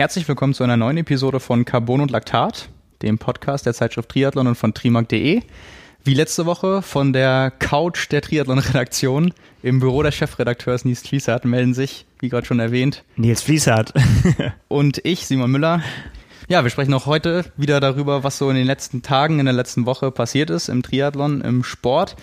Herzlich willkommen zu einer neuen Episode von Carbon und Laktat, dem Podcast der Zeitschrift Triathlon und von trimark.de. Wie letzte Woche von der Couch der Triathlon-Redaktion im Büro des Chefredakteurs Nils Fließhardt melden sich, wie gerade schon erwähnt, Nils Fließhardt und ich, Simon Müller. Ja, wir sprechen auch heute wieder darüber, was so in den letzten Tagen, in der letzten Woche passiert ist im Triathlon, im Sport.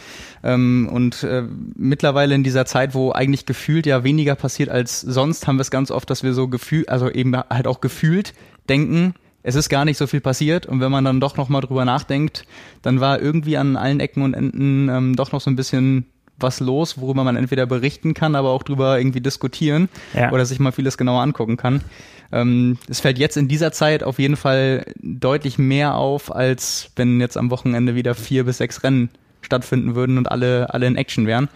Ähm, und äh, mittlerweile in dieser Zeit, wo eigentlich gefühlt ja weniger passiert als sonst, haben wir es ganz oft, dass wir so gefühlt, also eben halt auch gefühlt denken, es ist gar nicht so viel passiert und wenn man dann doch nochmal drüber nachdenkt, dann war irgendwie an allen Ecken und Enden ähm, doch noch so ein bisschen was los, worüber man entweder berichten kann, aber auch drüber irgendwie diskutieren ja. oder sich mal vieles genauer angucken kann. Ähm, es fällt jetzt in dieser Zeit auf jeden Fall deutlich mehr auf, als wenn jetzt am Wochenende wieder vier bis sechs Rennen stattfinden würden und alle, alle in Action wären.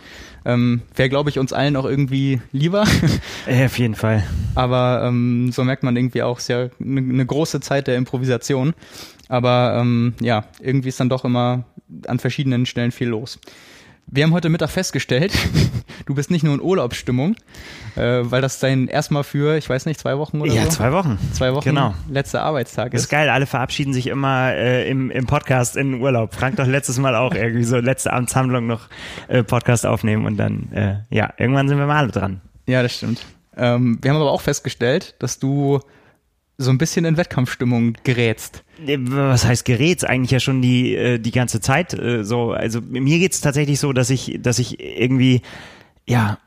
Ähm, Wäre, glaube ich, uns allen auch irgendwie lieber. Ja, auf jeden Fall. Aber ähm, so merkt man irgendwie auch, es ist ja eine ne große Zeit der Improvisation. Aber ähm, ja, irgendwie ist dann doch immer an verschiedenen Stellen viel los. Wir haben heute Mittag festgestellt, du bist nicht nur in Urlaubsstimmung, äh, weil das dein erstmal für, ich weiß nicht, zwei Wochen oder ja, so? Ja, zwei Wochen. Zwei Wochen, genau. letzter Arbeitstag ist. Ist geil, alle verabschieden sich immer äh, im, im Podcast in Urlaub. Frank doch letztes Mal auch irgendwie so letzte Amtshandlung noch äh, Podcast aufnehmen und dann, äh, ja, irgendwann sind wir mal alle dran. Ja, das stimmt. Ähm, wir haben aber auch festgestellt, dass du so ein bisschen in Wettkampfstimmung gerätst. Äh, was heißt gerätst? Eigentlich ja schon die, äh, die ganze Zeit äh, so. Also mir geht's tatsächlich so, dass ich, dass ich irgendwie, ja,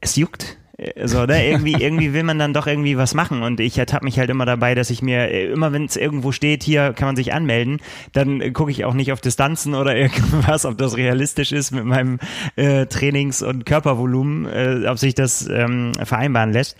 es juckt. So, ne? Irgendwie, irgendwie will man dann doch irgendwie was machen. Und ich ertappe mich halt immer dabei, dass ich mir, immer wenn es irgendwo steht, hier kann man sich anmelden, dann gucke ich auch nicht auf Distanzen oder irgendwas, ob das realistisch ist mit meinem äh, Trainings- und Körpervolumen, äh, ob sich das ähm, vereinbaren lässt.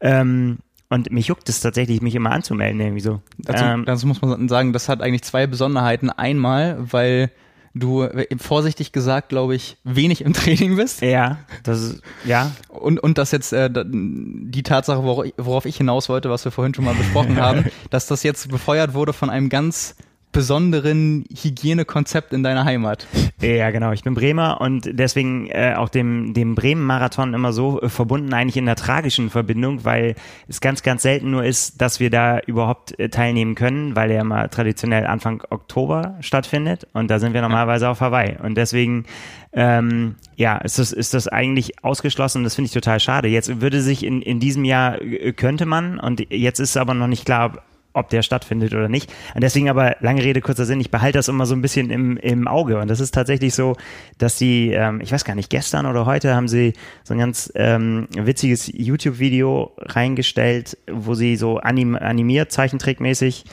Ähm, und mich juckt es tatsächlich, mich immer anzumelden, irgendwie so. Dazu, ähm, dazu muss man sagen, das hat eigentlich zwei Besonderheiten. Einmal, weil du äh, vorsichtig gesagt, glaube ich, wenig im Training bist. Ja, das ist, ja. Und, und dass jetzt äh, die Tatsache, worauf ich hinaus wollte, was wir vorhin schon mal besprochen haben, dass das jetzt befeuert wurde von einem ganz besonderen Hygienekonzept in deiner Heimat. Ja, genau. Ich bin Bremer und deswegen äh, auch dem, dem Bremen-Marathon immer so äh, verbunden, eigentlich in der tragischen Verbindung, weil es ganz, ganz selten nur ist, dass wir da überhaupt äh, teilnehmen können, weil der mal traditionell Anfang Oktober stattfindet und da sind wir normalerweise auf Hawaii. Und deswegen ähm, ja, ist das, ist das eigentlich ausgeschlossen das finde ich total schade. Jetzt würde sich in, in diesem Jahr, äh, könnte man, und jetzt ist aber noch nicht klar, ob der stattfindet oder nicht. Und deswegen aber, lange Rede, kurzer Sinn, ich behalte das immer so ein bisschen im, im Auge. Und das ist tatsächlich so, dass sie, ähm, ich weiß gar nicht, gestern oder heute haben sie so ein ganz ähm, witziges YouTube-Video reingestellt, wo sie so anim animiert, zeichentrickmäßig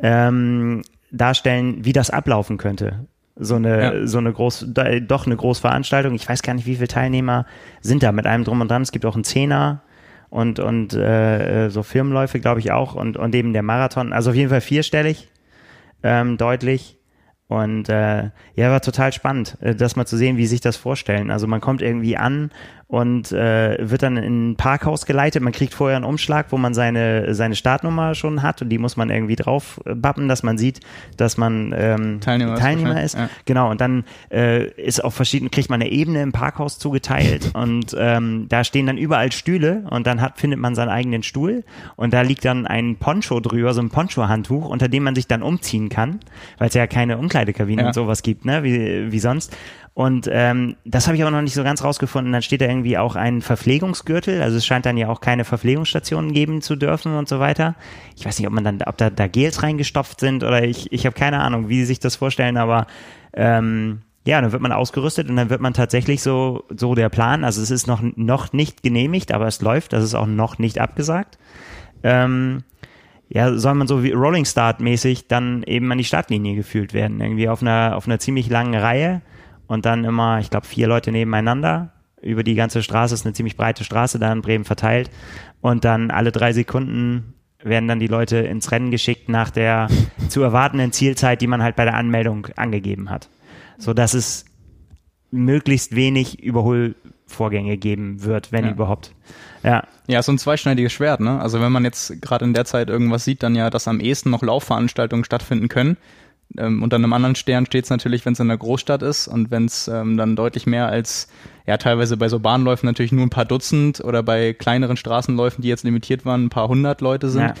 ähm, darstellen, wie das ablaufen könnte so eine ja. so eine groß doch eine Großveranstaltung. Ich weiß gar nicht, wie viele Teilnehmer sind da mit einem drum und dran. Es gibt auch einen Zehner und, und äh, so Firmenläufe, glaube ich, auch und, und eben der Marathon. Also auf jeden Fall vierstellig, ähm, deutlich. Und äh, ja, war total spannend, äh, das mal zu sehen, wie sich das vorstellen. Also man kommt irgendwie an und äh, wird dann in ein Parkhaus geleitet. Man kriegt vorher einen Umschlag, wo man seine, seine Startnummer schon hat und die muss man irgendwie drauf bappen, dass man sieht, dass man ähm, Teilnehmer, Teilnehmer ist. Ja. Genau, und dann äh, ist auf verschiedenen, kriegt man eine Ebene im Parkhaus zugeteilt und ähm, da stehen dann überall Stühle und dann hat, findet man seinen eigenen Stuhl und da liegt dann ein Poncho drüber, so ein Poncho-Handtuch, unter dem man sich dann umziehen kann, weil es ja keine Umkleidekabine ja. und sowas gibt, ne, wie, wie sonst. Und ähm, das habe ich aber noch nicht so ganz rausgefunden. Dann steht da irgendwie auch ein Verpflegungsgürtel. Also es scheint dann ja auch keine Verpflegungsstationen geben zu dürfen und so weiter. Ich weiß nicht, ob man dann, ob da, da Gels reingestopft sind oder ich, ich habe keine Ahnung, wie sie sich das vorstellen, aber ähm, ja, dann wird man ausgerüstet und dann wird man tatsächlich so, so der Plan. Also es ist noch, noch nicht genehmigt, aber es läuft. Das ist auch noch nicht abgesagt. Ähm, ja, soll man so wie Rolling Start mäßig dann eben an die Startlinie gefühlt werden. Irgendwie auf einer, auf einer ziemlich langen Reihe und dann immer, ich glaube, vier Leute nebeneinander. Über die ganze Straße ist eine ziemlich breite Straße da in Bremen verteilt. Und dann alle drei Sekunden werden dann die Leute ins Rennen geschickt nach der zu erwartenden Zielzeit, die man halt bei der Anmeldung angegeben hat. So dass es möglichst wenig Überholvorgänge geben wird, wenn ja. überhaupt. Ja. Ja, so ein zweischneidiges Schwert, ne? Also wenn man jetzt gerade in der Zeit irgendwas sieht, dann ja, dass am ehesten noch Laufveranstaltungen stattfinden können Ähm, unter einem anderen Stern steht es natürlich, wenn es in einer Großstadt ist und wenn es ähm, dann deutlich mehr als, ja, teilweise bei so Bahnläufen natürlich nur ein paar Dutzend oder bei kleineren Straßenläufen, die jetzt limitiert waren, ein paar hundert Leute sind.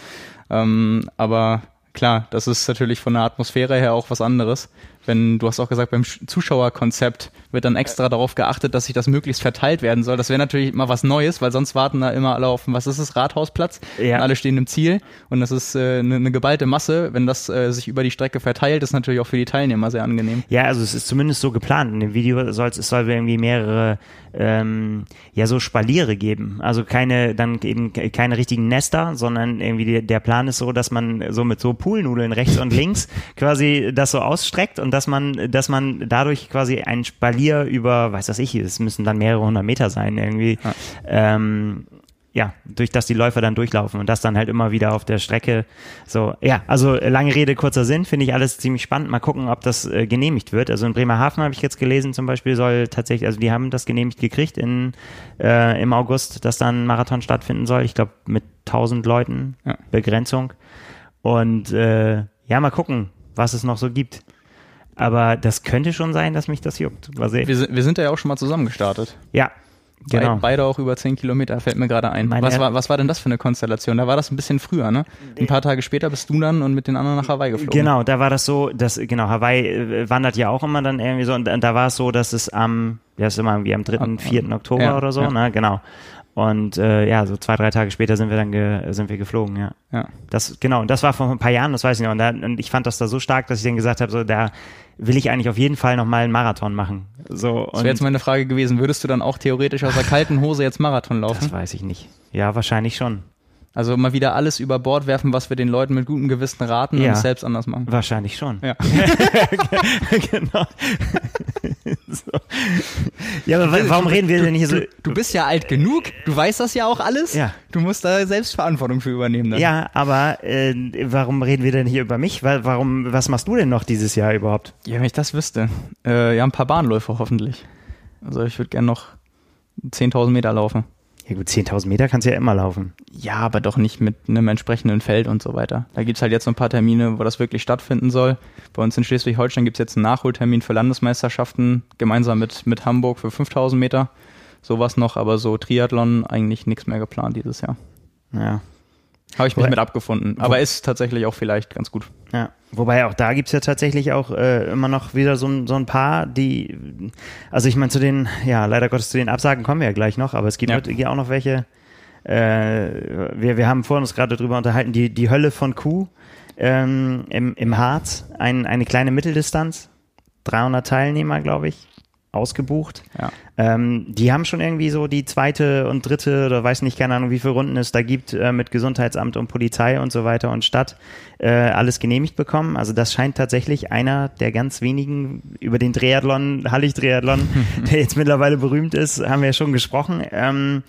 Ja. Ähm, aber klar, das ist natürlich von der Atmosphäre her auch was anderes wenn du hast auch gesagt, beim Zuschauerkonzept wird dann extra darauf geachtet, dass sich das möglichst verteilt werden soll. Das wäre natürlich mal was Neues, weil sonst warten da immer alle auf, was ist es, Rathausplatz? Ja. Und alle stehen im Ziel und das ist äh, eine, eine geballte Masse. Wenn das äh, sich über die Strecke verteilt, ist natürlich auch für die Teilnehmer sehr angenehm. Ja, also es ist zumindest so geplant. In dem Video soll es soll irgendwie mehrere ähm, ja so Spaliere geben. Also keine, dann eben keine richtigen Nester, sondern irgendwie der Plan ist so, dass man so mit so Poolnudeln rechts und links quasi das so ausstreckt und dass man, dass man dadurch quasi ein Spalier über, weiß das ich, es müssen dann mehrere hundert Meter sein irgendwie, ja. ähm, ja, durch das die Läufer dann durchlaufen und das dann halt immer wieder auf der Strecke. So, ja, also lange Rede, kurzer Sinn, finde ich alles ziemlich spannend. Mal gucken, ob das äh, genehmigt wird. Also in Bremerhaven habe ich jetzt gelesen, zum Beispiel soll tatsächlich, also die haben das genehmigt gekriegt in, äh, im August, dass dann ein Marathon stattfinden soll. Ich glaube mit 1000 Leuten ja. Begrenzung. Und äh, ja, mal gucken, was es noch so gibt. Aber das könnte schon sein, dass mich das juckt. wir, sind, wir sind ja auch schon mal zusammen gestartet. Ja, Genau. Beide auch über 10 Kilometer, fällt mir gerade ein. was war, was war denn das für eine Konstellation? Da war das ein bisschen früher, ne? Ein paar Tage später bist du dann und mit den anderen nach Hawaii geflogen. Genau, da war das so, dass, genau, Hawaii äh, wandert ja auch immer dann irgendwie so und da war es so, dass es am, ja, ist immer irgendwie am 3., 4. Oktober ja, oder so, ja. ne? Genau. Und äh, ja, so zwei, drei Tage später sind wir dann ge sind wir geflogen, ja. ja. Das, genau, und das war vor ein paar Jahren, das weiß ich noch. Und, da, und ich fand das da so stark, dass ich dann gesagt habe, so, da will ich eigentlich auf jeden Fall nochmal einen Marathon machen. So, das wäre jetzt meine Frage gewesen, würdest du dann auch theoretisch aus der kalten Hose jetzt Marathon laufen? Das weiß ich nicht. Ja, wahrscheinlich schon. Also mal wieder alles über Bord werfen, was wir den Leuten mit gutem Gewissen raten ja, und es selbst anders machen. Wahrscheinlich schon. Ja. genau. so. Ja, aber warum reden wir denn hier so? Du, du, bist ja alt genug, du weißt das ja auch alles. Ja. Du musst da selbst Verantwortung für übernehmen. Dann. Ja, aber äh, warum reden wir denn hier über mich? Warum, was machst du denn noch dieses Jahr überhaupt? Ja, wenn ich das wüsste. Äh, ja, ein paar Bahnläufe hoffentlich. Also ich würde gerne noch 10.000 Meter laufen. Ja gut, 10.000 Meter kannst du ja immer laufen. Ja, aber doch nicht mit einem entsprechenden Feld und so weiter. Da gibt's halt jetzt noch ein paar Termine, wo das wirklich stattfinden soll. Bei uns in Schleswig-Holstein gibt's jetzt einen Nachholtermin für Landesmeisterschaften, gemeinsam mit, mit Hamburg für 5.000 Meter. Sowas noch, aber so Triathlon eigentlich nichts mehr geplant dieses Jahr. Ja, habe ich mich Wobei, mit abgefunden. Aber ist tatsächlich auch vielleicht ganz gut. Ja. Wobei auch da gibt's ja tatsächlich auch äh, immer noch wieder so ein, so ein paar, die, also ich meine zu den, ja, leider Gottes zu den Absagen kommen wir ja gleich noch, aber es gibt ja. auch noch welche, äh, wir, wir haben vorhin uns gerade drüber unterhalten, die, die Hölle von Kuh ähm, im, im Harz, ein, eine kleine Mitteldistanz, 300 Teilnehmer, glaube ich ausgebucht. Ja. Ähm, die haben schon irgendwie so die zweite und dritte oder weiß nicht, keine Ahnung, wie viele Runden es da gibt äh, mit Gesundheitsamt und Polizei und so weiter und Stadt äh, alles genehmigt bekommen. Also das scheint tatsächlich einer der ganz wenigen über den Triathlon, Hallig-Triathlon, der jetzt mittlerweile berühmt ist, haben wir ja schon gesprochen. Ähm,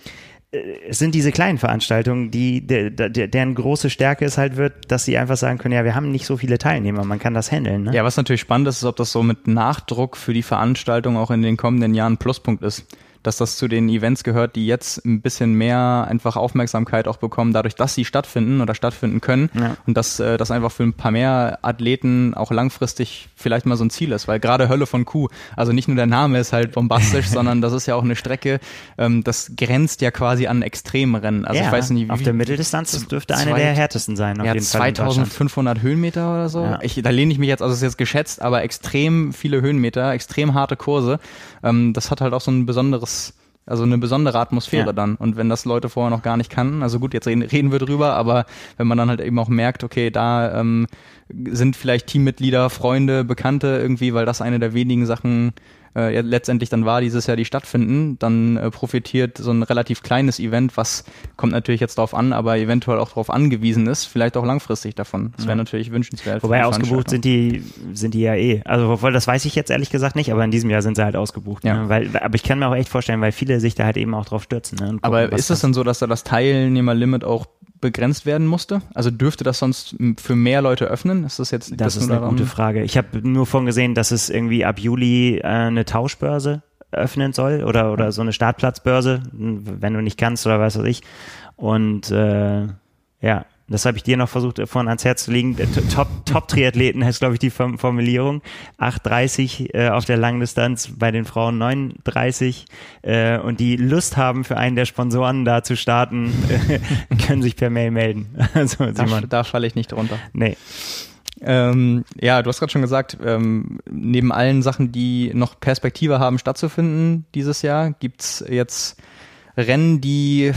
es sind diese kleinen Veranstaltungen, die der, der, deren große Stärke es halt wird, dass sie einfach sagen können, ja, wir haben nicht so viele Teilnehmer, man kann das handeln. Ne? Ja, was natürlich spannend ist, ist, ob das so mit Nachdruck für die Veranstaltung auch in den kommenden Jahren Pluspunkt ist dass das zu den Events gehört, die jetzt ein bisschen mehr einfach Aufmerksamkeit auch bekommen, dadurch, dass sie stattfinden oder stattfinden können ja. und dass äh, das einfach für ein paar mehr Athleten auch langfristig vielleicht mal so ein Ziel ist, weil gerade Hölle von Kuh, also nicht nur der Name ist halt bombastisch, sondern das ist ja auch eine Strecke, ähm, das grenzt ja quasi an Extremrennen. Also ja, ich weiß nicht, wie, auf der Mitteldistanz das dürfte zwei, eine der härtesten sein. Auf ja, jeden 2500 Höhenmeter oder so. Ja. Ich, da lehne ich mich jetzt, also es ist jetzt geschätzt, aber extrem viele Höhenmeter, extrem harte Kurse. Ähm, das hat halt auch so ein besonderes also eine besondere Atmosphäre ja. dann. Und wenn das Leute vorher noch gar nicht kannten, also gut, jetzt reden, reden wir drüber, aber wenn man dann halt eben auch merkt, okay, da ähm, sind vielleicht Teammitglieder, Freunde, Bekannte irgendwie, weil das eine der wenigen Sachen äh, letztendlich dann war dieses Jahr die stattfinden, dann äh, profitiert so ein relativ kleines Event, was kommt natürlich jetzt drauf an, aber eventuell auch darauf angewiesen ist, vielleicht auch langfristig davon. Das wäre ja. natürlich wünschenswert. Wobei ausgebucht sind die, sind die ja eh. Also obwohl, das weiß ich jetzt ehrlich gesagt nicht, aber in diesem Jahr sind sie halt ausgebucht. Ja. Ne? Weil, aber ich kann mir auch echt vorstellen, weil viele sich da halt eben auch drauf stürzen. Ne? Gucken, aber ist es dann so, dass da das Teilnehmerlimit auch begrenzt werden musste? Also dürfte das sonst für mehr Leute öffnen? Ist das jetzt das, das ist eine daran? gute Frage. Ich habe nur von gesehen, dass es irgendwie ab Juli äh, eine Tauschbörse öffnen soll oder oder so eine Startplatzbörse, wenn du nicht kannst oder was weiß ich. Und äh, ja, das habe ich dir noch versucht äh, vorhin ans Herz zu legen. Top, Top Triathleten heißt, glaube ich, die Formulierung. 8,30 äh, auf der Langdistanz, bei den Frauen 9,30 äh, und die Lust haben, für einen der Sponsoren da zu starten, äh, können sich per Mail melden. Also, da, da falle ich nicht drunter. Nee. Ähm, ja, du hast gerade schon gesagt, ähm, neben allen Sachen, die noch Perspektive haben stattzufinden dieses Jahr, gibt's jetzt Rennen, die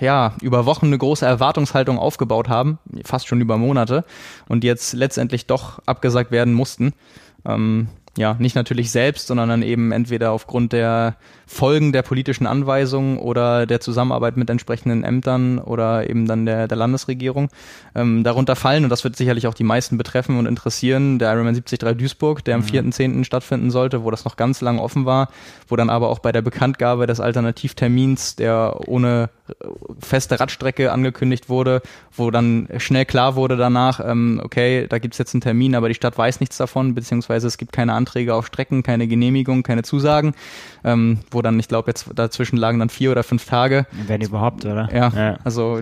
ja über Wochen eine große Erwartungshaltung aufgebaut haben, fast schon über Monate, und jetzt letztendlich doch abgesagt werden mussten. Ähm, ja, nicht natürlich selbst, sondern dann eben entweder aufgrund der Folgen der politischen Anweisungen oder der Zusammenarbeit mit entsprechenden Ämtern oder eben dann der, der Landesregierung ähm, darunter fallen. Und das wird sicherlich auch die meisten betreffen und interessieren. Der Ironman 73 Duisburg, der am mhm. 4.10. stattfinden sollte, wo das noch ganz lang offen war, wo dann aber auch bei der Bekanntgabe des Alternativtermins, der ohne feste Radstrecke angekündigt wurde, wo dann schnell klar wurde danach, ähm, okay, da gibt's jetzt einen Termin, aber die Stadt weiß nichts davon, beziehungsweise es gibt keine Anträge auf Strecken, keine Genehmigung, keine Zusagen, ähm, wo dann, ich glaube, jetzt dazwischen lagen dann vier oder fünf Tage. Wenn überhaupt, oder? Ja, ja. also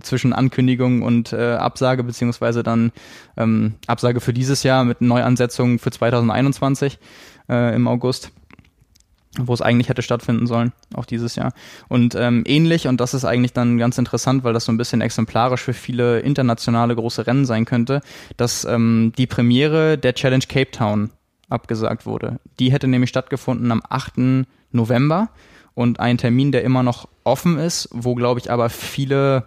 zwischen Ankündigung und äh, Absage, beziehungsweise dann ähm, Absage für dieses Jahr mit Neuansetzungen für 2021 äh, im August wo es eigentlich hätte stattfinden sollen, auch dieses Jahr. Und ähm, ähnlich, und das ist eigentlich dann ganz interessant, weil das so ein bisschen exemplarisch für viele internationale große Rennen sein könnte, dass ähm, die Premiere der Challenge Cape Town abgesagt wurde. Die hätte nämlich stattgefunden am 8. November und ein Termin, der immer noch offen ist, wo, glaube ich, aber viele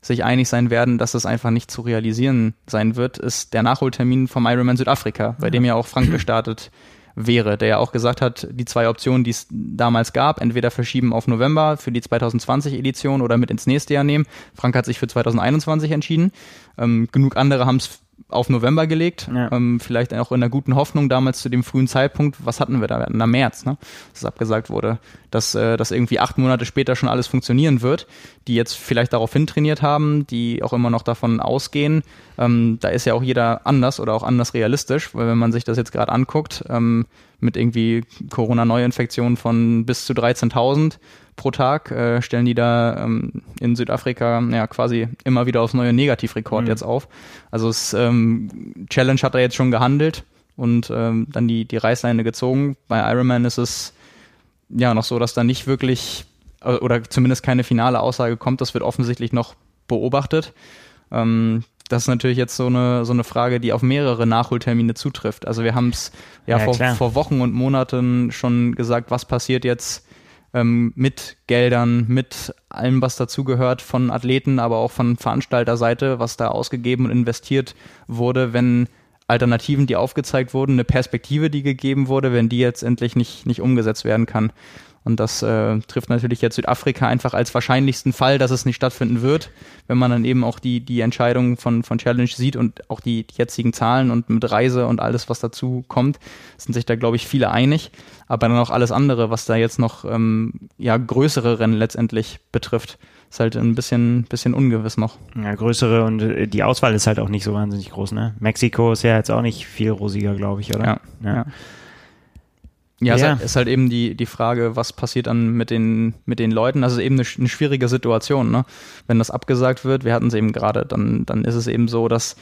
sich einig sein werden, dass es einfach nicht zu realisieren sein wird, ist der Nachholtermin vom Ironman Südafrika, bei ja. dem ja auch Frank gestartet wäre, der ja auch gesagt hat, die zwei Optionen, die es damals gab, entweder verschieben auf November für die 2020 Edition oder mit ins nächste Jahr nehmen. Frank hat sich für 2021 entschieden. Ähm, genug andere haben es auf November gelegt, ja. ähm, vielleicht auch in der guten Hoffnung damals zu dem frühen Zeitpunkt, was hatten wir da? Na März, ne? Dass abgesagt wurde, dass, äh, dass irgendwie acht Monate später schon alles funktionieren wird, die jetzt vielleicht darauf hintrainiert haben, die auch immer noch davon ausgehen. Ähm, da ist ja auch jeder anders oder auch anders realistisch, weil wenn man sich das jetzt gerade anguckt, ähm, mit irgendwie Corona-Neuinfektionen von bis zu 13.000 pro Tag äh, stellen die da ähm, in Südafrika ja quasi immer wieder aufs neue Negativrekord mhm. jetzt auf. Also es, ähm, Challenge hat da jetzt schon gehandelt und ähm, dann die, die Reißleine gezogen. Bei Ironman ist es ja noch so, dass da nicht wirklich äh, oder zumindest keine finale Aussage kommt. Das wird offensichtlich noch beobachtet. Ähm, das ist natürlich jetzt so eine, so eine Frage, die auf mehrere Nachholtermine zutrifft. Also wir haben es ja, ja vor, vor Wochen und Monaten schon gesagt, was passiert jetzt ähm, mit Geldern, mit allem, was dazugehört von Athleten, aber auch von Veranstalterseite, was da ausgegeben und investiert wurde, wenn Alternativen, die aufgezeigt wurden, eine Perspektive, die gegeben wurde, wenn die jetzt endlich nicht, nicht umgesetzt werden kann. Und das äh, trifft natürlich jetzt Südafrika einfach als wahrscheinlichsten Fall, dass es nicht stattfinden wird, wenn man dann eben auch die, die Entscheidung von, von Challenge sieht und auch die, die jetzigen Zahlen und mit Reise und alles, was dazu kommt, sind sich da, glaube ich, viele einig. Aber dann auch alles andere, was da jetzt noch ähm, ja, größere Rennen letztendlich betrifft, ist halt ein bisschen, bisschen ungewiss noch. Ja, größere und äh, die Auswahl ist halt auch nicht so wahnsinnig groß, ne? Mexiko ist ja jetzt auch nicht viel rosiger, glaube ich, oder? ja. ja. ja. Ja, ja. Ist, halt, ist halt eben die, die Frage, was passiert dann mit den, mit den Leuten. Ist eben eine, eine schwierige Situation, ne? Wenn das abgesagt wird, wir hatten es eben gerade, dann, dann ist es eben so, dass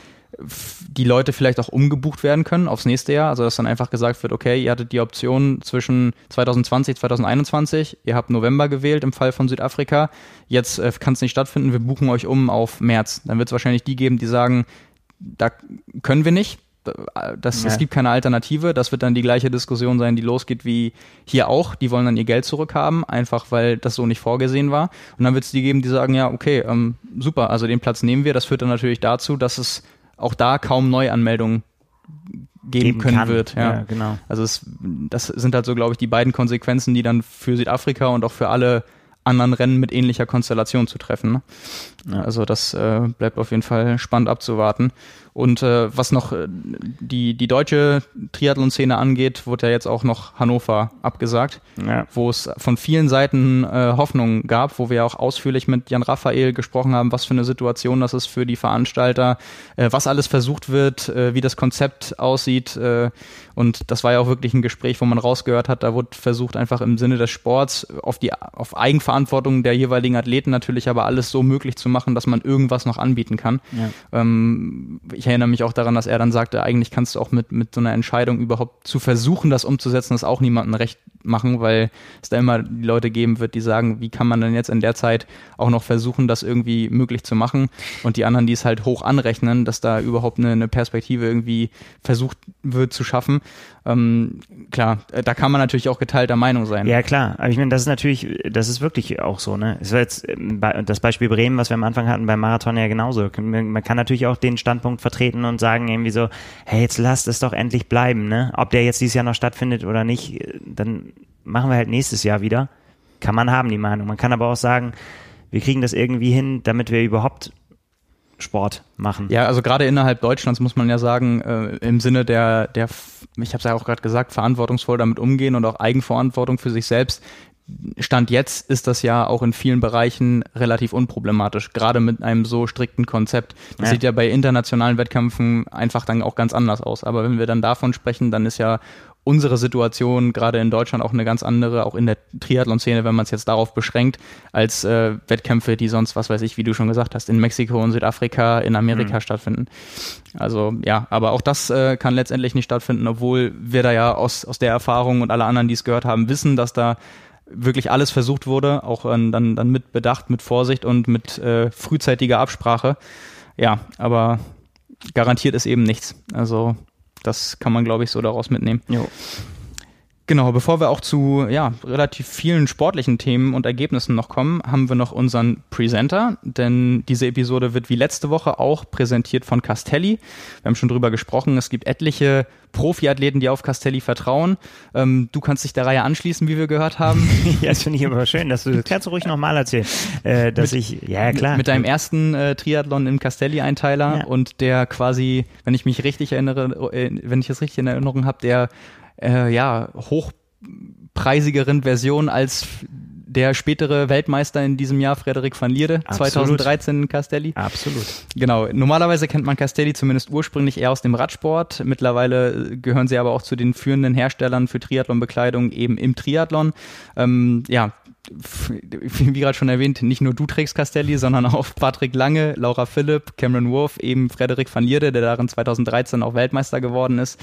die Leute vielleicht auch umgebucht werden können aufs nächste Jahr. Also dass dann einfach gesagt wird, okay, ihr hattet die Option zwischen 2020, 2021, ihr habt November gewählt im Fall von Südafrika, jetzt äh, kann es nicht stattfinden, wir buchen euch um auf März. Dann wird es wahrscheinlich die geben, die sagen, da können wir nicht, das, ja. es gibt keine Alternative. Das wird dann die gleiche Diskussion sein, die losgeht wie hier auch. Die wollen dann ihr Geld zurückhaben, einfach weil das so nicht vorgesehen war. Und dann wird es die geben, die sagen, ja, okay, ähm, super, also den Platz nehmen wir. Das führt dann natürlich dazu, dass es auch da kaum Neuanmeldungen geben, geben können kann. wird. Ja. ja, genau. Also es, das sind halt so, glaube ich, die beiden Konsequenzen, die dann für Südafrika und auch für alle anderen Rennen mit ähnlicher Konstellation zu treffen. Ne? Ja. Also das äh, bleibt auf jeden Fall spannend abzuwarten. Und äh, was noch äh, die, die deutsche Triathlon-Szene angeht, wurde ja jetzt auch noch Hannover abgesagt, ja. wo es von vielen Seiten äh, Hoffnung gab, wo wir auch ausführlich mit Jan Raphael gesprochen haben, was für eine Situation das ist für die Veranstalter, äh, was alles versucht wird, äh, wie das Konzept aussieht. Äh, und das war ja auch wirklich ein Gespräch, wo man rausgehört hat, da wurde versucht, einfach im Sinne des Sports auf die auf Eigenverantwortung Verantwortung der jeweiligen Athleten natürlich aber alles so möglich zu machen, dass man irgendwas noch anbieten kann. Ja. Ähm, ich erinnere mich auch daran, dass er dann sagte, eigentlich kannst du auch mit, mit so einer Entscheidung überhaupt zu versuchen, das umzusetzen, das auch niemandem recht machen, weil es da immer die Leute geben wird, die sagen, wie kann man denn jetzt in der Zeit auch noch versuchen, das irgendwie möglich zu machen und die anderen, die es halt hoch anrechnen, dass da überhaupt eine, eine Perspektive irgendwie versucht wird zu schaffen. Ähm, klar, äh, da kann man natürlich auch geteilter Meinung sein. Ja, klar. Aber ich meine, das ist natürlich, das ist wirklich auch so, ne? Es war jetzt ähm, das Beispiel Bremen, was wir am Anfang hatten beim Marathon ja genauso. Man kann natürlich auch den Standpunkt vertreten und sagen irgendwie so, hey, jetzt lasst es doch endlich bleiben, ne? Ob der jetzt dieses Jahr noch stattfindet oder nicht, äh, dann machen wir halt nächstes Jahr wieder. Kann man haben, die Meinung. Man kann aber auch sagen, wir kriegen das irgendwie hin, damit wir überhaupt Sport machen. Ja, also gerade innerhalb Deutschlands muss man ja sagen, äh, im Sinne der, der ich habe es ja auch gerade gesagt, verantwortungsvoll damit umgehen und auch Eigenverantwortung für sich selbst. Stand jetzt ist das ja auch in vielen Bereichen relativ unproblematisch, gerade mit einem so strikten Konzept. Das ja. sieht ja bei internationalen Wettkämpfen einfach dann auch ganz anders aus. Aber wenn wir dann davon sprechen, dann ist ja unsere Situation gerade in Deutschland auch eine ganz andere, auch in der Triathlon-Szene, wenn man es jetzt darauf beschränkt, als äh, Wettkämpfe, die sonst, was weiß ich, wie du schon gesagt hast, in Mexiko und Südafrika, in Amerika mhm. stattfinden. Also ja, aber auch das äh, kann letztendlich nicht stattfinden, obwohl wir da ja aus, aus der Erfahrung und alle anderen, die es gehört haben, wissen, dass da wirklich alles versucht wurde, auch äh, dann, dann mit Bedacht, mit Vorsicht und mit äh, frühzeitiger Absprache. Ja, aber garantiert ist eben nichts. Also das kann man, glaube ich, so daraus mitnehmen. Jo. Genau, bevor wir auch zu ja, relativ vielen sportlichen Themen und Ergebnissen noch kommen, haben wir noch unseren Presenter, denn diese Episode wird wie letzte Woche auch präsentiert von Castelli. Wir haben schon drüber gesprochen, es gibt etliche Profiathleten, die auf Castelli vertrauen. Ähm, du kannst dich der Reihe anschließen, wie wir gehört haben. ja, das finde ich aber schön, dass du das kannst du ruhig nochmal erzählen. Äh, dass mit, ich, ja klar. Mit deinem ersten äh, Triathlon im Castelli-Einteiler ja. und der quasi, wenn ich mich richtig erinnere, äh, wenn ich es richtig in Erinnerung habe, der äh, ja, hochpreisigeren Version als der spätere Weltmeister in diesem Jahr, Frederik van Lierde, Absolut. 2013 in Castelli. Absolut. Genau. Normalerweise kennt man Castelli zumindest ursprünglich eher aus dem Radsport. Mittlerweile gehören sie aber auch zu den führenden Herstellern für Triathlonbekleidung eben im Triathlon. Ähm, ja, wie gerade schon erwähnt, nicht nur du trägst Castelli, sondern auch Patrick Lange, Laura Philipp, Cameron Wolf, eben Frederik van Lierde, der darin 2013 auch Weltmeister geworden ist.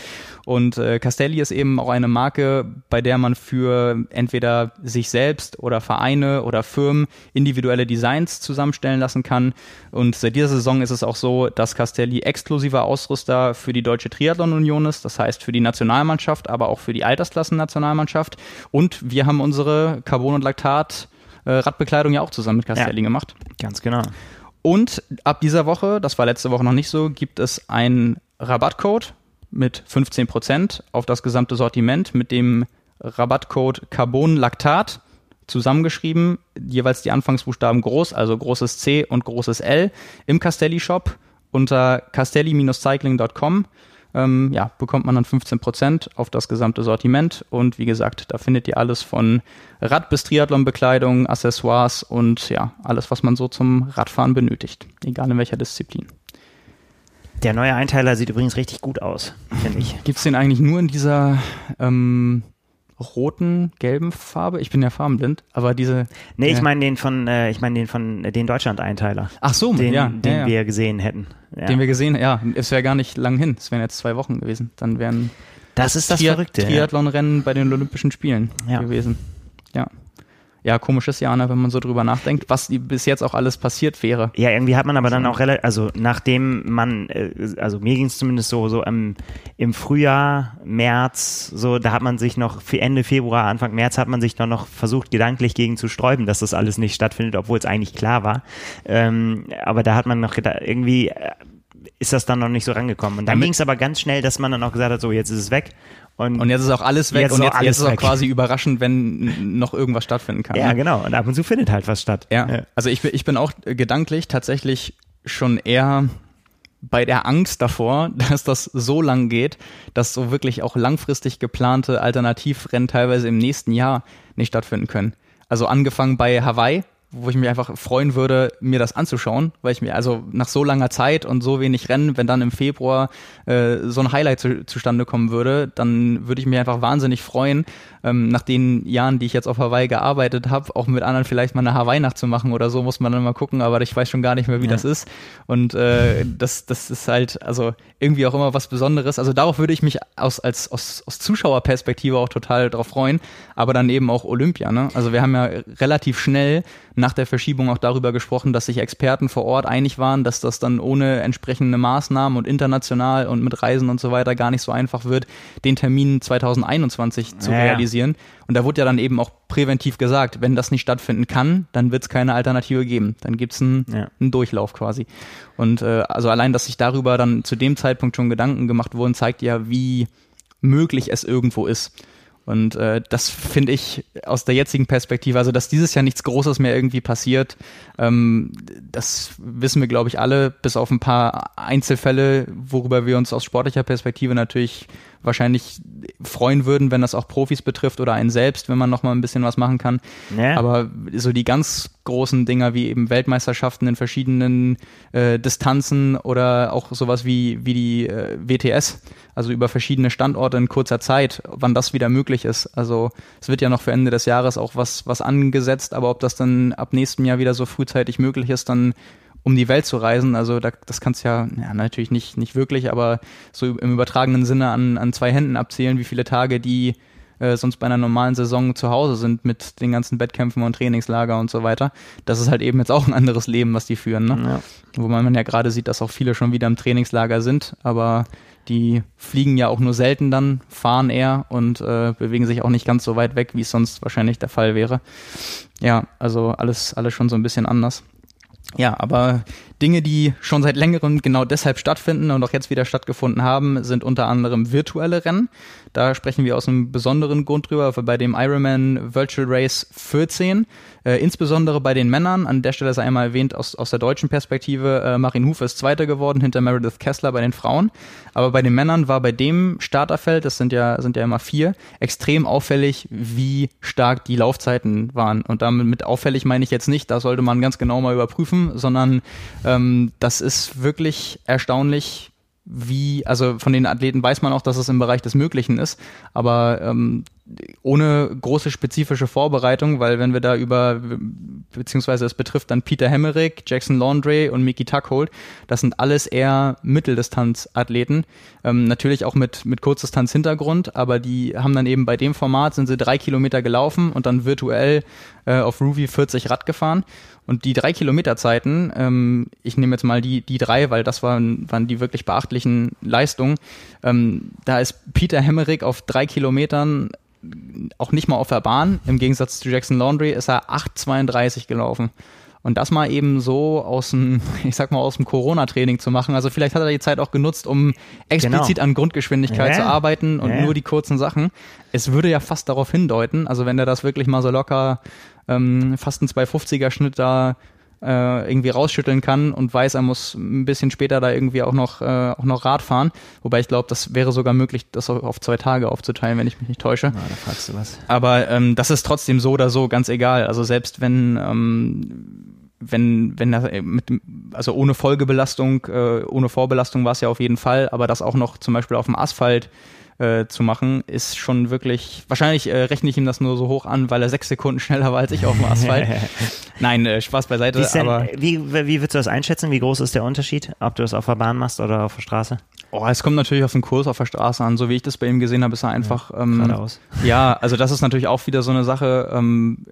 Und äh, Castelli ist eben auch eine Marke, bei der man für entweder sich selbst oder Vereine oder Firmen individuelle Designs zusammenstellen lassen kann. Und seit dieser Saison ist es auch so, dass Castelli exklusiver Ausrüster für die Deutsche Triathlon Union ist, das heißt für die Nationalmannschaft, aber auch für die Altersklassen-Nationalmannschaft. Und wir haben unsere Carbon- und Laktat Start äh, Radbekleidung ja auch zusammen mit Castelli ja, gemacht. Ganz genau. Und ab dieser Woche, das war letzte Woche noch nicht so, gibt es einen Rabattcode mit 15% auf das gesamte Sortiment mit dem Rabattcode Carbon Lactat zusammengeschrieben, jeweils die Anfangsbuchstaben groß, also großes C und großes L im Castelli Shop unter castelli-cycling.com ähm, ja, bekommt man dann 15% auf das gesamte Sortiment. Und wie gesagt, da findet ihr alles von Rad- bis Triathlon-Bekleidung, Accessoires und ja, alles, was man so zum Radfahren benötigt. Egal in welcher Disziplin. Der neue Einteiler sieht übrigens richtig gut aus, finde ich. Gibt es den eigentlich nur in dieser ähm, roten, gelben Farbe. Ich bin ja farbenblind, aber diese. Nee, ich meine den von, äh, ich meine den von äh, den Deutschland-Einteiler. Ach so, den, ja, den ja, wir gesehen hätten. Den wir gesehen, ja. Es wäre gar nicht lang hin. Es wären jetzt zwei Wochen gewesen. Dann wären das, das ist das Tri Verrückte. Triathlon-Rennen bei den Olympischen Spielen gewesen. Ja ja, komisches Jahr, ne, wenn man so drüber nachdenkt, was bis jetzt auch alles passiert wäre. Ja, irgendwie hat man aber dann auch relativ, also nachdem man, äh, also mir ging es zumindest so, so im, im Frühjahr, März, so, da hat man sich noch, für Ende Februar, Anfang März hat man sich dann noch versucht, gedanklich gegen zu sträuben, dass das alles nicht stattfindet, obwohl es eigentlich klar war. Ähm, aber da hat man noch gedacht, irgendwie äh, ist das dann noch nicht so rangekommen. Und dann ging es aber ganz schnell, dass man dann auch gesagt hat, so, jetzt ist es weg. Und, und jetzt ist auch alles weg jetzt und jetzt, jetzt ist es auch quasi überraschend, wenn noch irgendwas stattfinden kann. Ja, ne? genau. Und ab und zu findet halt was statt. Ja. ja. Also ich, ich bin auch gedanklich tatsächlich schon eher bei der Angst davor, dass das so lang geht, dass so wirklich auch langfristig geplante Alternativrennen teilweise im nächsten Jahr nicht stattfinden können. Also angefangen bei Hawaii, wo ich mich einfach freuen würde, mir das anzuschauen, weil ich mir also nach so langer Zeit und so wenig Rennen, wenn dann im Februar äh, so ein Highlight zu, zustande kommen würde, dann würde ich mich einfach wahnsinnig freuen. ähm, nach den Jahren, die ich jetzt auf Hawaii gearbeitet habe, auch mit anderen vielleicht mal eine Hawaii-Nacht zu machen oder so, muss man dann mal gucken, aber ich weiß schon gar nicht mehr, wie ja. das ist. Und äh, das, das ist halt, also irgendwie auch immer was Besonderes. Also darauf würde ich mich aus, als, aus, aus Zuschauerperspektive auch total drauf freuen, aber dann eben auch Olympia. Ne? Also wir haben ja relativ schnell nach der Verschiebung auch darüber gesprochen, dass sich Experten vor Ort einig waren, dass das dann ohne entsprechende Maßnahmen und international und mit Reisen und so weiter gar nicht so einfach wird, den Termin 2021 zu ja, realisieren. Und da wurde ja dann eben auch präventiv gesagt, wenn das nicht stattfinden kann, dann wird es keine Alternative geben. Dann gibt es einen, ja. einen Durchlauf quasi. Und äh, also allein, dass sich darüber dann zu dem Zeitpunkt schon Gedanken gemacht wurden, zeigt ja, wie möglich es irgendwo ist. Und äh, das finde ich aus der jetzigen Perspektive, also dass dieses Jahr nichts Großes mehr irgendwie passiert, ähm, das wissen wir, glaube ich, alle, bis auf ein paar Einzelfälle, worüber wir uns aus sportlicher Perspektive natürlich wahrscheinlich freuen würden, wenn das auch Profis betrifft oder einen selbst, wenn man noch mal ein bisschen was machen kann. Ja. Aber so die ganz großen Dinger wie eben Weltmeisterschaften in verschiedenen äh, Distanzen oder auch sowas wie wie die äh, WTS, also über verschiedene Standorte in kurzer Zeit, wann das wieder möglich ist. Also es wird ja noch für Ende des Jahres auch was was angesetzt, aber ob das dann ab nächstem Jahr wieder so frühzeitig möglich ist, dann um die Welt zu reisen. Also da, das kannst ja, ja natürlich nicht, nicht wirklich, aber so im übertragenen Sinne an, an zwei Händen abzählen, wie viele Tage die äh, sonst bei einer normalen Saison zu Hause sind mit den ganzen Wettkämpfen und Trainingslager und so weiter. Das ist halt eben jetzt auch ein anderes Leben, was die führen. Ne? Ja. Wo man ja gerade sieht, dass auch viele schon wieder im Trainingslager sind, aber die fliegen ja auch nur selten dann, fahren eher und äh, bewegen sich auch nicht ganz so weit weg, wie es sonst wahrscheinlich der Fall wäre. Ja, also alles, alles schon so ein bisschen anders. Ja, aber Dinge, die schon seit längerem genau deshalb stattfinden und auch jetzt wieder stattgefunden haben, sind unter anderem virtuelle Rennen. Da sprechen wir aus einem besonderen Grund drüber, bei dem Ironman Virtual Race 14 äh, insbesondere bei den Männern, an der Stelle sei einmal erwähnt aus, aus der deutschen Perspektive, äh, Marin Hufe ist Zweiter geworden hinter Meredith Kessler bei den Frauen. Aber bei den Männern war bei dem Starterfeld, das sind ja, sind ja immer vier, extrem auffällig, wie stark die Laufzeiten waren. Und damit mit auffällig meine ich jetzt nicht, da sollte man ganz genau mal überprüfen, sondern ähm, das ist wirklich erstaunlich, wie, also von den Athleten weiß man auch, dass es im Bereich des Möglichen ist, aber ähm, ohne große spezifische Vorbereitung, weil wenn wir da über, beziehungsweise es betrifft dann Peter Hemmerich, Jackson Laundry und Mickey Tuckhold, das sind alles eher Mitteldistanz-Athleten, ähm, natürlich auch mit, mit Kurzdistanz-Hintergrund, aber die haben dann eben bei dem Format, sind sie drei Kilometer gelaufen und dann virtuell äh, auf Ruby 40 Rad gefahren und die drei Kilometer Zeiten, ähm, ich nehme jetzt mal die, die drei, weil das waren, waren die wirklich beachtlichen Leistungen, ähm, da ist Peter Hemmerich auf drei Kilometern auch nicht mal auf der Bahn. Im Gegensatz zu Jackson Laundry ist er 8,32 gelaufen. Und das mal eben so aus dem, ich sag mal, aus dem Corona-Training zu machen. Also vielleicht hat er die Zeit auch genutzt, um explizit genau. an Grundgeschwindigkeit ja. zu arbeiten und ja. nur die kurzen Sachen. Es würde ja fast darauf hindeuten, also wenn er das wirklich mal so locker ähm, fast einen 250er Schnitt da äh, irgendwie rausschütteln kann und weiß, er muss ein bisschen später da irgendwie auch noch, äh, auch noch Rad fahren. Wobei ich glaube, das wäre sogar möglich, das auf zwei Tage aufzuteilen, wenn ich mich nicht täusche. Na, da fragst du was. Aber ähm, das ist trotzdem so oder so ganz egal. Also selbst wenn ähm, wenn, wenn das äh, mit, also ohne Folgebelastung, äh, ohne Vorbelastung war es ja auf jeden Fall, aber das auch noch zum Beispiel auf dem Asphalt äh, zu machen, ist schon wirklich, wahrscheinlich äh, rechne ich ihm das nur so hoch an, weil er sechs Sekunden schneller war als ich auf dem Asphalt. Nein, äh, Spaß beiseite. Denn, aber wie, wie würdest du das einschätzen? Wie groß ist der Unterschied, ob du das auf der Bahn machst oder auf der Straße? Oh, es kommt natürlich auf den Kurs auf der Straße an. So wie ich das bei ihm gesehen habe, ist er einfach. Ja, ähm, ja also das ist natürlich auch wieder so eine Sache. Ähm,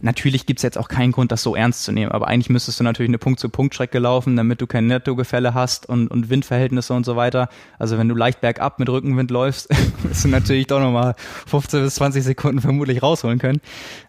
natürlich gibt's jetzt auch keinen Grund, das so ernst zu nehmen. Aber eigentlich müsstest du natürlich eine Punkt-zu-Punkt-Strecke laufen, damit du kein Nettogefälle hast und, und Windverhältnisse und so weiter. Also wenn du leicht bergab mit Rückenwind läufst, wirst du natürlich doch nochmal 15 bis 20 Sekunden vermutlich rausholen können.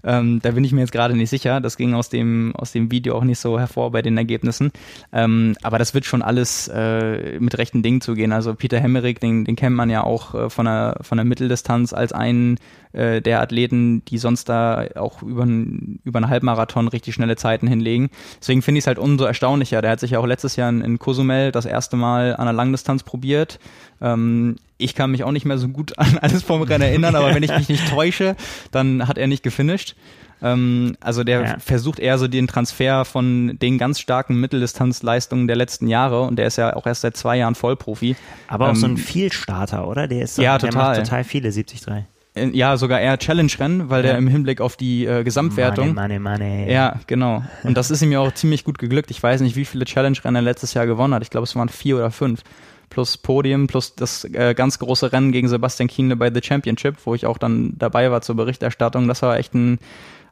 Ähm, da bin ich mir jetzt gerade nicht sicher. Das ging aus dem, aus dem Video auch nicht so hervor bei den Ergebnissen. Ähm, aber das wird schon alles äh, mit Recht rechten Ding zu gehen. Also Peter Hemmerich, den, den kennt man ja auch äh, von, der, von der Mitteldistanz als einen äh, der Athleten, die sonst da auch über, über einen Halbmarathon richtig schnelle Zeiten hinlegen. Deswegen finde ich es halt umso erstaunlicher. Der hat sich ja auch letztes Jahr in, in Cozumel das erste Mal an der Langdistanz probiert. Ähm, ich kann mich auch nicht mehr so gut an alles vom Rennen erinnern, aber wenn ich mich nicht täusche, dann hat er nicht gefinisht. Ähm, also der ja. versucht eher so den Transfer von den ganz starken Mitteldistanzleistungen der letzten Jahre und der ist ja auch erst seit zwei Jahren Vollprofi. Aber auch so ein ähm, Vielstarter, oder? Der ist ja, total. total viele 73. ja, sogar eher Challenge-Rennen, weil ja. der im Hinblick auf die äh, Gesamtwertung. Money, money, money. Ja, genau. Und das ist ihm ja auch ziemlich gut geglückt. Ich weiß nicht, wie viele Challenge-Rennen er letztes Jahr gewonnen hat. Ich glaube, es waren vier oder fünf. Plus Podium, plus das äh, ganz große Rennen gegen Sebastian Kienle bei The Championship, wo ich auch dann dabei war zur Berichterstattung. Das war echt ein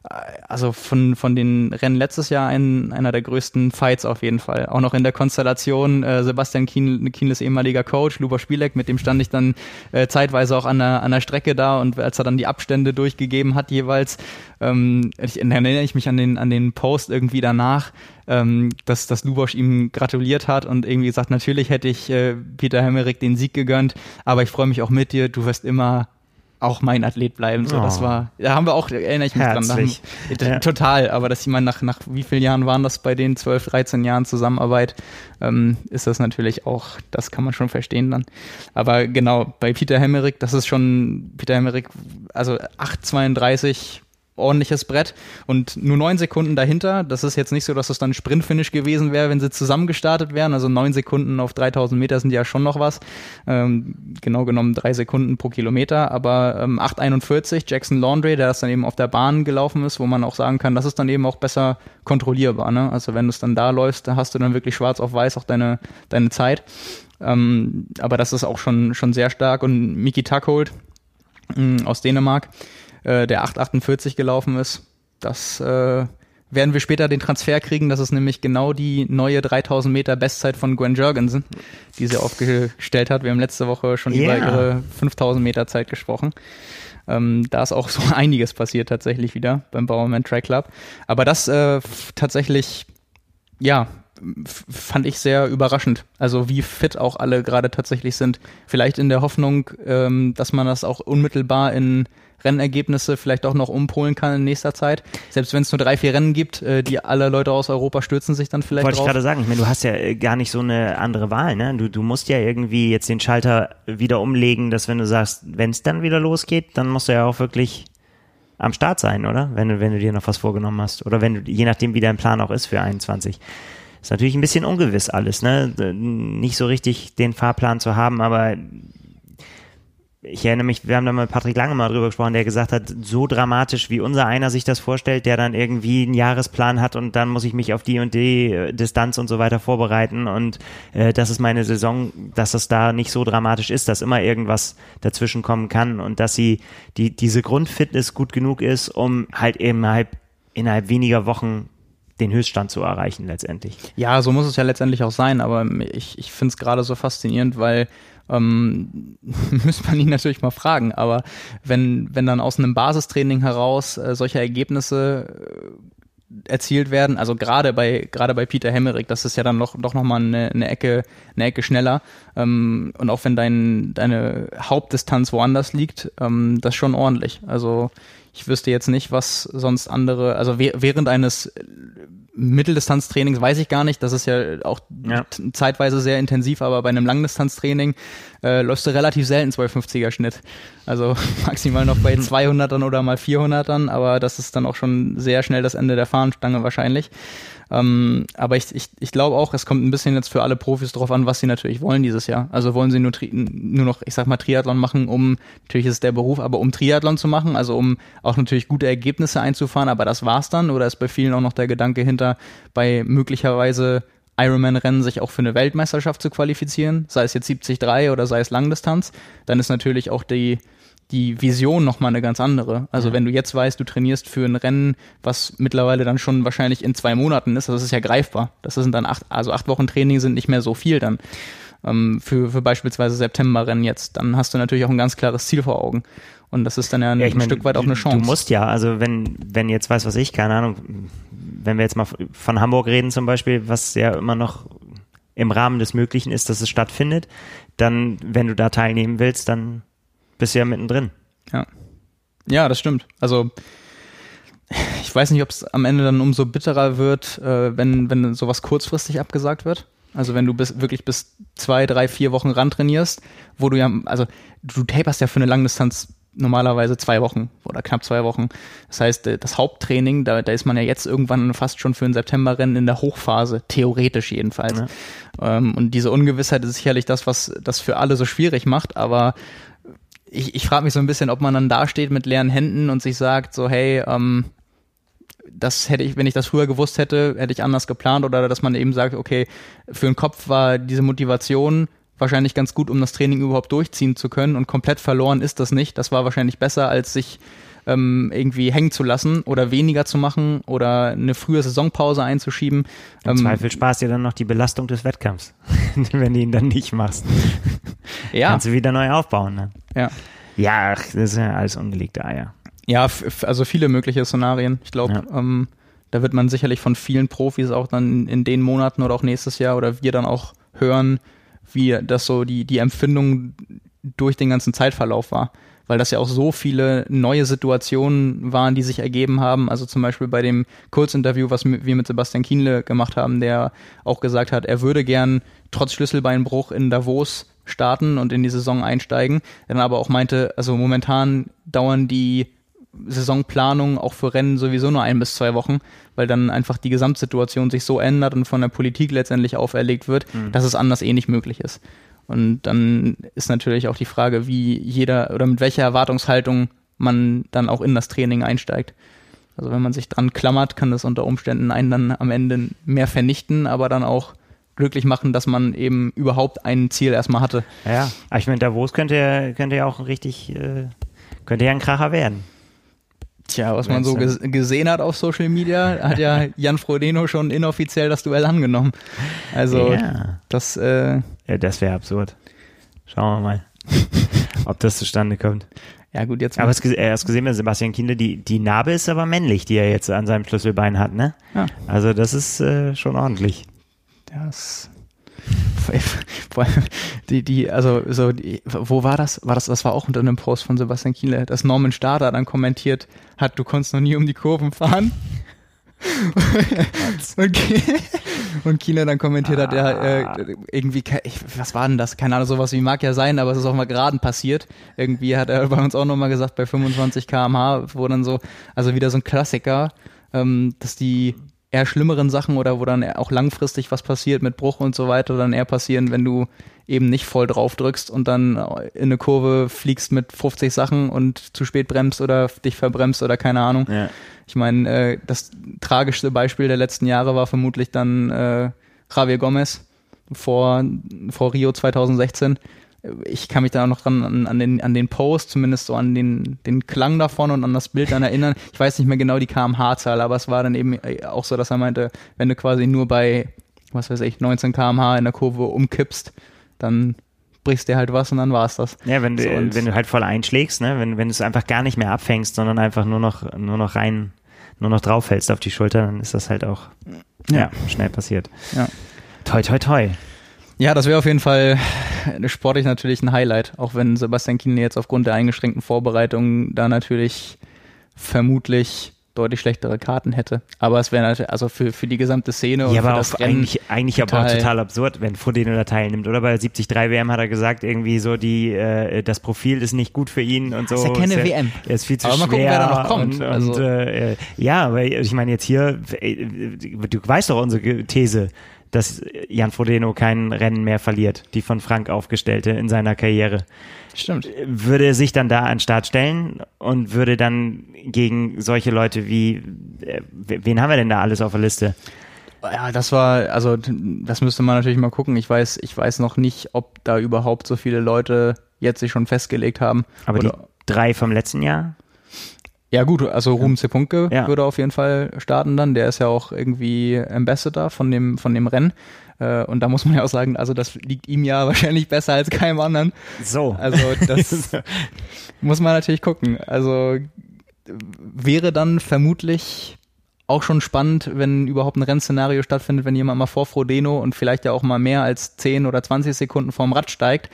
also von, von den Rennen letztes Jahr ein, einer der größten Fights auf jeden Fall. Auch noch in der Konstellation äh, Sebastian Kien, Kienles ehemaliger Coach, Luba Spielek, mit dem stand ich dann äh, zeitweise auch an der, an der Strecke da und als er dann die Abstände durchgegeben hat jeweils, ähm, ich, erinnere ich mich an den, an den Post irgendwie danach, ähm, dass, dass Lubosch ihm gratuliert hat und irgendwie gesagt, natürlich hätte ich äh, Peter Hemmerich den Sieg gegönnt, aber ich freue mich auch mit dir, du wirst immer auch mein Athlet bleiben. So, oh. das war, da haben wir auch, erinnere ich mich Herzlich. dran. Haben, ja. Total, aber dass ich meine, nach, nach wie vielen Jahren waren das bei den 12, 13 Jahren Zusammenarbeit, ähm, ist das natürlich auch, das kann man schon verstehen dann. Aber genau, bei Peter Hemmerich, das ist schon, Peter Hemmerich, also 8,32 ordentliches Brett und nur neun Sekunden dahinter. Das ist jetzt nicht so, dass es dann Sprintfinish gewesen wäre, wenn sie zusammen gestartet wären. Also neun Sekunden auf 3000 Meter sind ja schon noch was. Ähm, genau genommen drei Sekunden pro Kilometer. Aber ähm, 8,41 Jackson Laundry, der das dann eben auf der Bahn gelaufen ist, wo man auch sagen kann, das ist dann eben auch besser kontrollierbar. Ne? Also wenn du es dann da läufst, da hast du dann wirklich schwarz auf weiß auch deine, deine Zeit. Ähm, aber das ist auch schon, schon sehr stark. Und Miki Tuckhold mm, aus Dänemark, äh, der 848 gelaufen ist. Das äh, werden wir später den Transfer kriegen. Das ist nämlich genau die neue 3000 Meter Bestzeit von Gwen Jurgensen, die sie aufgestellt hat. Wir haben letzte Woche schon yeah. über ihre 5000 Meter Zeit gesprochen. Ähm, da ist auch so einiges passiert tatsächlich wieder beim Bauerman Track Club. Aber das äh, tatsächlich, ja, fand ich sehr überraschend. Also wie fit auch alle gerade tatsächlich sind. Vielleicht in der Hoffnung, ähm, dass man das auch unmittelbar in Rennergebnisse vielleicht auch noch umpolen kann in nächster Zeit. Selbst wenn es nur drei, vier Rennen gibt, äh, die alle Leute aus Europa stürzen sich dann vielleicht Wollte drauf. ich gerade sagen, ich meine, du hast ja äh, gar nicht so eine andere Wahl, ne? Du, du musst ja irgendwie jetzt den Schalter wieder umlegen, dass wenn du sagst, wenn es dann wieder losgeht, dann musst du ja auch wirklich am Start sein, oder? Wenn du, wenn du dir noch was vorgenommen hast. Oder wenn du, je nachdem, wie dein Plan auch ist für 21. Ist natürlich ein bisschen ungewiss alles, ne? Nicht so richtig den Fahrplan zu haben, aber ich erinnere mich, wir haben da mit Patrick Lange mal drüber gesprochen, der gesagt hat, so dramatisch wie unser einer sich das vorstellt, der dann irgendwie einen Jahresplan hat und dann muss ich mich auf die und die äh, Distanz und so weiter vorbereiten und äh, das ist meine Saison, dass es da nicht so dramatisch ist, dass immer irgendwas dazwischen kommen kann und dass sie die diese Grundfitness gut genug ist, um halt eben halt innerhalb weniger Wochen den Höchststand zu erreichen letztendlich. Ja, so muss es ja letztendlich auch sein, aber ich, ich finde es gerade so faszinierend, weil ähm, müsste man ihn natürlich mal fragen. Aber wenn, wenn dann aus einem Basistraining heraus äh, solche Ergebnisse äh, erzielt werden, also gerade bei gerade bei Peter Hemmerich, das ist ja dann noch doch noch mal eine, eine Ecke eine Ecke schneller ähm, und auch wenn dein deine Hauptdistanz woanders liegt, ähm, das schon ordentlich. Also ich wüsste jetzt nicht, was sonst andere, also während eines Mitteldistanztrainings weiß ich gar nicht. Das ist ja auch ja. zeitweise sehr intensiv, aber bei einem Langdistanztraining äh, läufst du relativ selten 250er Schnitt. Also maximal noch bei 200ern oder mal 400ern, aber das ist dann auch schon sehr schnell das Ende der Fahnenstange wahrscheinlich. Ähm, aber ich, ich, ich glaube auch, es kommt ein bisschen jetzt für alle Profis drauf an, was sie natürlich wollen dieses Jahr. Also wollen sie nur, nur noch, ich sag mal, Triathlon machen, um, natürlich ist es der Beruf, aber um Triathlon zu machen, also um auch natürlich gute Ergebnisse einzufahren, aber das war's dann? Oder ist bei vielen auch noch der Gedanke hinter, bei möglicherweise Ironman-Rennen sich auch für eine Weltmeisterschaft zu qualifizieren, sei es jetzt 73 oder sei es Langdistanz, dann ist natürlich auch die, die Vision nochmal eine ganz andere. Also ja. wenn du jetzt weißt, du trainierst für ein Rennen, was mittlerweile dann schon wahrscheinlich in zwei Monaten ist, das ist ja greifbar. Das sind dann acht, also acht Wochen Training sind nicht mehr so viel dann. Ähm, für, für beispielsweise Septemberrennen jetzt, dann hast du natürlich auch ein ganz klares Ziel vor Augen. Und das ist dann ja ein, ja, ein mein, Stück weit auch eine Chance. Du musst ja, also wenn, wenn jetzt weiß was ich, keine Ahnung, wenn wir jetzt mal von Hamburg reden zum Beispiel, was ja immer noch im Rahmen des Möglichen ist, dass es stattfindet, dann, wenn du da teilnehmen willst, dann bist ja mittendrin. Ja. Ja, das stimmt. Also ich weiß nicht, ob es am Ende dann umso bitterer wird, äh, wenn, wenn sowas kurzfristig abgesagt wird. Also wenn du bis, wirklich bis zwei, drei, vier Wochen ran trainierst, wo du ja, also du taperst ja für eine Langdistanz normalerweise zwei Wochen oder knapp zwei Wochen. Das heißt, äh, das Haupttraining, da, da ist man ja jetzt irgendwann fast schon für ein Septemberrennen in der Hochphase, theoretisch jedenfalls. Ja. Ähm, und diese Ungewissheit ist sicherlich das, was das für alle so schwierig macht, aber ich, ich frage mich so ein bisschen, ob man dann da steht mit leeren Händen und sich sagt, so, hey, ähm, das hätte ich, wenn ich das früher gewusst hätte, hätte ich anders geplant oder dass man eben sagt, okay, für den Kopf war diese Motivation wahrscheinlich ganz gut, um das Training überhaupt durchziehen zu können und komplett verloren ist das nicht. Das war wahrscheinlich besser, als sich ähm, irgendwie hängen zu lassen oder weniger zu machen oder eine frühe Saisonpause einzuschieben. Im ähm, Zweifel sparst dir dann noch die Belastung des Wettkampfs, wenn du ihn dann nicht machst. Ja. Kannst du wieder neu aufbauen. Ne? Ja. Ja, das ist ja alles ungelegte Eier. Ja, also viele mögliche Szenarien. Ich glaube, ja. ähm, da wird man sicherlich von vielen Profis auch dann in den Monaten oder auch nächstes Jahr oder wir dann auch hören, wie das so die, die Empfindung durch den ganzen Zeitverlauf war weil das ja auch so viele neue Situationen waren, die sich ergeben haben. Also zum Beispiel bei dem Kurzinterview, was wir mit Sebastian Kienle gemacht haben, der auch gesagt hat, er würde gern trotz Schlüsselbeinbruch in Davos starten und in die Saison einsteigen. Dann aber auch meinte, also momentan dauern die Saisonplanung auch für Rennen sowieso nur ein bis zwei Wochen, weil dann einfach die Gesamtsituation sich so ändert und von der Politik letztendlich auferlegt wird, mhm. dass es anders eh nicht möglich ist. Und dann ist natürlich auch die Frage, wie jeder oder mit welcher Erwartungshaltung man dann auch in das Training einsteigt. Also wenn man sich dran klammert, kann das unter Umständen einen dann am Ende mehr vernichten, aber dann auch glücklich machen, dass man eben überhaupt ein Ziel erstmal hatte. Ja, ich meine, Davos könnte ja, könnte ja auch richtig, äh, könnte ja ein Kracher werden. Tja, was man so gesehen hat auf Social Media, hat ja Jan Frodeno schon inoffiziell das Duell angenommen. Also ja. das. Äh, ja, das wäre absurd. Schauen wir mal, ob das zustande kommt. Ja, gut, jetzt. Aber hast du hast gesehen Sebastian Kinder, die, die Narbe ist aber männlich, die er jetzt an seinem Schlüsselbein hat, ne? Ja. Also, das ist äh, schon ordentlich. Das die, die, also so, die, wo war das? War das, das war auch unter einem Post von Sebastian Kiele, dass Norman Starter dann kommentiert hat, du konntest noch nie um die Kurven fahren. und, und Kieler dann kommentiert hat, ja, äh, irgendwie, was war denn das? Keine Ahnung, sowas wie mag ja sein, aber es ist auch mal geraden passiert. Irgendwie hat er bei uns auch nochmal gesagt, bei 25 kmh, wo dann so, also wieder so ein Klassiker, ähm, dass die eher schlimmeren Sachen oder wo dann auch langfristig was passiert mit Bruch und so weiter, dann eher passieren, wenn du eben nicht voll drauf drückst und dann in eine Kurve fliegst mit 50 Sachen und zu spät bremst oder dich verbremst oder keine Ahnung. Ja. Ich meine, äh, das tragischste Beispiel der letzten Jahre war vermutlich dann äh, Javier Gomez vor, vor Rio 2016 ich kann mich da noch dran an, an, den, an den Post, zumindest so an den, den Klang davon und an das Bild dann erinnern. Ich weiß nicht mehr genau die kmh-Zahl, aber es war dann eben äh, auch so, dass er meinte, wenn du quasi nur bei, was weiß ich, 19 kmh in der Kurve umkippst, dann brichst dir halt was und dann war's das. Ja, wenn du, so, wenn du halt voll einschlägst, ne, wenn, wenn du es einfach gar nicht mehr abfängst, sondern einfach nur noch, nur noch rein, nur noch drauf fällst auf die Schulter, dann ist das halt auch, ja, ja schnell passiert. Ja. Toi, toi, toi. Ja, das wäre auf jeden Fall sportlich natürlich ein Highlight, auch wenn Sebastian Kienle jetzt aufgrund der eingeschränkten Vorbereitung da natürlich vermutlich deutlich schlechtere Karten hätte. Aber es wäre natürlich, also für, für die gesamte Szene und ja, aber das Rennen eigentlich, eigentlich aber auch total absurd, wenn Frodeno da teilnimmt. Oder bei 73 WM hat er gesagt, irgendwie so die, äh, das Profil ist nicht gut für ihn und so. Das ist ja keine ist WM. Er ist viel zu aber schwer. Mal gucken, wer da noch kommt. Und, also. und äh, ja, aber ich meine jetzt hier, äh, du weißt doch unsere These dass Jan Frodeno kein Rennen mehr verliert, die von Frank aufgestellte in seiner Karriere. Stimmt. Würde er sich dann da an den Start stellen und würde dann gegen solche Leute wie, äh, wen haben wir denn da alles auf der Liste? Ja, das war, also das müsste man natürlich mal gucken. Ich weiß, ich weiß noch nicht, ob da überhaupt so viele Leute jetzt sich schon festgelegt haben. Aber Oder, die drei vom letzten Jahr? Ja gut, also Ruben Zepunke ja. würde auf jeden Fall starten dann. Der ist ja auch irgendwie Ambassador von dem, von dem Rennen. Äh, und da muss man ja auch sagen, also das liegt ihm ja wahrscheinlich besser als keinem anderen. So. Also das muss man natürlich gucken. Also wäre dann vermutlich auch schon spannend, wenn überhaupt ein Rennszenario stattfindet, wenn jemand mal vor Frodeno und vielleicht ja auch mal mehr als 10 oder 20 Sekunden vorm Rad steigt.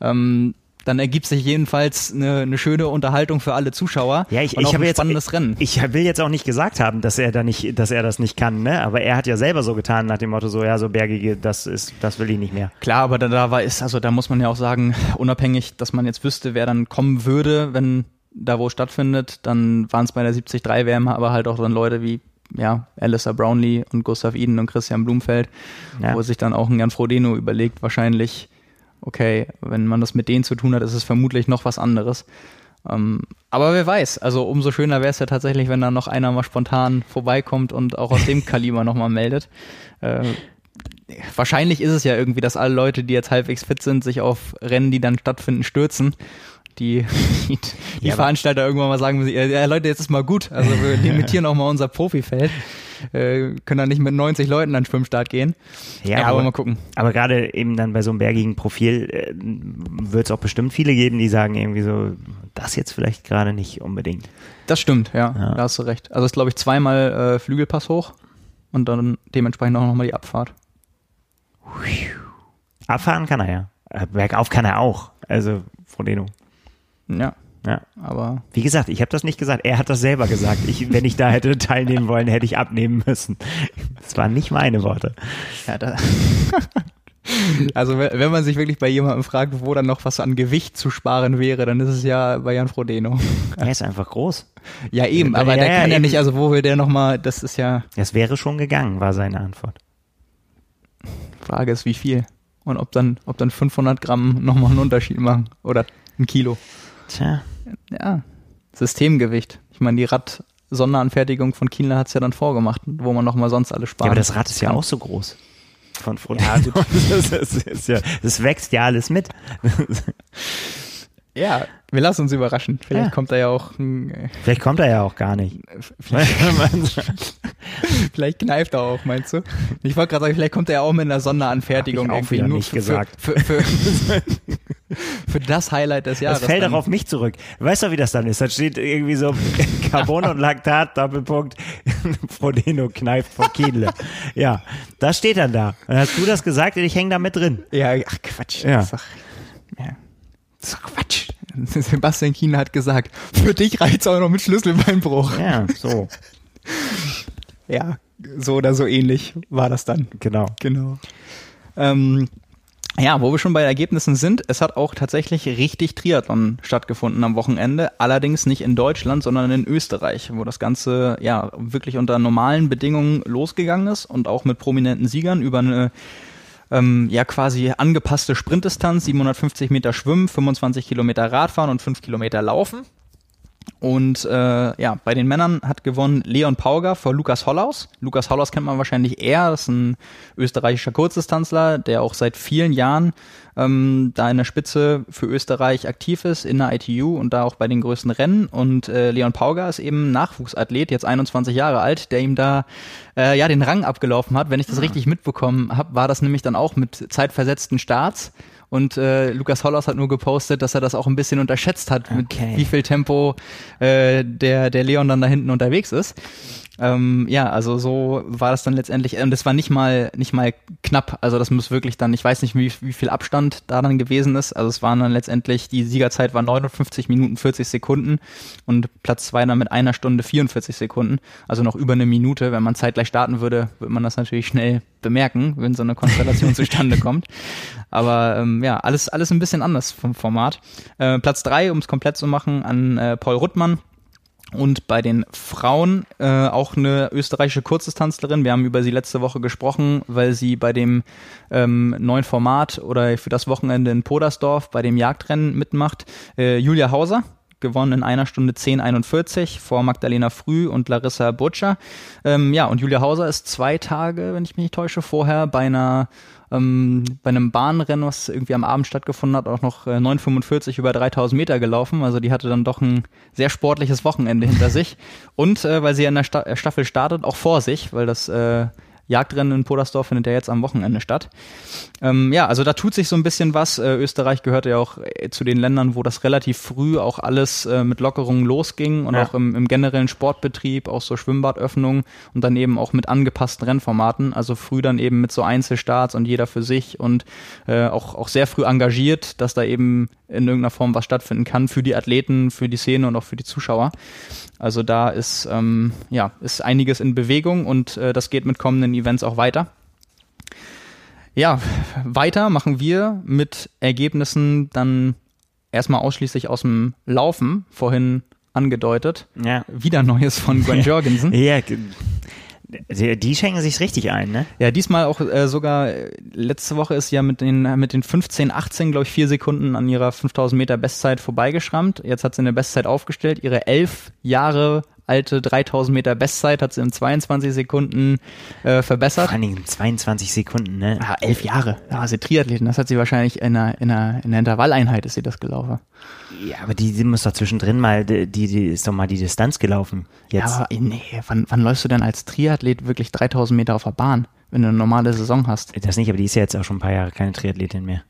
Ähm, dann ergibt sich jedenfalls eine, eine schöne Unterhaltung für alle Zuschauer. Ja, ich, ich habe jetzt spannendes Rennen. Ich will jetzt auch nicht gesagt haben, dass er da nicht, dass er das nicht kann, ne? Aber er hat ja selber so getan nach dem Motto so, ja, so bergige, das ist, das will ich nicht mehr. Klar, aber da, da war ist, also da muss man ja auch sagen, unabhängig, dass man jetzt wüsste, wer dann kommen würde, wenn da wo stattfindet, dann waren es bei der 73 WM aber halt auch dann Leute wie ja, Alistair Brownlee und Gustav Eden und Christian Blumfeld, ja. wo sich dann auch ein Jan Frodeno überlegt, wahrscheinlich okay, wenn man das mit denen zu tun hat, ist es vermutlich noch was anderes. Ähm, aber wer weiß, also umso schöner wäre es ja tatsächlich, wenn da noch einer mal spontan vorbeikommt und auch aus dem Kaliber nochmal meldet. Äh, wahrscheinlich ist es ja irgendwie, dass alle Leute, die jetzt halbwegs fit sind, sich auf Rennen, die dann stattfinden, stürzen. Die, die, die ja, Veranstalter irgendwann mal sagen, ja, Leute, jetzt ist mal gut. Also wir limitieren auch mal unser Profifeld äh, können dann nicht mit 90 Leuten an den Schwimmstart gehen. Ja, aber, aber, mal gucken. Aber gerade eben dann bei so einem bergigen Profil äh, wird es auch bestimmt viele geben, die sagen irgendwie so, das jetzt vielleicht gerade nicht unbedingt. Das stimmt, ja, ja. da hast du recht. Also es ist, glaube ich, zweimal äh, Flügelpass hoch und dann dementsprechend auch nochmal die Abfahrt. Abfahren kann er ja. Äh, bergauf kann er auch. Also, Frodeno. Ja. Ja. Aber wie gesagt, ich habe das nicht gesagt. Er hat das selber gesagt. Ich, wenn ich da hätte teilnehmen wollen, hätte ich abnehmen müssen. Das waren nicht meine Worte. Ja, da also wenn man sich wirklich bei jemandem fragt, wo dann noch was an Gewicht zu sparen wäre, dann ist es ja bei Jan Frodeno. Er ist einfach groß. Ja eben, aber ja, der ja, kann ja nicht, also wo will der nochmal, das ist ja... Das wäre schon gegangen, war seine Antwort. Frage ist, wie viel? Und ob dann, ob dann 500 Gramm nochmal einen Unterschied machen oder ein Kilo. Tja. Ja, Systemgewicht. Ich meine, die Rad-Sonderanfertigung von Kienle hat es ja dann vorgemacht, wo man nochmal sonst alles spart. Ja, aber das Rad ist ja auch so groß. Von Frontino. Ja, das, ist, ist ja, das wächst ja alles mit. Ja, wir lassen uns überraschen. Vielleicht ja. kommt er ja auch. Äh, vielleicht kommt er ja auch gar nicht. Vielleicht, kneift er auch, meinst du? Ich wollte gerade sagen, vielleicht kommt er ja auch mit einer Sonderanfertigung Hab ich auch irgendwie nur nicht für, gesagt. Für, für, für, das Highlight des Jahres. Das fällt dann. auch auf mich zurück. Weißt du, wie das dann ist? Da steht irgendwie so Carbon und Laktat, Doppelpunkt, Frodeno kneift vor Kiedle. Ja, das steht dann da. Dann hast du das gesagt und ich hänge da mit drin. Ja, ach Quatsch. Ja. Das ist doch, ja. Das ist doch Quatsch. Sebastian Kienle hat gesagt, für dich reicht's auch noch mit Schlüsselbeinbruch. Ja, so. Ja, so oder so ähnlich war das dann. Genau. Genau. Ähm, ja, wo wir schon bei Ergebnissen sind, es hat auch tatsächlich richtig Triathlon stattgefunden am Wochenende, allerdings nicht in Deutschland, sondern in Österreich, wo das Ganze ja wirklich unter normalen Bedingungen losgegangen ist und auch mit prominenten Siegern über eine ähm, ja quasi angepasste Sprintdistanz, 750 Meter Schwimmen, 25 Kilometer Radfahren und 5 Kilometer Laufen. Und äh, ja, bei den Männern hat gewonnen Leon Pauger vor Lukas Hollaus. Lukas Hollaus kennt man wahrscheinlich eher, das ist ein österreichischer Kurzdistanzler, der auch seit vielen Jahren ähm, da in der Spitze für Österreich aktiv ist, in der ITU und da auch bei den größten Rennen. Und äh, Leon Pauger ist eben Nachwuchsathlet, jetzt 21 Jahre alt, der ihm da äh, ja den Rang abgelaufen hat. Wenn ich das. Ah. richtig mitbekommen habe, war das nämlich dann auch mit zeitversetzten Starts. Und äh, Lukas Hollaus hat nur gepostet, dass er das auch ein bisschen unterschätzt hat, okay. mit wie viel Tempo äh, der, der Leon dann da hinten unterwegs ist. Ähm, ja, also so war das dann letztendlich, und es war nicht mal, nicht mal knapp, also das muss wirklich dann, ich weiß nicht, wie, wie viel Abstand da dann gewesen ist, also es waren dann letztendlich, die Siegerzeit war 59 Minuten 40 Sekunden und Platz zwei dann mit einer Stunde 44 Sekunden, also noch über eine Minute, wenn man zeitgleich starten würde, würde man das natürlich schnell bemerken, wenn so eine Konstellation zustande kommt. Aber ähm, ja, alles, alles ein bisschen anders vom Format. Äh, Platz drei, um es komplett zu machen, an äh, Paul Ruttmann und bei den Frauen äh, auch eine österreichische Kurzdistanzlerin. Wir haben über sie letzte Woche gesprochen, weil sie bei dem ähm, neuen Format oder für das Wochenende in Podersdorf bei dem Jagdrennen mitmacht. Äh, Julia Hauser gewonnen in einer Stunde 10,41 vor Magdalena Früh und Larissa Butcher. Ähm, ja, und Julia Hauser ist zwei Tage, wenn ich mich nicht täusche, vorher bei einer ähm, bei einem Bahnrennen, was irgendwie am Abend stattgefunden hat, auch noch äh, 9,45 über 3000 Meter gelaufen. Also die hatte dann doch ein sehr sportliches Wochenende hinter sich. Und äh, weil sie in der Sta Staffel startet, auch vor sich, weil das äh, Jagdrennen in Podersdorf findet ja jetzt am Wochenende statt. Ähm, ja, also da tut sich so ein bisschen was. Äh, Österreich gehört ja auch äh, zu den Ländern, wo das relativ früh auch alles äh, mit Lockerungen losging und ja. auch im, im, generellen Sportbetrieb, auch so Schwimmbadöffnungen und dann eben auch mit angepassten Rennformaten. Also früh dann eben mit so Einzelstarts und jeder für sich und äh, auch, auch sehr früh engagiert, dass da eben in irgendeiner Form was stattfinden kann für die Athleten, für die Szene und auch für die Zuschauer. Also da ist, ähm, ja, ist einiges in Bewegung und äh, das geht mit kommenden Events auch weiter. Ja, weiter machen wir mit Ergebnissen dann erstmal ausschließlich aus dem Laufen, vorhin angedeutet. Ja. Wieder Neues von Gwen Jorgensen. ja, Die, schenken sich richtig ein, ne? Ja, diesmal auch äh, sogar, äh, letzte Woche ist ja mit den, mit den 15, 18, glaube ich, vier Sekunden an ihrer 5000 Meter Bestzeit vorbeigeschrammt. Jetzt hat sie eine Bestzeit aufgestellt. Ihre elf Jahre alte 3000 Meter Bestzeit hat sie in 22 Sekunden äh, verbessert. Vor allen Dingen 22 Sekunden, ne? Ah, elf Jahre. Ja, sie Triathletin. Das hat sie wahrscheinlich in einer, in einer, in einer Intervalleinheit ist sie das gelaufen. Ja, aber die, die muss doch zwischendrin mal, die, die ist doch mal die Distanz gelaufen. Jetzt. Ja, aber nee, wann, wann läufst du denn als Triathlet wirklich 3000 Meter auf der Bahn, wenn du eine normale Saison hast? Das nicht, aber die ist ja jetzt auch schon ein paar Jahre keine Triathletin mehr.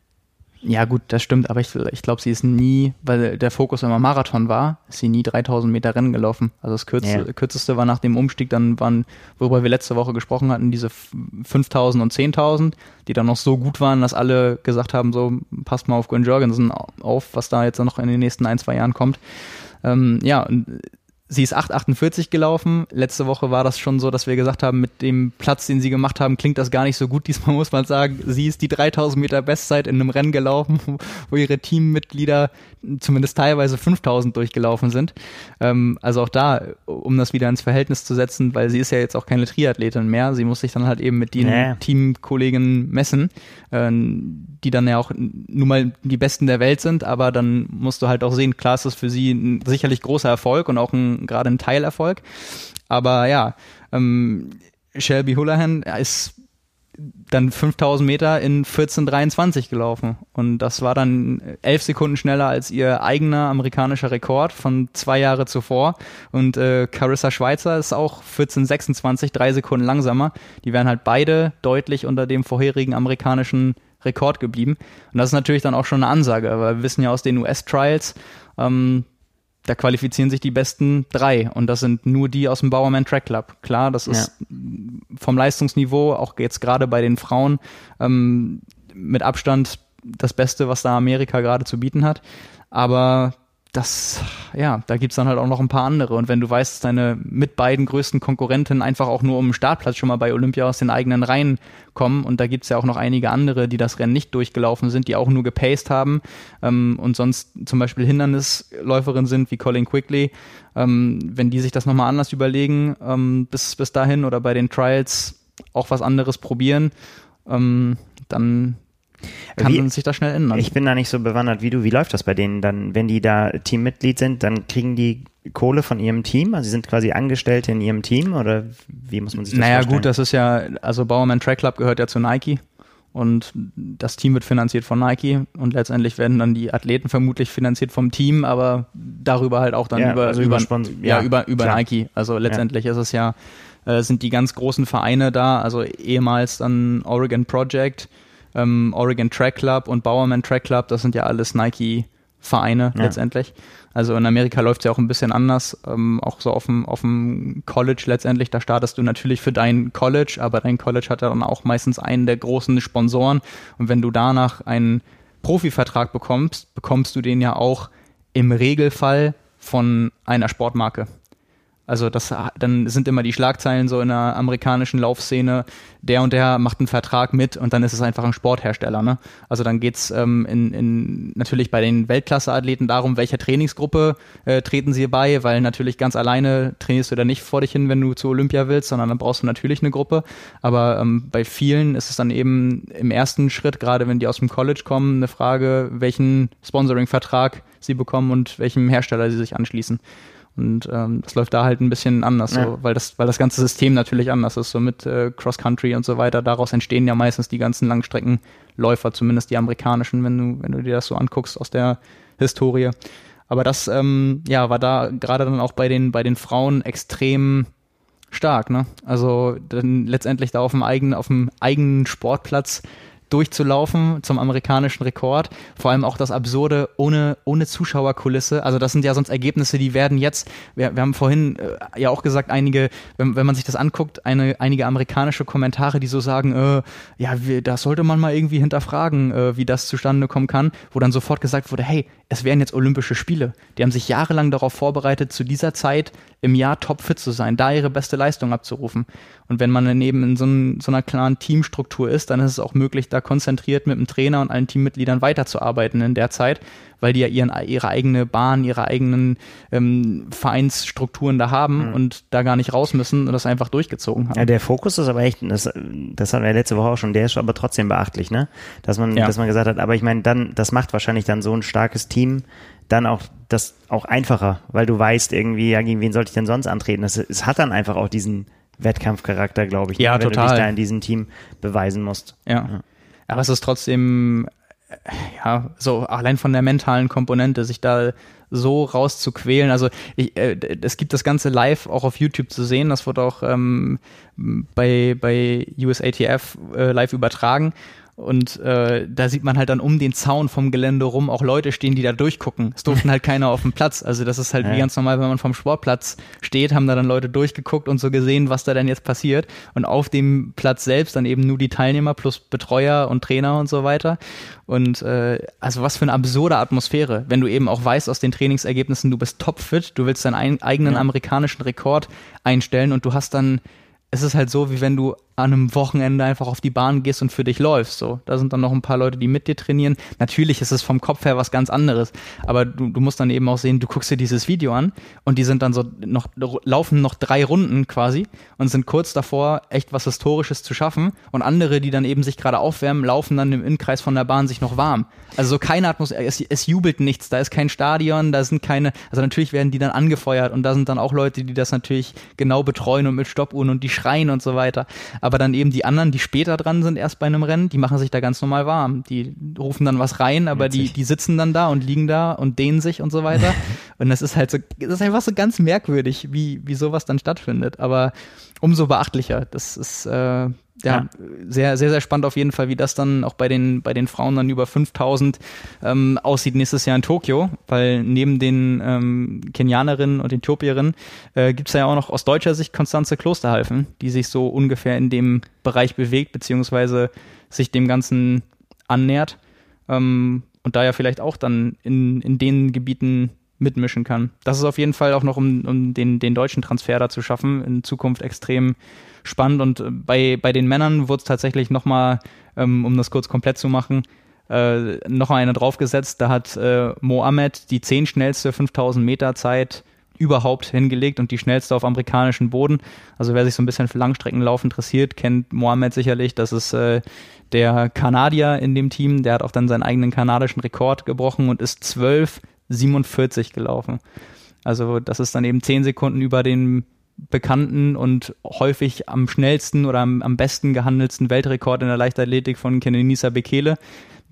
Ja, gut, das stimmt, aber ich, ich glaube, sie ist nie, weil der Fokus immer Marathon war, ist sie nie 3000 Meter Rennen gelaufen. Also das kürzeste, ja. kürzeste war nach dem Umstieg, dann waren, worüber wir letzte Woche gesprochen hatten, diese 5000 und 10.000, die dann noch so gut waren, dass alle gesagt haben, so, passt mal auf Gwen Jorgensen auf, was da jetzt noch in den nächsten ein, zwei Jahren kommt. Ähm, ja, Sie ist 8,48 gelaufen. Letzte Woche war das schon so, dass wir gesagt haben, mit dem Platz, den sie gemacht haben, klingt das gar nicht so gut. Diesmal muss man sagen, sie ist die 3000 Meter Bestzeit in einem Rennen gelaufen, wo ihre Teammitglieder zumindest teilweise 5000 durchgelaufen sind. Ähm, also auch da, um das wieder ins Verhältnis zu setzen, weil sie ist ja jetzt auch keine Triathletin mehr. Sie muss sich dann halt eben mit den nee. Teamkollegen messen, äh, die dann ja auch nun mal die Besten der Welt sind. Aber dann musst du halt auch sehen, klar ist das für sie ein sicherlich großer Erfolg und auch ein, gerade ein Teilerfolg. Aber ja, ähm, Shelby Houlihan ist dann 5000 Meter in 14,23 gelaufen. Und das war dann elf Sekunden schneller als ihr eigener amerikanischer Rekord von zwei Jahre zuvor. Und äh, Carissa Schweizer ist auch 14,26, drei Sekunden langsamer. Die wären halt beide deutlich unter dem vorherigen amerikanischen Rekord geblieben. Und das ist natürlich dann auch schon eine Ansage, weil wir wissen ja aus den US-Trials, ähm, da qualifizieren sich die besten drei und das sind nur die aus dem Bowerman Track Club. Klar, das ist ja. vom Leistungsniveau, auch jetzt gerade bei den Frauen, ähm, mit Abstand das Beste, was da Amerika gerade zu bieten hat. Aber das, ja, da gibt's dann halt auch noch ein paar andere. Und wenn du weißt, dass deine mit beiden größten Konkurrenten einfach auch nur um den Startplatz schon mal bei Olympia aus den eigenen Reihen kommen, und da gibt's ja auch noch einige andere, die das Rennen nicht durchgelaufen sind, die auch nur gepaced haben ähm, und sonst zum Beispiel Hindernisläuferin sind wie Colin Quickly, ähm, wenn die sich das nochmal anders überlegen, ähm, bis, bis dahin oder bei den Trials auch was anderes probieren, ähm, dann kann wie, sich das schnell ändern. Ich bin da nicht so bewandert wie du. Wie läuft das bei denen dann? Wenn die da Teammitglied sind, dann kriegen die Kohle von ihrem Team? Also sie sind quasi Angestellte in ihrem Team oder wie muss man sich das naja, vorstellen? Naja gut, das ist ja, also Bauerman Track Club gehört ja zu Nike und das Team wird finanziert von Nike und letztendlich werden dann die Athleten vermutlich finanziert vom Team, aber darüber halt auch dann ja, über, also über, über, ja, ja, über, über Nike. Also letztendlich ist es ja, äh, sind die ganz großen Vereine da, also ehemals dann Oregon Project, ähm, Oregon Track Club und Bowerman Track Club, das sind ja alles Nike-Vereine ja. letztendlich. Also in Amerika läuft es ja auch ein bisschen anders, ähm, auch so auf dem, auf dem College letztendlich, da startest du natürlich für dein College, aber dein College hat ja dann auch meistens einen der großen Sponsoren und wenn du danach einen Profivertrag bekommst, bekommst du den ja auch im Regelfall von einer Sportmarke. Also das, dann sind immer die Schlagzeilen so in der amerikanischen Laufszene, der und der macht einen Vertrag mit und dann ist es einfach ein Sporthersteller. Ne? Also dann geht's ähm, in, in, natürlich bei den Weltklasse-Athleten darum, welcher Trainingsgruppe äh, treten sie bei, weil natürlich ganz alleine trainierst du da nicht vor dich hin, wenn du zu Olympia willst, sondern dann brauchst du natürlich eine Gruppe. Aber ähm, bei vielen ist es dann eben im ersten Schritt, gerade wenn die aus dem College kommen, eine Frage, welchen Sponsoring-Vertrag sie bekommen und welchem Hersteller sie sich anschließen. Und ähm, das läuft da halt ein bisschen anders, ja. so, weil das, weil das ganze System natürlich anders ist, so mit äh, Cross Country und so weiter. Daraus entstehen ja meistens die ganzen Langstreckenläufer, zumindest die amerikanischen, wenn du, wenn du dir das so anguckst aus der Historie. Aber das, ähm, ja, war da gerade dann auch bei den, bei den Frauen extrem stark, ne? Also dann letztendlich da auf dem eigenen, auf dem eigenen Sportplatz durchzulaufen zum amerikanischen Rekord. Vor allem auch das Absurde ohne, ohne Zuschauerkulisse. Also das sind ja sonst Ergebnisse, die werden jetzt, wir, wir haben vorhin äh, ja auch gesagt, einige, wenn, wenn man sich das anguckt, eine, einige amerikanische Kommentare, die so sagen, äh, ja, wir, das sollte man mal irgendwie hinterfragen, äh, wie das zustande kommen kann, wo dann sofort gesagt wurde, hey, es wären jetzt Olympische Spiele. Die haben sich jahrelang darauf vorbereitet, zu dieser Zeit im Jahr topfit zu sein, da ihre beste Leistung abzurufen. Und wenn man dann eben in so, ein, so einer klaren Teamstruktur ist, dann ist es auch möglich, da konzentriert mit dem Trainer und allen Teammitgliedern weiterzuarbeiten in der Zeit, weil die ja ihren, ihre eigene Bahn, ihre eigenen ähm, Vereinsstrukturen da haben mhm. und da gar nicht raus müssen und das einfach durchgezogen haben. Ja, der Fokus ist aber echt, das, das hatten wir letzte Woche auch schon, der ist aber trotzdem beachtlich, ne? Dass man, ja. dass man gesagt hat, aber ich meine, dann, das macht wahrscheinlich dann so ein starkes Team, dann auch das auch einfacher, weil du weißt irgendwie, ja, gegen wen sollte ich denn sonst antreten? Es, es hat dann einfach auch diesen Wettkampfcharakter, glaube ich, ja, wenn total. du dich da in diesem Team beweisen musst. Ja. ja. Aber es ist trotzdem, ja, so allein von der mentalen Komponente, sich da so rauszuquälen. Also ich, äh, es gibt das Ganze live auch auf YouTube zu sehen. Das wird auch ähm, bei, bei USATF äh, live übertragen. Und äh, da sieht man halt dann um den Zaun vom Gelände rum auch Leute stehen, die da durchgucken. Es durften halt keiner auf dem Platz. Also das ist halt ja. wie ganz normal, wenn man vom Sportplatz steht, haben da dann Leute durchgeguckt und so gesehen, was da denn jetzt passiert. Und auf dem Platz selbst dann eben nur die Teilnehmer plus Betreuer und Trainer und so weiter. Und äh, also was für eine absurde Atmosphäre, wenn du eben auch weißt aus den Trainingsergebnissen, du bist topfit, du willst deinen eigenen ja. amerikanischen Rekord einstellen und du hast dann es ist halt so, wie wenn du an einem Wochenende einfach auf die Bahn gehst und für dich läufst. So, da sind dann noch ein paar Leute, die mit dir trainieren. Natürlich ist es vom Kopf her was ganz anderes, aber du, du musst dann eben auch sehen, du guckst dir dieses Video an und die sind dann so noch laufen noch drei Runden quasi und sind kurz davor, echt was Historisches zu schaffen. Und andere, die dann eben sich gerade aufwärmen, laufen dann im Innenkreis von der Bahn sich noch warm. Also so keine Atmosphäre, es, es jubelt nichts, da ist kein Stadion, da sind keine, also natürlich werden die dann angefeuert und da sind dann auch Leute, die das natürlich genau betreuen und mit Stoppuhren und die schreien und so weiter. Aber aber dann eben die anderen, die später dran sind, erst bei einem Rennen, die machen sich da ganz normal warm. Die rufen dann was rein, aber die, die sitzen dann da und liegen da und dehnen sich und so weiter. und das ist halt so, das ist einfach so ganz merkwürdig, wie, wie sowas dann stattfindet. Aber umso beachtlicher. Das ist, äh, ja, ja, sehr, sehr, sehr spannend auf jeden Fall, wie das dann auch bei den, bei den Frauen dann über 5000 ähm, aussieht nächstes Jahr in Tokio, weil neben den ähm, Kenianerinnen und Äthiopierinnen äh, gibt es ja auch noch aus deutscher Sicht Konstanze Klosterhalfen, die sich so ungefähr in dem Bereich bewegt, beziehungsweise sich dem Ganzen annähert ähm, und da ja vielleicht auch dann in, in den Gebieten mitmischen kann. Das ist auf jeden Fall auch noch, um, um den, den deutschen Transfer da zu schaffen, in Zukunft extrem spannend. Und äh, bei, bei den Männern wurde es tatsächlich nochmal, ähm, um das kurz komplett zu machen, äh, noch eine draufgesetzt. Da hat äh, Mohamed die zehn schnellste 5000 Meter Zeit überhaupt hingelegt und die schnellste auf amerikanischen Boden. Also wer sich so ein bisschen für Langstreckenlauf interessiert, kennt Mohamed sicherlich. Das ist äh, der Kanadier in dem Team. Der hat auch dann seinen eigenen kanadischen Rekord gebrochen und ist 12,47 gelaufen. Also das ist dann eben zehn Sekunden über den bekannten und häufig am schnellsten oder am, am besten gehandelsten Weltrekord in der Leichtathletik von Kenenisa Bekele,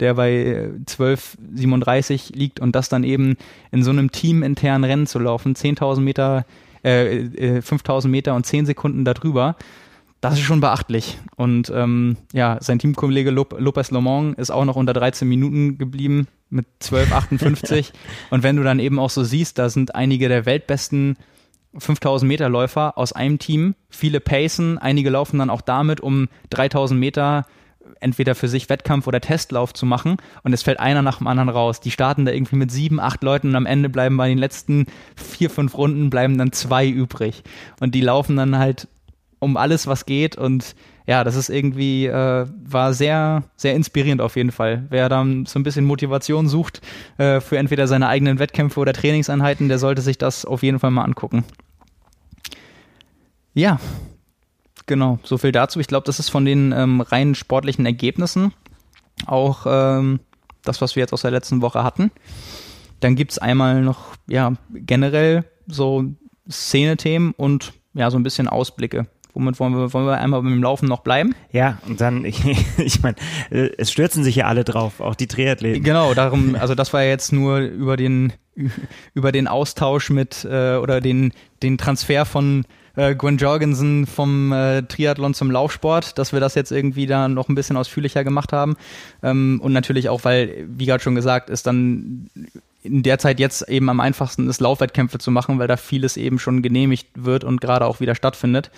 der bei 12,37 äh, liegt und das dann eben in so einem teaminternen Rennen zu laufen, 10.000 Meter, äh, 5.000 äh, Meter und 10 Sekunden darüber, das ist schon beachtlich. Und ähm, ja, sein Teamkollege Lopez Lomong ist auch noch unter 13 Minuten geblieben mit 12,58. und wenn du dann eben auch so siehst, da sind einige der weltbesten 5000 Meter Läufer aus einem Team, viele pacen, einige laufen dann auch damit, um 3000 Meter entweder für sich Wettkampf oder Testlauf zu machen und es fällt einer nach dem anderen raus. Die starten da irgendwie mit sieben, acht Leuten und am Ende bleiben bei den letzten vier, fünf Runden bleiben dann zwei übrig und die laufen dann halt um alles, was geht und ja, das ist irgendwie, äh, war sehr, sehr inspirierend auf jeden Fall. Wer dann so ein bisschen Motivation sucht äh, für entweder seine eigenen Wettkämpfe oder Trainingseinheiten, der sollte sich das auf jeden Fall mal angucken. Ja, genau, so viel dazu. Ich glaube, das ist von den ähm, rein sportlichen Ergebnissen auch ähm, das, was wir jetzt aus der letzten Woche hatten. Dann gibt es einmal noch, ja, generell so Szenethemen und ja, so ein bisschen Ausblicke. Womit wollen wir, wollen wir einmal mit dem Laufen noch bleiben? Ja, und dann, ich, ich meine, äh, es stürzen sich ja alle drauf, auch die Triathleten. Genau, darum, also das war jetzt nur über den, über den Austausch mit äh, oder den, den Transfer von äh, Gwen Jorgensen vom äh, Triathlon zum Laufsport, dass wir das jetzt irgendwie da noch ein bisschen ausführlicher gemacht haben. Ähm, und natürlich auch, weil, wie gerade schon gesagt, ist dann in der Zeit jetzt eben am einfachsten ist, Laufwettkämpfe zu machen, weil da vieles eben schon genehmigt wird und gerade auch wieder stattfindet.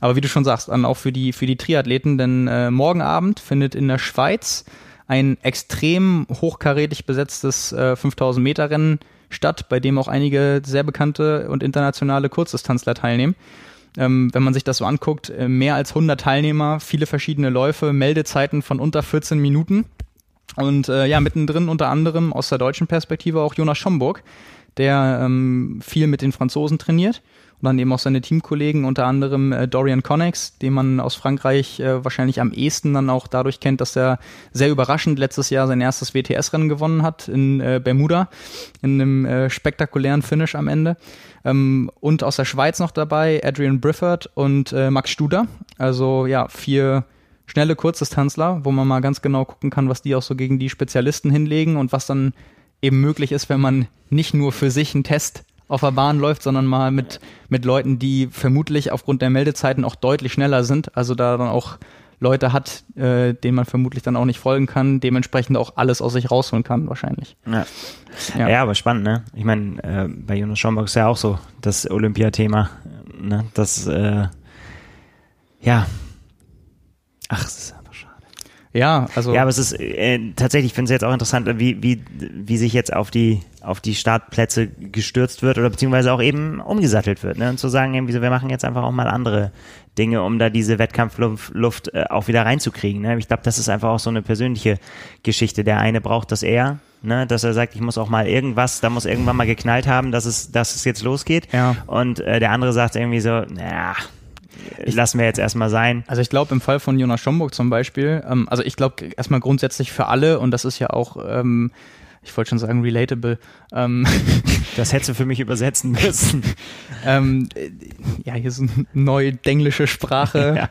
Aber wie du schon sagst, dann auch für die, für die Triathleten, denn äh, morgen Abend findet in der Schweiz ein extrem hochkarätig besetztes äh, 5000 Meter Rennen statt, bei dem auch einige sehr bekannte und internationale Kurzdistanzler teilnehmen. Ähm, wenn man sich das so anguckt, äh, mehr als 100 Teilnehmer, viele verschiedene Läufe, Meldezeiten von unter 14 Minuten. Und äh, ja, mittendrin unter anderem aus der deutschen Perspektive auch Jonas Schomburg, der ähm, viel mit den Franzosen trainiert und dann eben auch seine Teamkollegen, unter anderem äh, Dorian Connex, den man aus Frankreich äh, wahrscheinlich am ehesten dann auch dadurch kennt, dass er sehr überraschend letztes Jahr sein erstes WTS-Rennen gewonnen hat in äh, Bermuda, in einem äh, spektakulären Finish am Ende. Ähm, und aus der Schweiz noch dabei Adrian Brifford und äh, Max Studer. Also ja, vier schnelle Kurzdistanzler, wo man mal ganz genau gucken kann, was die auch so gegen die Spezialisten hinlegen und was dann eben möglich ist, wenn man nicht nur für sich einen Test auf der Bahn läuft, sondern mal mit, mit Leuten, die vermutlich aufgrund der Meldezeiten auch deutlich schneller sind. Also da dann auch Leute hat, äh, denen man vermutlich dann auch nicht folgen kann, dementsprechend auch alles aus sich rausholen kann, wahrscheinlich. Ja, ja. ja aber spannend, ne? Ich meine, äh, bei Jonas Schomburg ist ja auch so das Olympiathema, ne? Das, äh, ja. Ach, es ist ja, also. Ja, aber es ist äh, tatsächlich, ich finde es jetzt auch interessant, wie, wie, wie sich jetzt auf die, auf die Startplätze gestürzt wird oder beziehungsweise auch eben umgesattelt wird. Ne? Und zu sagen, irgendwie so, wir machen jetzt einfach auch mal andere Dinge, um da diese Wettkampfluft Luft, äh, auch wieder reinzukriegen. Ne? Ich glaube, das ist einfach auch so eine persönliche Geschichte. Der eine braucht das eher, ne? dass er sagt, ich muss auch mal irgendwas, da muss irgendwann mal geknallt haben, dass es, dass es jetzt losgeht. Ja. Und äh, der andere sagt irgendwie so, naja, ich, lassen wir jetzt erstmal sein. Also ich glaube im Fall von Jonas Schomburg zum Beispiel, ähm, also ich glaube erstmal grundsätzlich für alle und das ist ja auch ähm, ich wollte schon sagen relatable. Ähm, das hättest du für mich übersetzen müssen. ähm, ja, hier ist eine neue denglische Sprache. Ja.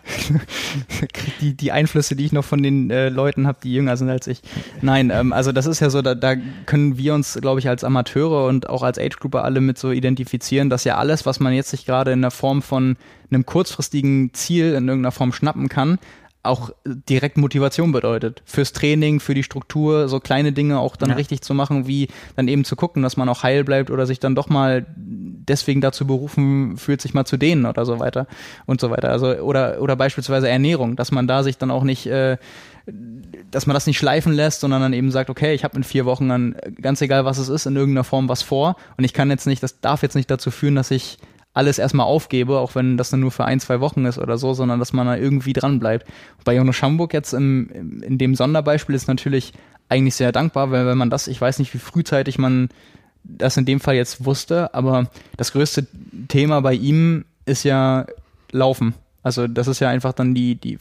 die, die Einflüsse, die ich noch von den äh, Leuten habe, die jünger sind als ich. Nein, ähm, also das ist ja so, da, da können wir uns, glaube ich, als Amateure und auch als Age-Grupper alle mit so identifizieren, dass ja alles, was man jetzt sich gerade in der Form von einem kurzfristigen Ziel in irgendeiner Form schnappen kann, auch direkt Motivation bedeutet. Fürs Training, für die Struktur, so kleine Dinge auch dann ja. richtig zu machen, wie dann eben zu gucken, dass man auch heil bleibt oder sich dann doch mal deswegen dazu berufen fühlt, sich mal zu dehnen oder so weiter und so weiter. Also, oder, oder beispielsweise Ernährung, dass man da sich dann auch nicht, äh, dass man das nicht schleifen lässt, sondern dann eben sagt, okay, ich habe in vier Wochen dann, ganz egal was es ist, in irgendeiner Form was vor und ich kann jetzt nicht, das darf jetzt nicht dazu führen, dass ich alles erstmal aufgebe, auch wenn das dann nur für ein, zwei Wochen ist oder so, sondern dass man da irgendwie dran bleibt. Bei Jonas Schamburg jetzt im, in dem Sonderbeispiel ist natürlich eigentlich sehr dankbar, weil wenn man das, ich weiß nicht, wie frühzeitig man das in dem Fall jetzt wusste, aber das größte Thema bei ihm ist ja Laufen. Also das ist ja einfach dann die, die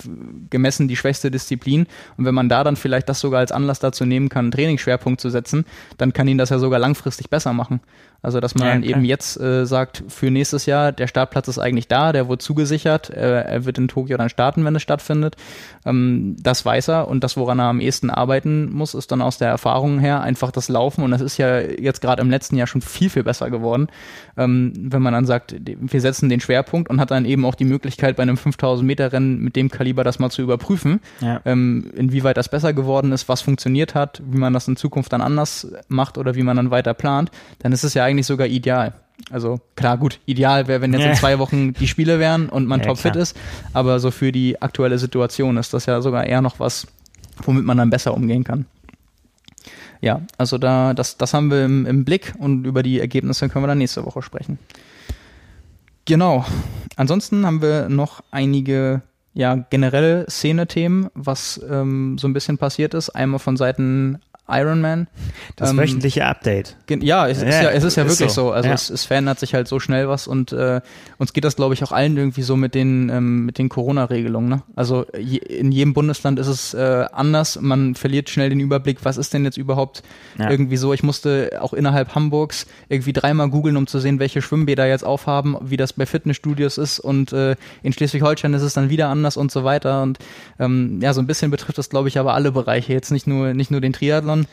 gemessen die schwächste Disziplin. Und wenn man da dann vielleicht das sogar als Anlass dazu nehmen kann, einen Trainingsschwerpunkt zu setzen, dann kann ihn das ja sogar langfristig besser machen. Also dass man ja, dann eben jetzt äh, sagt, für nächstes Jahr, der Startplatz ist eigentlich da, der wurde zugesichert, äh, er wird in Tokio dann starten, wenn es stattfindet. Ähm, das weiß er und das, woran er am ehesten arbeiten muss, ist dann aus der Erfahrung her einfach das Laufen und das ist ja jetzt gerade im letzten Jahr schon viel, viel besser geworden. Ähm, wenn man dann sagt, wir setzen den Schwerpunkt und hat dann eben auch die Möglichkeit, bei einem 5000 Meter Rennen mit dem Kaliber das mal zu überprüfen, ja. ähm, inwieweit das besser geworden ist, was funktioniert hat, wie man das in Zukunft dann anders macht oder wie man dann weiter plant, dann ist es ja eigentlich sogar ideal. Also klar, gut, ideal wäre, wenn jetzt in zwei Wochen die Spiele wären und man ja, topfit ist, aber so für die aktuelle Situation ist das ja sogar eher noch was, womit man dann besser umgehen kann. Ja, also da, das, das haben wir im, im Blick und über die Ergebnisse können wir dann nächste Woche sprechen. Genau. Ansonsten haben wir noch einige ja, generelle Szene-Themen, was ähm, so ein bisschen passiert ist. Einmal von Seiten Iron Man. Das ähm, wöchentliche Update. Ja, es, ja, ist ja, es ist ja wirklich so. so. Also ja. es, es, verändert sich halt so schnell was und äh, uns geht das, glaube ich, auch allen irgendwie so mit den ähm, mit den Corona-Regelungen. Ne? Also je, in jedem Bundesland ist es äh, anders. Man verliert schnell den Überblick, was ist denn jetzt überhaupt irgendwie so. Ich musste auch innerhalb Hamburgs irgendwie dreimal googeln, um zu sehen, welche Schwimmbäder jetzt aufhaben, wie das bei Fitnessstudios ist und äh, in Schleswig-Holstein ist es dann wieder anders und so weiter. Und ähm, ja, so ein bisschen betrifft das, glaube ich, aber alle Bereiche. Jetzt nicht nur nicht nur den Triathlon Triathlon.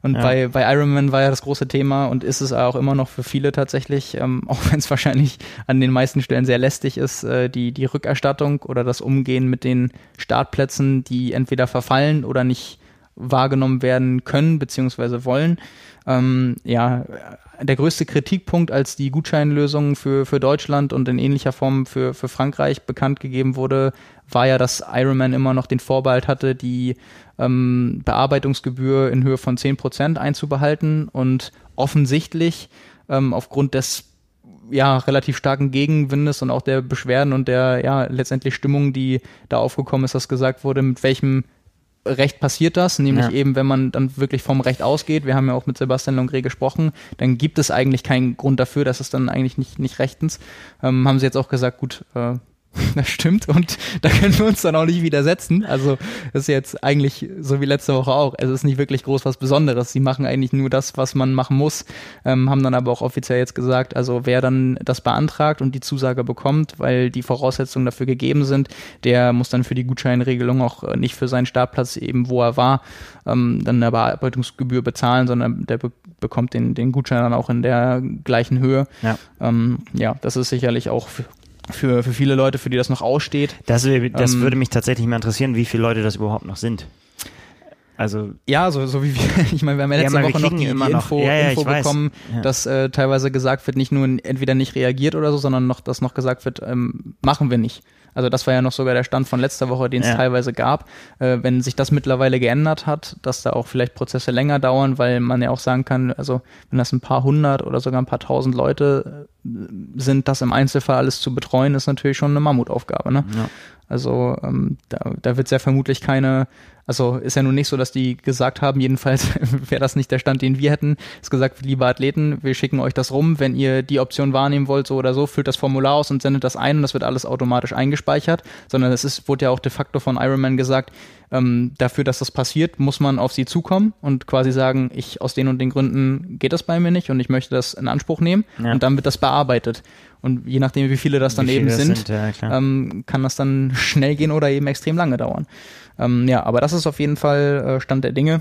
Und ja. bei, bei Ironman war ja das große Thema und ist es auch immer noch für viele tatsächlich, ähm, auch wenn es wahrscheinlich an den meisten Stellen sehr lästig ist, äh, die, die Rückerstattung oder das Umgehen mit den Startplätzen, die entweder verfallen oder nicht wahrgenommen werden können bzw. wollen. Ähm, ja, der größte Kritikpunkt, als die Gutscheinlösung für, für Deutschland und in ähnlicher Form für, für Frankreich bekannt gegeben wurde, war ja, dass Ironman immer noch den Vorbehalt hatte, die ähm, Bearbeitungsgebühr in Höhe von 10% einzubehalten und offensichtlich ähm, aufgrund des ja relativ starken Gegenwindes und auch der Beschwerden und der ja letztendlich Stimmung, die da aufgekommen ist, dass gesagt wurde, mit welchem Recht passiert das, nämlich ja. eben, wenn man dann wirklich vom Recht ausgeht. Wir haben ja auch mit Sebastian Longre gesprochen, dann gibt es eigentlich keinen Grund dafür, dass es dann eigentlich nicht, nicht rechtens. Ähm, haben sie jetzt auch gesagt, gut, äh, Das stimmt und da können wir uns dann auch nicht widersetzen. Also das ist jetzt eigentlich so wie letzte Woche auch. Es ist nicht wirklich groß was Besonderes. Sie machen eigentlich nur das, was man machen muss, ähm, haben dann aber auch offiziell jetzt gesagt, also wer dann das beantragt und die Zusage bekommt, weil die Voraussetzungen dafür gegeben sind, der muss dann für die Gutscheinregelung auch äh, nicht für seinen Startplatz eben, wo er war, ähm, dann eine Bearbeitungsgebühr bezahlen, sondern der be bekommt den, den Gutschein dann auch in der gleichen Höhe. Ja, ähm, ja das ist sicherlich auch für für, viele Leute, für die das noch aussteht. Das, das ähm, würde mich tatsächlich mal interessieren, wie viele Leute das überhaupt noch sind. Also ja, so, so wie wir, ich meine, wir haben ja letzte ja, Woche noch die, die Info, ja, ja, Info bekommen, dass äh, teilweise gesagt wird, nicht nur entweder nicht reagiert oder so, sondern noch, dass noch gesagt wird, ähm, machen wir nicht. Also das war ja noch sogar der Stand von letzter Woche, den es teilweise gab. Äh, wenn sich das mittlerweile geändert hat, dass da auch vielleicht Prozesse länger dauern, weil man ja auch sagen kann, also wenn das ein paar hundert oder sogar ein paar tausend Leute äh, sind, das im Einzelfall alles zu betreuen, ist natürlich schon eine Mammutaufgabe. Ne? Ja. Also ähm, da, da wird sehr vermutlich keine, also ist ja nun nicht so, dass die gesagt haben, jedenfalls wäre das nicht der Stand, den wir hätten, ist gesagt, liebe Athleten, wir schicken euch das rum, wenn ihr die Option wahrnehmen wollt, so oder so, füllt das Formular aus und sendet das ein und das wird alles automatisch eingespeichert, sondern es ist, wurde ja auch de facto von Ironman gesagt, ähm, dafür, dass das passiert, muss man auf sie zukommen und quasi sagen, ich aus den und den Gründen geht das bei mir nicht und ich möchte das in Anspruch nehmen ja. und dann wird das bearbeitet. Und je nachdem, wie viele das dann viele eben sind, sind ja, ähm, kann das dann schnell gehen oder eben extrem lange dauern. Ähm, ja, aber das ist auf jeden Fall äh, Stand der Dinge.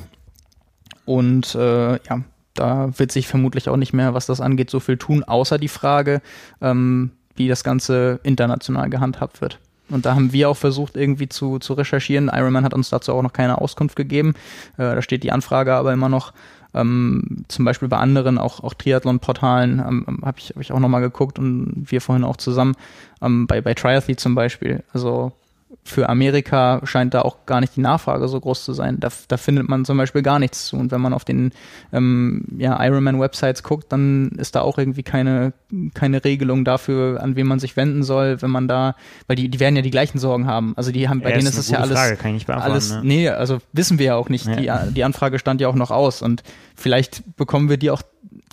Und äh, ja, da wird sich vermutlich auch nicht mehr, was das angeht, so viel tun, außer die Frage, ähm, wie das Ganze international gehandhabt wird. Und da haben wir auch versucht, irgendwie zu, zu recherchieren. Ironman hat uns dazu auch noch keine Auskunft gegeben. Äh, da steht die Anfrage aber immer noch. Ähm, zum Beispiel bei anderen, auch, auch Triathlon-Portalen, ähm, habe ich, hab ich auch nochmal geguckt und wir vorhin auch zusammen. Ähm, bei, bei Triathlete zum Beispiel. Also für Amerika scheint da auch gar nicht die Nachfrage so groß zu sein. Da, da findet man zum Beispiel gar nichts zu. Und wenn man auf den ähm, ja, Ironman-Websites guckt, dann ist da auch irgendwie keine, keine Regelung dafür, an wen man sich wenden soll, wenn man da, weil die, die werden ja die gleichen Sorgen haben. Also die haben, bei ja, denen ist es ja alles, Frage, kann ich nicht alles, ne? nee, also wissen wir ja auch nicht. Ja. Die, die Anfrage stand ja auch noch aus und vielleicht bekommen wir die auch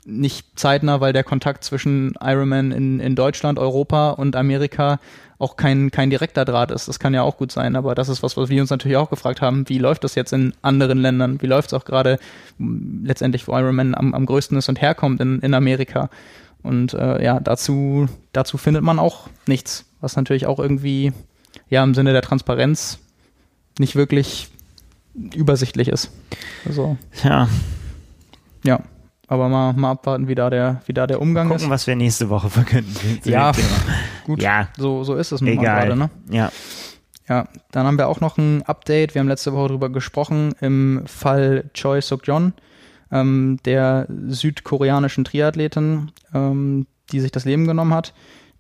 nicht zeitnah, weil der Kontakt zwischen Ironman in, in Deutschland, Europa und Amerika auch kein, kein direkter Draht ist. Das kann ja auch gut sein, aber das ist was, was wir uns natürlich auch gefragt haben. Wie läuft das jetzt in anderen Ländern? Wie läuft es auch gerade letztendlich, wo Ironman am, am größten ist und herkommt in, in Amerika? Und äh, ja, dazu, dazu findet man auch nichts, was natürlich auch irgendwie ja im Sinne der Transparenz nicht wirklich übersichtlich ist. Also, ja. Ja. Aber mal, mal abwarten, wie da der, wie da der Umgang mal gucken, ist. was wir nächste Woche verkünden. Ja, gut. Ja. So, so ist es nun gerade, ne? Ja. Ja, dann haben wir auch noch ein Update. Wir haben letzte Woche darüber gesprochen im Fall Choi Suk-yeon, ähm, der südkoreanischen Triathletin, ähm, die sich das Leben genommen hat.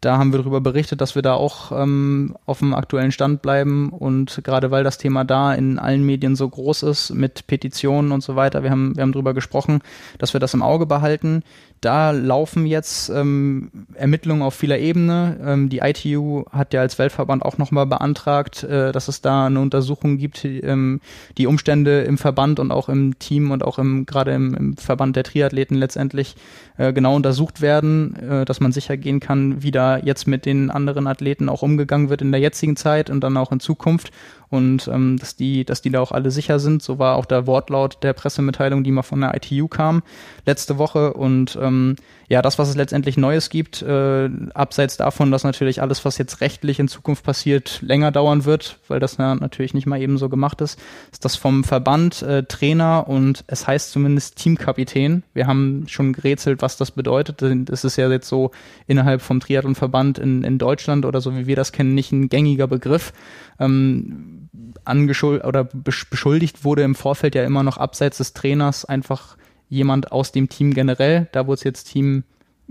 Da haben wir darüber berichtet, dass wir da auch ähm, auf dem aktuellen Stand bleiben und gerade weil das Thema da in allen Medien so groß ist mit Petitionen und so weiter, wir haben, wir haben darüber gesprochen, dass wir das im Auge behalten. Da laufen jetzt ähm, Ermittlungen auf vieler Ebene. Ähm, die ITU hat ja als Weltverband auch nochmal beantragt, äh, dass es da eine Untersuchung gibt, ähm, die Umstände im Verband und auch im Team und auch im gerade im, im Verband der Triathleten letztendlich äh, genau untersucht werden, äh, dass man sicher gehen kann, wie da jetzt mit den anderen Athleten auch umgegangen wird in der jetzigen Zeit und dann auch in Zukunft und ähm, dass die, dass die da auch alle sicher sind. So war auch der Wortlaut der Pressemitteilung, die mal von der ITU kam letzte Woche. Und ähm, ja, das, was es letztendlich Neues gibt, äh, abseits davon, dass natürlich alles, was jetzt rechtlich in Zukunft passiert, länger dauern wird, weil das ja natürlich nicht mal eben so gemacht ist, ist das vom Verband äh, Trainer und es heißt zumindest Teamkapitän. Wir haben schon gerätselt, was das bedeutet. Das ist ja jetzt so innerhalb vom Triathlonverband in, in Deutschland oder so wie wir das kennen, nicht ein gängiger Begriff. Ähm, angeschuldigt oder beschuldigt wurde im Vorfeld ja immer noch abseits des Trainers einfach jemand aus dem Team generell. Da wurde es jetzt Team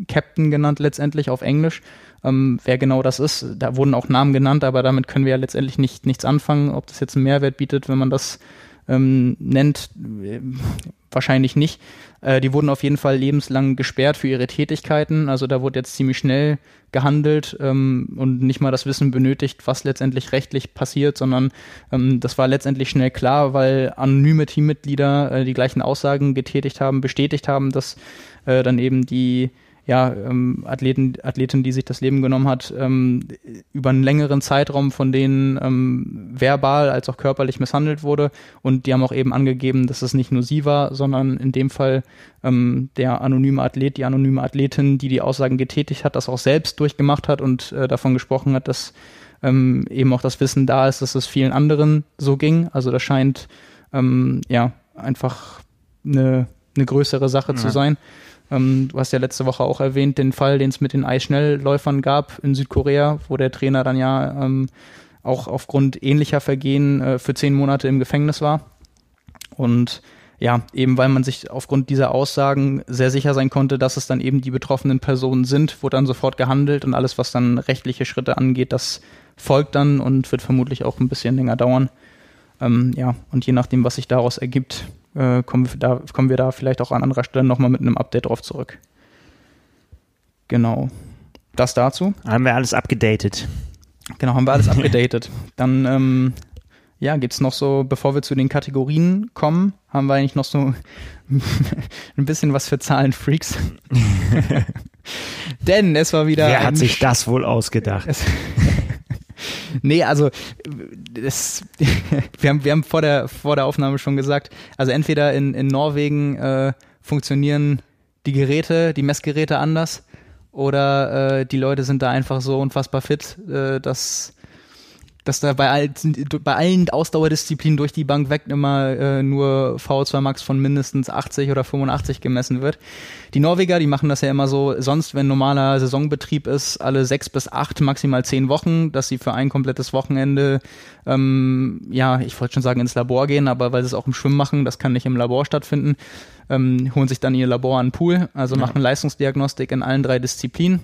Captain genannt letztendlich auf Englisch. Ähm, wer genau das ist, da wurden auch Namen genannt, aber damit können wir ja letztendlich nicht, nichts anfangen. Ob das jetzt einen Mehrwert bietet, wenn man das ähm, nennt, äh, wahrscheinlich nicht. Äh, die wurden auf jeden Fall lebenslang gesperrt für ihre Tätigkeiten. Also da wurde jetzt ziemlich schnell gehandelt ähm, und nicht mal das Wissen benötigt, was letztendlich rechtlich passiert, sondern ähm, das war letztendlich schnell klar, weil anonyme Teammitglieder äh, die gleichen Aussagen getätigt haben, bestätigt haben, dass äh, dann eben die ja, ähm, Athleten, Athletin, die sich das Leben genommen hat, ähm, über einen längeren Zeitraum von denen ähm, verbal als auch körperlich misshandelt wurde. Und die haben auch eben angegeben, dass es nicht nur sie war, sondern in dem Fall ähm, der anonyme Athlet, die anonyme Athletin, die die Aussagen getätigt hat, das auch selbst durchgemacht hat und äh, davon gesprochen hat, dass ähm, eben auch das Wissen da ist, dass es vielen anderen so ging. Also das scheint ähm, ja einfach eine, eine größere Sache ja. zu sein. Ähm, du hast ja letzte Woche auch erwähnt, den Fall, den es mit den Eisschnellläufern gab in Südkorea, wo der Trainer dann ja ähm, auch aufgrund ähnlicher Vergehen äh, für zehn Monate im Gefängnis war. Und ja, eben weil man sich aufgrund dieser Aussagen sehr sicher sein konnte, dass es dann eben die betroffenen Personen sind, wurde dann sofort gehandelt und alles, was dann rechtliche Schritte angeht, das folgt dann und wird vermutlich auch ein bisschen länger dauern. Ähm, ja, und je nachdem, was sich daraus ergibt, äh, kommen, wir da, kommen wir da vielleicht auch an anderer Stelle nochmal mit einem Update drauf zurück. Genau. Das dazu. Haben wir alles abgedatet. Genau, haben wir alles abgedatet. Dann, ähm, ja, es noch so, bevor wir zu den Kategorien kommen, haben wir eigentlich noch so ein bisschen was für Zahlenfreaks. Denn es war wieder. Wer hat sich das wohl ausgedacht? Nee, also das, wir haben, wir haben vor, der, vor der Aufnahme schon gesagt, also entweder in, in Norwegen äh, funktionieren die Geräte, die Messgeräte anders oder äh, die Leute sind da einfach so unfassbar fit, äh, dass dass da bei, all, bei allen Ausdauerdisziplinen durch die Bank weg immer äh, nur VO2 Max von mindestens 80 oder 85 gemessen wird. Die Norweger, die machen das ja immer so, sonst wenn normaler Saisonbetrieb ist, alle sechs bis acht, maximal zehn Wochen, dass sie für ein komplettes Wochenende, ähm, ja, ich wollte schon sagen ins Labor gehen, aber weil sie es auch im Schwimmen machen, das kann nicht im Labor stattfinden, ähm, holen sich dann ihr Labor an den Pool, also ja. machen Leistungsdiagnostik in allen drei Disziplinen.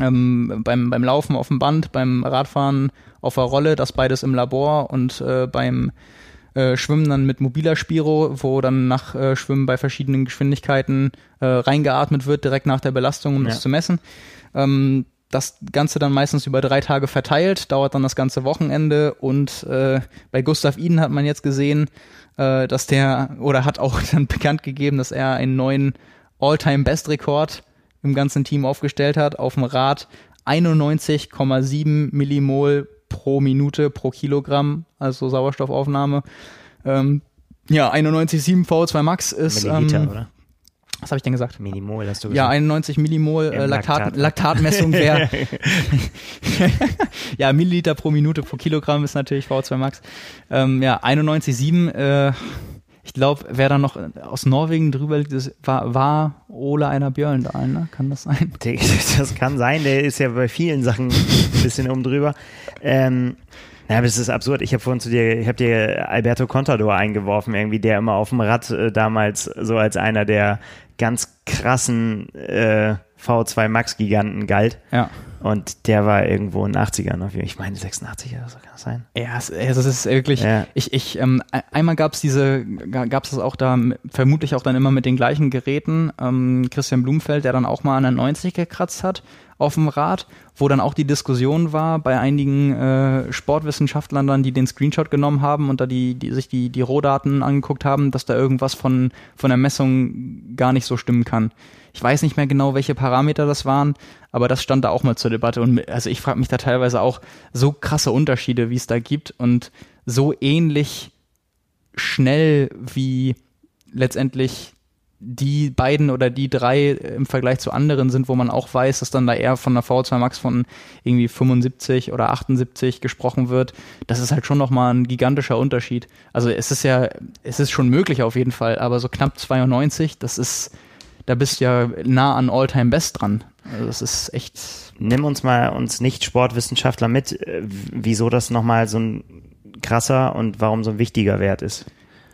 Ähm, beim, beim Laufen auf dem Band, beim Radfahren auf der Rolle, das beides im Labor und äh, beim äh, Schwimmen dann mit mobiler Spiro, wo dann nach äh, Schwimmen bei verschiedenen Geschwindigkeiten äh, reingeatmet wird, direkt nach der Belastung, um ja. das zu messen. Ähm, das Ganze dann meistens über drei Tage verteilt, dauert dann das ganze Wochenende und äh, bei Gustav Iden hat man jetzt gesehen, äh, dass der oder hat auch dann bekannt gegeben, dass er einen neuen All-Time-Best-Rekord im ganzen Team aufgestellt hat, auf dem Rad 91,7 Millimol pro Minute pro Kilogramm, also Sauerstoffaufnahme. Ähm, ja, 91,7 VO2 Max ist. Milliliter, ähm, oder? Was habe ich denn gesagt? Millimol hast du gesagt. Ja, 91 Millimol äh, Laktat, Laktatmessung wäre. ja, Milliliter pro Minute pro Kilogramm ist natürlich VO2 Max. Ähm, ja, 91,7 äh, ich glaube, wer da noch aus Norwegen drüber liegt, das war, war Ole einer Björndal, ne? Kann das sein? Das kann sein, der ist ja bei vielen Sachen ein bisschen oben drüber. Ähm, ja, es ist absurd. Ich habe vorhin zu dir, ich habe dir Alberto Contador eingeworfen, irgendwie, der immer auf dem Rad äh, damals so als einer der ganz krassen äh, V2 Max Giganten galt. Ja. Und der war irgendwo in den 80ern auf Ich meine 86 oder so kann das sein. Ja, es, es ist wirklich, ja. ich, ich, ähm, einmal gab es diese, gab es das auch da, vermutlich auch dann immer mit den gleichen Geräten. Ähm, Christian Blumfeld, der dann auch mal an der 90 gekratzt hat auf dem Rad, wo dann auch die Diskussion war bei einigen äh, Sportwissenschaftlern dann, die den Screenshot genommen haben und da die, die sich die, die Rohdaten angeguckt haben, dass da irgendwas von, von der Messung gar nicht so stimmen kann. Ich weiß nicht mehr genau, welche Parameter das waren, aber das stand da auch mal zur Debatte. Und also ich frage mich da teilweise auch so krasse Unterschiede, wie es da gibt und so ähnlich schnell wie letztendlich die beiden oder die drei im Vergleich zu anderen sind, wo man auch weiß, dass dann da eher von der V2 Max von irgendwie 75 oder 78 gesprochen wird, das ist halt schon nochmal ein gigantischer Unterschied. Also es ist ja, es ist schon möglich auf jeden Fall, aber so knapp 92, das ist, da bist du ja nah an All-Time Best dran. Also das ist echt. Nimm uns mal uns nicht Sportwissenschaftler mit, äh, wieso das nochmal so ein krasser und warum so ein wichtiger Wert ist.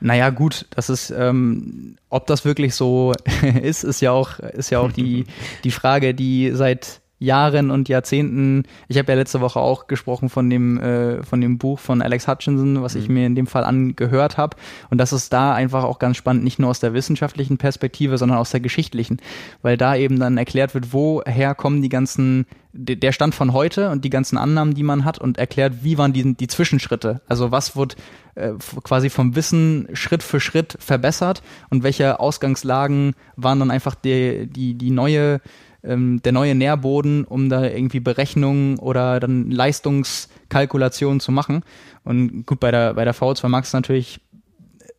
Naja, gut, das ist, ähm, ob das wirklich so ist, ist ja auch, ist ja auch die, die Frage, die seit Jahren und Jahrzehnten. Ich habe ja letzte Woche auch gesprochen von dem äh, von dem Buch von Alex Hutchinson, was mhm. ich mir in dem Fall angehört habe. Und das ist da einfach auch ganz spannend, nicht nur aus der wissenschaftlichen Perspektive, sondern aus der geschichtlichen, weil da eben dann erklärt wird, woher kommen die ganzen der Stand von heute und die ganzen Annahmen, die man hat und erklärt, wie waren die, die Zwischenschritte. Also was wird äh, quasi vom Wissen Schritt für Schritt verbessert und welche Ausgangslagen waren dann einfach die, die, die neue ähm, der neue Nährboden, um da irgendwie Berechnungen oder dann Leistungskalkulationen zu machen. Und gut, bei der, bei der V2 Max natürlich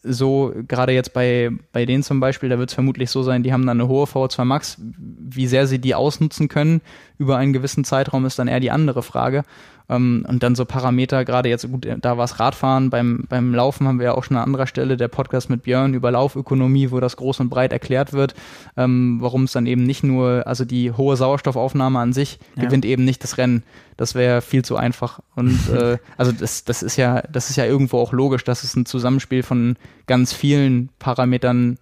so, gerade jetzt bei, bei denen zum Beispiel, da wird es vermutlich so sein, die haben dann eine hohe V2 Max. Wie sehr sie die ausnutzen können über einen gewissen Zeitraum, ist dann eher die andere Frage. Ähm, und dann so Parameter, gerade jetzt, gut, da war es Radfahren, beim, beim Laufen haben wir ja auch schon an anderer Stelle der Podcast mit Björn über Laufökonomie, wo das groß und breit erklärt wird, ähm, warum es dann eben nicht nur, also die hohe Sauerstoffaufnahme an sich ja. gewinnt eben nicht das Rennen. Das wäre viel zu einfach. Und äh, also das, das ist ja, das ist ja irgendwo auch logisch, dass es ein Zusammenspiel von ganz vielen Parametern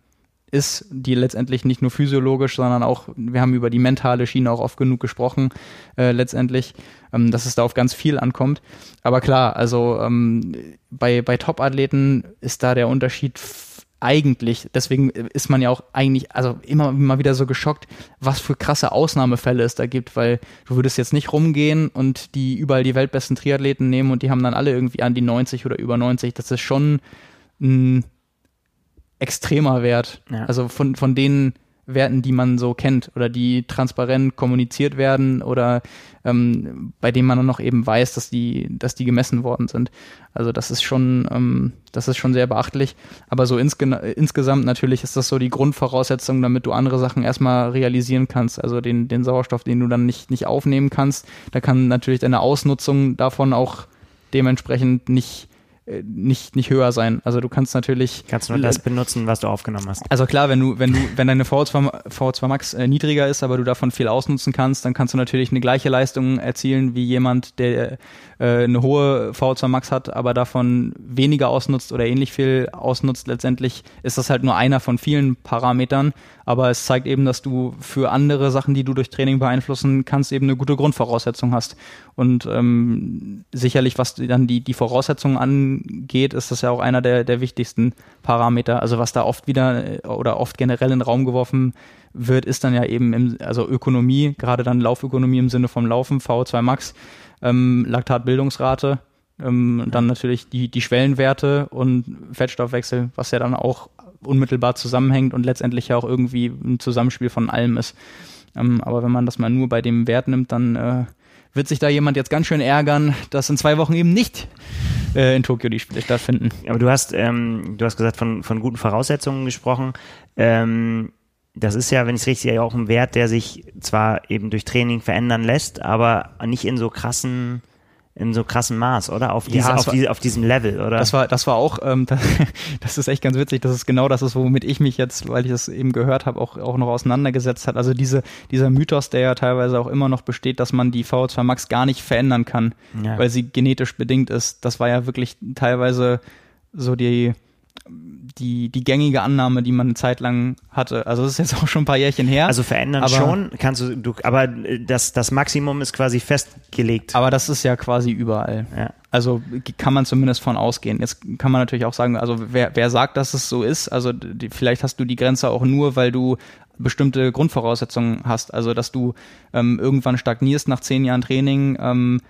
ist, die letztendlich nicht nur physiologisch, sondern auch, wir haben über die mentale Schiene auch oft genug gesprochen, äh, letztendlich, ähm, dass es da auf ganz viel ankommt. Aber klar, also ähm, bei, bei Top-Athleten ist da der Unterschied eigentlich, deswegen ist man ja auch eigentlich, also immer mal wieder so geschockt, was für krasse Ausnahmefälle es da gibt, weil du würdest jetzt nicht rumgehen und die überall die weltbesten Triathleten nehmen und die haben dann alle irgendwie an die 90 oder über 90. Das ist schon ein extremer Wert. Ja. Also von, von den Werten, die man so kennt oder die transparent kommuniziert werden oder ähm, bei denen man dann noch eben weiß, dass die, dass die gemessen worden sind. Also das ist schon, ähm, das ist schon sehr beachtlich. Aber so insge insgesamt natürlich ist das so die Grundvoraussetzung, damit du andere Sachen erstmal realisieren kannst. Also den, den Sauerstoff, den du dann nicht, nicht aufnehmen kannst. Da kann natürlich deine Ausnutzung davon auch dementsprechend nicht nicht, nicht höher sein. Also du kannst natürlich. Kannst nur das benutzen, was du aufgenommen hast. Also klar, wenn du, wenn du, wenn deine VO2, VO2 Max äh, niedriger ist, aber du davon viel ausnutzen kannst, dann kannst du natürlich eine gleiche Leistung erzielen wie jemand, der äh, eine hohe VO2 Max hat, aber davon weniger ausnutzt oder ähnlich viel ausnutzt. Letztendlich ist das halt nur einer von vielen Parametern, aber es zeigt eben, dass du für andere Sachen, die du durch Training beeinflussen kannst, eben eine gute Grundvoraussetzung hast. Und ähm, sicherlich, was dann die, die Voraussetzungen angeht, ist das ja auch einer der, der wichtigsten Parameter. Also was da oft wieder äh, oder oft generell in den Raum geworfen wird, ist dann ja eben im, also Ökonomie, gerade dann Laufökonomie im Sinne vom Laufen, VO2 Max, ähm, Laktatbildungsrate, ähm, dann natürlich die, die Schwellenwerte und Fettstoffwechsel, was ja dann auch unmittelbar zusammenhängt und letztendlich ja auch irgendwie ein Zusammenspiel von allem ist. Ähm, aber wenn man das mal nur bei dem Wert nimmt, dann äh, wird sich da jemand jetzt ganz schön ärgern, dass in zwei Wochen eben nicht äh, in Tokio die Spiele stattfinden. Aber du hast, ähm, du hast gesagt, von, von guten Voraussetzungen gesprochen. Ähm, das ist ja, wenn ich es richtig sehe, auch ein Wert, der sich zwar eben durch Training verändern lässt, aber nicht in so krassen in so krassen Maß, oder? Auf, diese, ja, auf, war, diese, auf diesem Level, oder? Das war, das war auch, ähm, das, das ist echt ganz witzig, das ist genau das ist, womit ich mich jetzt, weil ich das eben gehört habe, auch, auch noch auseinandergesetzt hat. Also diese, dieser Mythos, der ja teilweise auch immer noch besteht, dass man die VO2 Max gar nicht verändern kann, ja. weil sie genetisch bedingt ist. Das war ja wirklich teilweise so die, die, die gängige Annahme, die man eine Zeit lang hatte. Also das ist jetzt auch schon ein paar Jährchen her. Also verändern schon, kannst du, du, aber das, das Maximum ist quasi festgelegt. Aber das ist ja quasi überall. Ja. Also kann man zumindest von ausgehen. Jetzt kann man natürlich auch sagen, also wer, wer sagt, dass es so ist, also die, vielleicht hast du die Grenze auch nur, weil du bestimmte Grundvoraussetzungen hast. Also dass du ähm, irgendwann stagnierst nach zehn Jahren Training, ähm,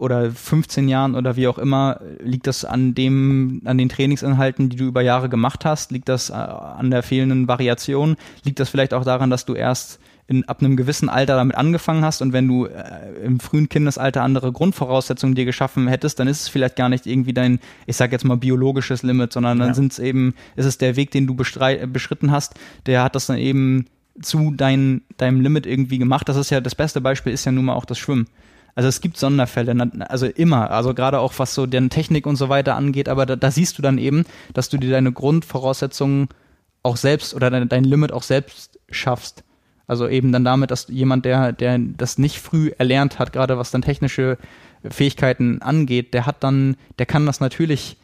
oder 15 Jahren oder wie auch immer, liegt das an dem, an den Trainingsinhalten, die du über Jahre gemacht hast? Liegt das äh, an der fehlenden Variation? Liegt das vielleicht auch daran, dass du erst in, ab einem gewissen Alter damit angefangen hast und wenn du äh, im frühen Kindesalter andere Grundvoraussetzungen dir geschaffen hättest, dann ist es vielleicht gar nicht irgendwie dein, ich sag jetzt mal biologisches Limit, sondern dann ja. sind es eben, ist es der Weg, den du beschritten hast, der hat das dann eben zu dein, deinem Limit irgendwie gemacht. Das ist ja das beste Beispiel ist ja nun mal auch das Schwimmen. Also es gibt Sonderfälle, also immer, also gerade auch was so deren Technik und so weiter angeht, aber da, da siehst du dann eben, dass du dir deine Grundvoraussetzungen auch selbst oder dein, dein Limit auch selbst schaffst. Also eben dann damit, dass jemand, der, der das nicht früh erlernt hat, gerade was dann technische Fähigkeiten angeht, der hat dann, der kann das natürlich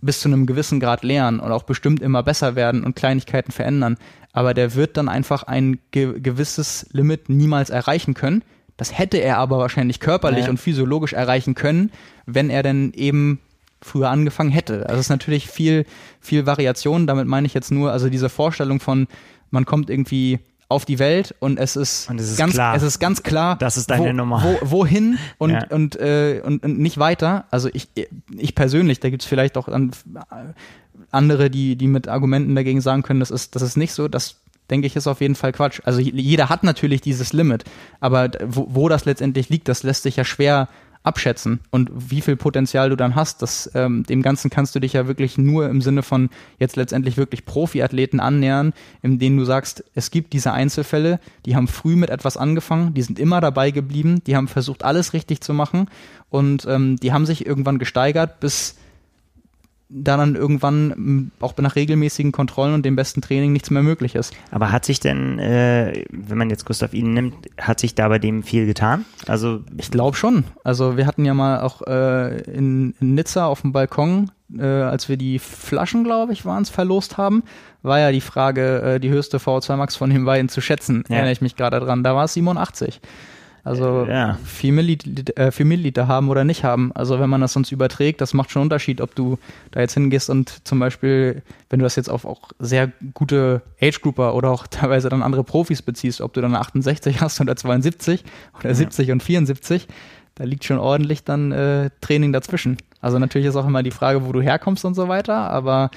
bis zu einem gewissen Grad lernen und auch bestimmt immer besser werden und Kleinigkeiten verändern. aber der wird dann einfach ein ge gewisses Limit niemals erreichen können. Das hätte er aber wahrscheinlich körperlich Ja. und physiologisch erreichen können, wenn er denn eben früher angefangen hätte. Also es ist natürlich viel, viel Variation. Damit meine ich jetzt nur, also diese Vorstellung von, man kommt irgendwie auf die Welt und es ist, Und es ist ganz, klar. es ist ganz klar, Das ist deine wo, Nummer. Wo, wohin und, Ja. und, äh, und, und nicht weiter. Also ich, ich persönlich, da gibt's vielleicht auch an, andere, die, die mit Argumenten dagegen sagen können, das ist, das ist nicht so, das denke ich, ist auf jeden Fall Quatsch. Also jeder hat natürlich dieses Limit, aber wo, wo das letztendlich liegt, das lässt sich ja schwer abschätzen. Und wie viel Potenzial du dann hast, das, ähm, dem Ganzen kannst du dich ja wirklich nur im Sinne von jetzt letztendlich wirklich Profiathleten annähern, in denen du sagst, es gibt diese Einzelfälle, die haben früh mit etwas angefangen, die sind immer dabei geblieben, die haben versucht, alles richtig zu machen und ähm, die haben sich irgendwann gesteigert, bis da dann irgendwann auch nach regelmäßigen Kontrollen und dem besten Training nichts mehr möglich ist. Aber hat sich denn, äh, wenn man jetzt Gustav Ihnen nimmt, hat sich da bei dem viel getan? Also Ich glaube schon. Also wir hatten ja mal auch äh, in, in Nizza auf dem Balkon, äh, als wir die Flaschen, glaube ich, waren es, verlost haben, war ja die Frage, äh, die höchste VO2 Max von den beiden zu schätzen. Ja. Erinnere ich mich gerade dran. Da war es 87. Also ja. 4 Milliliter, äh, 4 Milliliter haben oder nicht haben. Also wenn man das sonst überträgt, das macht schon einen Unterschied, ob du da jetzt hingehst und zum Beispiel, wenn du das jetzt auf auch sehr gute Age-Grouper oder auch teilweise dann andere Profis beziehst, ob du dann 68 hast oder 72 oder 70 und 74, da liegt schon ordentlich dann äh, Training dazwischen. Also natürlich ist auch immer die Frage, wo du herkommst und so weiter, aber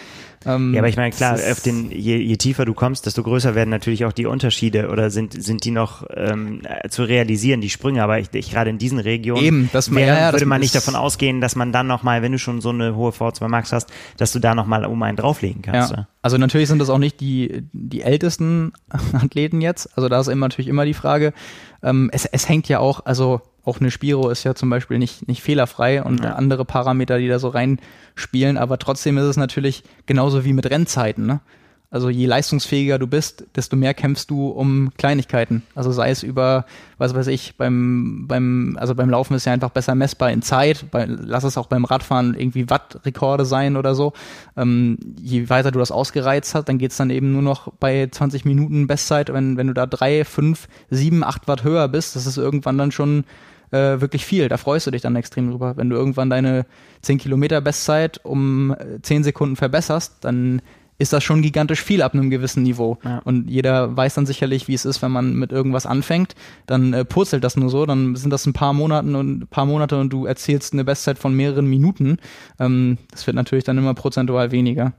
ähm, Ja, aber ich meine, klar, den, je, je tiefer du kommst, desto größer werden natürlich auch die Unterschiede oder sind, sind die noch ähm, äh, zu realisieren, die Sprünge. Aber ich, ich gerade in diesen Regionen Eben, das- wäre, ja, ja, würde man nicht davon ausgehen, dass man dann nochmal, wenn du schon so eine hohe V2 Max hast, dass du da nochmal um einen drauflegen kannst. Ja. Also natürlich sind das auch nicht die, die ältesten Athleten jetzt. Also da ist immer natürlich immer die Frage. Ähm, es, es hängt ja auch, also auch eine Spiro ist ja zum Beispiel nicht, nicht fehlerfrei und Ja. andere Parameter, die da so reinspielen, aber trotzdem ist es natürlich genauso wie mit Rennzeiten, ne? Also je leistungsfähiger du bist, desto mehr kämpfst du um Kleinigkeiten. Also sei es über, was weiß ich, beim, beim, also beim Laufen ist ja einfach besser messbar in Zeit, bei, lass es auch beim Radfahren irgendwie Wattrekorde sein oder so. Ähm, je weiter du das ausgereizt hast, dann geht's dann eben nur noch bei 20 Minuten Bestzeit, wenn, wenn du da drei, fünf, sieben, acht Watt höher bist, das ist irgendwann dann schon äh, wirklich viel. Da freust du dich dann extrem drüber. Wenn du irgendwann deine 10 Kilometer Bestzeit um äh, 10 Sekunden verbesserst, dann ist das schon gigantisch viel ab einem gewissen Niveau. Ja. Und jeder weiß dann sicherlich, wie es ist, wenn man mit irgendwas anfängt. Dann äh, purzelt das nur so, dann sind das ein paar Monaten und ein paar Monate und du erzielst eine Bestzeit von mehreren Minuten. Ähm, das wird natürlich dann immer prozentual weniger.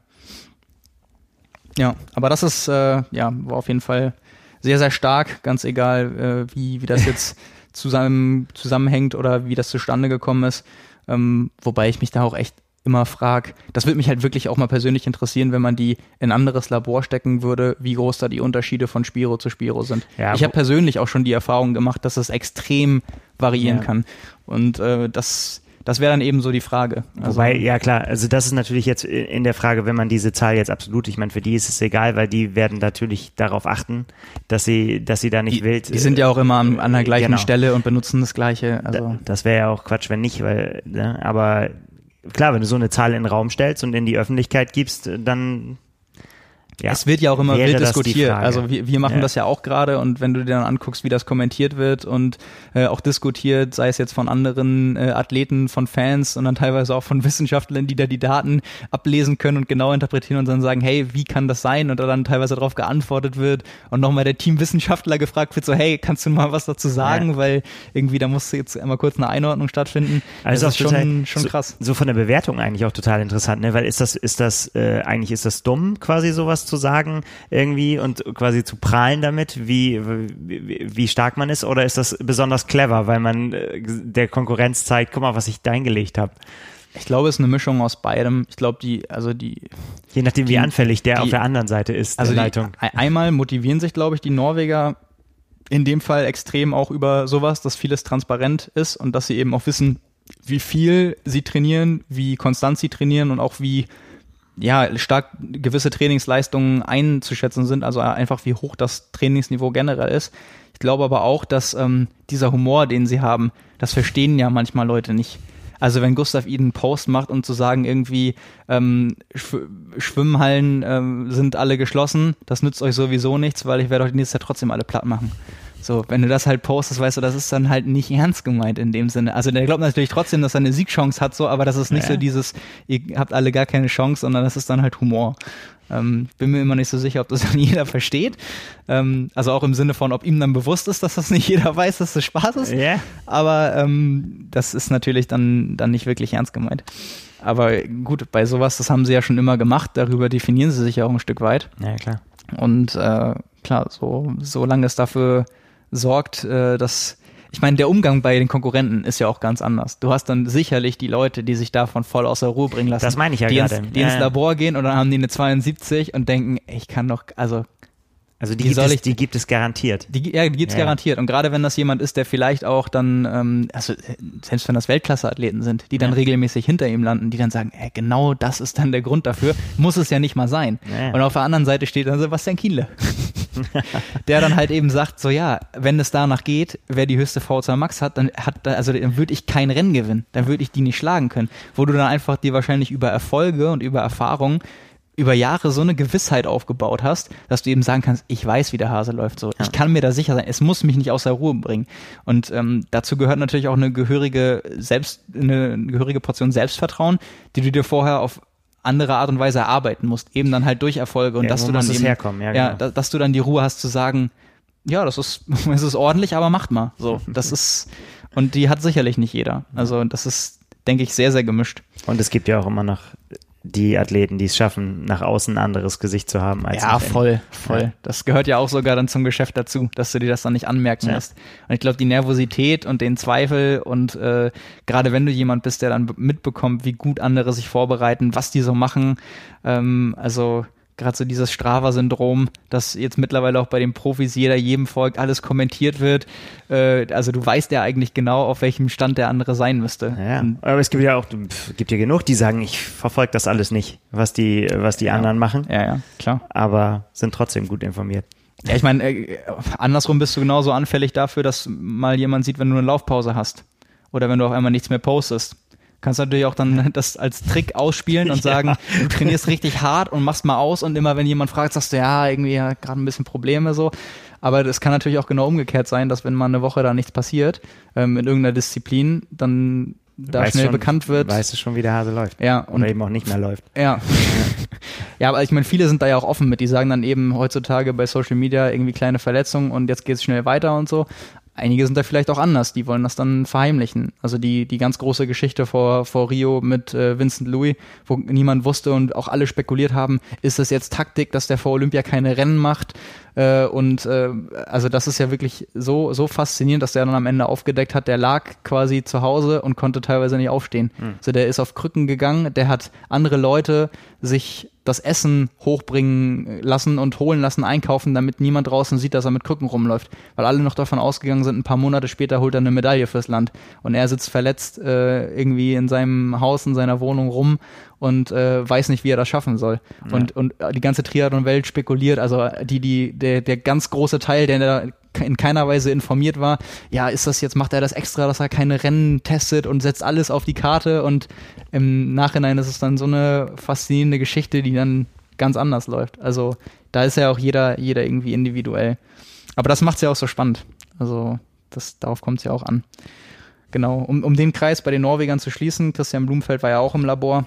Ja, aber das ist äh, ja war auf jeden Fall sehr, sehr stark, ganz egal, äh, wie, wie das jetzt zusammen, zusammenhängt oder wie das zustande gekommen ist. Ähm, wobei ich mich da auch echt immer frag, das würde mich halt wirklich auch mal persönlich interessieren, wenn man die in ein anderes Labor stecken würde, wie groß da die Unterschiede von Spiro zu Spiro sind. Ja, ich habe persönlich auch schon die Erfahrung gemacht, dass es extrem variieren Ja. kann. Und äh, das, das wäre dann eben so die Frage. Also, Wobei, ja klar, also das ist natürlich jetzt in der Frage, wenn man diese Zahl jetzt absolut, ich meine, für die ist es egal, weil die werden natürlich darauf achten, dass sie, dass sie da nicht die, wild. die sind ja auch immer an, an der gleichen genau. Stelle und benutzen das Gleiche. Also. Da, das wäre ja auch Quatsch, wenn nicht, weil, ne, aber klar, wenn du so eine Zahl in den Raum stellst und in die Öffentlichkeit gibst, dann ja, es wird ja auch immer wäre wild diskutiert. Also wir, wir machen Ja. das ja auch gerade und wenn du dir dann anguckst, wie das kommentiert wird und äh, auch diskutiert, sei es jetzt von anderen äh, Athleten, von Fans und dann teilweise auch von Wissenschaftlern, die da die Daten ablesen können und genau interpretieren und dann sagen, hey, wie kann das sein? Und da dann teilweise darauf geantwortet wird und nochmal der Teamwissenschaftler gefragt wird, so, hey, kannst du mal was dazu sagen? Ja. Weil irgendwie da muss jetzt einmal kurz eine Einordnung stattfinden. Also das ist total- schon, schon so, krass. So von der Bewertung eigentlich auch total interessant, ne? Weil ist das, ist das, äh, eigentlich ist das dumm, quasi sowas zu sagen irgendwie und quasi zu prahlen damit, wie, wie, wie stark man ist, oder ist das besonders clever, weil man äh, der Konkurrenz zeigt, guck mal, was ich da eingelegt habe. Ich glaube, es ist eine Mischung aus beidem. Ich glaube, die, also die, Je nachdem, wie Die- anfällig der die- auf der anderen Seite ist, Also der die, Leitung. ei- einmal motivieren sich, glaube ich, die Norweger in dem Fall extrem auch über sowas, dass vieles transparent ist und dass sie eben auch wissen, wie viel sie trainieren, wie konstant sie trainieren und auch wie ja, stark gewisse Trainingsleistungen einzuschätzen sind, also einfach wie hoch das Trainingsniveau generell ist. Ich glaube aber auch, dass ähm, dieser Humor, den sie haben, das verstehen ja manchmal Leute nicht. Also wenn Gustav Iden einen Post macht und zu sagen irgendwie ähm, Schw Schwimmhallen ähm, sind alle geschlossen, das nützt euch sowieso nichts, weil ich werde euch nächstes Jahr trotzdem alle platt machen. So, wenn du das halt postest, weißt du, das ist dann halt nicht ernst gemeint in dem Sinne. Also der glaubt natürlich trotzdem, dass er eine Siegchance hat, so, aber das ist nicht Ja. so dieses, ihr habt alle gar keine Chance, sondern das ist dann halt Humor. Ähm, bin mir immer nicht so sicher, ob das dann jeder versteht. Ähm, also auch im Sinne von, ob ihm dann bewusst ist, dass das nicht jeder weiß, dass das Spaß ist. Ja. Aber ähm, das ist natürlich dann, dann nicht wirklich ernst gemeint. Aber gut, bei sowas, das haben sie ja schon immer gemacht, darüber definieren sie sich ja auch ein Stück weit. Ja, klar. Und äh, klar, so solange es dafür sorgt, äh, dass ich meine, der Umgang bei den Konkurrenten ist ja auch ganz anders. Du hast dann sicherlich die Leute, die sich davon voll aus der Ruhe bringen lassen. Das meine ich ja die gerade. Ins, die ins. Labor gehen und dann haben die eine 72 und denken, ich kann doch, also Also die Wie gibt, es, die gibt es garantiert. die, ja, die gibt's Ja. garantiert. Und gerade wenn das jemand ist, der vielleicht auch dann, ähm, also selbst wenn das Weltklasse-Athleten sind, die dann Ja. regelmäßig hinter ihm landen, die dann sagen, äh, genau das ist dann der Grund dafür, muss es ja nicht mal sein. Ja. Und auf der anderen Seite steht dann Sebastian Kienle. der dann halt eben sagt, so ja, wenn es danach geht, wer die höchste V2 Max hat, dann hat also dann würde ich kein Rennen gewinnen, dann würde ich die nicht schlagen können. Wo du dann einfach dir wahrscheinlich über Erfolge und über Erfahrung über Jahre so eine Gewissheit aufgebaut hast, dass du eben sagen kannst, ich weiß, wie der Hase läuft. So, ich kann mir da sicher sein. Es muss mich nicht aus der Ruhe bringen. Und ähm, dazu gehört natürlich auch eine gehörige Selbst, eine gehörige Portion Selbstvertrauen, die du dir vorher auf andere Art und Weise erarbeiten musst, eben dann halt durch Erfolge und Ja, dass du dann eben, herkommen? Ja, ja, genau. da, dass du dann die Ruhe hast zu sagen, ja, das ist, es ist ordentlich, aber macht mal. So, das ist und die hat sicherlich nicht jeder. Also das ist, denke ich, sehr, sehr gemischt. Und es gibt ja auch immer noch die Athleten, die es schaffen, nach außen ein anderes Gesicht zu haben als Ja, voll, voll. Ja. Das gehört ja auch sogar dann zum Geschäft dazu, dass du dir das dann nicht anmerken Ja. lässt. Und ich glaube, die Nervosität und den Zweifel und äh, gerade wenn du jemand bist, der dann mitbekommt, wie gut andere sich vorbereiten, was die so machen, ähm, also gerade so dieses Strava-Syndrom, dass jetzt mittlerweile auch bei den Profis jeder jedem folgt, alles kommentiert wird. Äh, also du weißt ja eigentlich genau, auf welchem Stand der andere sein müsste. Ja, aber es gibt ja auch, gibt ja genug, die sagen, ich verfolge das alles nicht, was die, was die anderen machen, ja, ja, klar. aber sind trotzdem gut informiert. Ja, ich meine, äh, andersrum bist du genauso anfällig dafür, dass mal jemand sieht, wenn du eine Laufpause hast. Oder wenn du auf einmal nichts mehr postest. Kannst natürlich auch dann das als Trick ausspielen und sagen, du trainierst richtig hart und machst mal aus und immer wenn jemand fragt, sagst du, ja, irgendwie ja, gerade ein bisschen Probleme so. Aber das kann natürlich auch genau umgekehrt sein, dass wenn mal eine Woche da nichts passiert, ähm, in irgendeiner Disziplin, dann da Weißt schnell schon, bekannt wird. Weißt du schon, wie der Hase läuft. Ja, und Oder eben auch nicht mehr läuft. ja. ja, aber ich meine, viele sind da ja auch offen mit. Die sagen dann eben heutzutage bei Social Media irgendwie kleine Verletzungen und jetzt geht's schnell weiter und so. Einige sind da vielleicht auch anders, die wollen das dann verheimlichen. Also die, die ganz große Geschichte vor, vor Rio mit äh, Vincent Louis, wo niemand wusste und auch alle spekuliert haben, ist es jetzt Taktik, dass der vor Olympia keine Rennen macht? Äh, und äh, also das ist ja wirklich so, so faszinierend, dass der dann am Ende aufgedeckt hat, der lag quasi zu Hause und konnte teilweise nicht aufstehen. Also der ist auf Krücken gegangen, der hat andere Leute sich das Essen hochbringen lassen und holen lassen, einkaufen, damit niemand draußen sieht, dass er mit Krücken rumläuft. Weil alle noch davon ausgegangen sind, ein paar Monate später holt er eine Medaille fürs Land. Und er sitzt verletzt äh, irgendwie in seinem Haus, in seiner Wohnung rum und äh, weiß nicht, wie er das schaffen soll. Und, und die ganze Triathlon-Welt spekuliert, also die, die, der, der ganz große Teil, der da in keiner Weise informiert war, ja, ist das jetzt, macht er das extra, dass er keine Rennen testet und setzt alles auf die Karte und im Nachhinein ist es dann so eine faszinierende Geschichte, die dann ganz anders läuft. Also da ist ja auch jeder, jeder irgendwie individuell. Aber das macht es ja auch so spannend. Also das, darauf kommt es ja auch an. Genau, um, um den Kreis bei den Norwegern zu schließen, Christian Blumfeld war ja auch im Labor.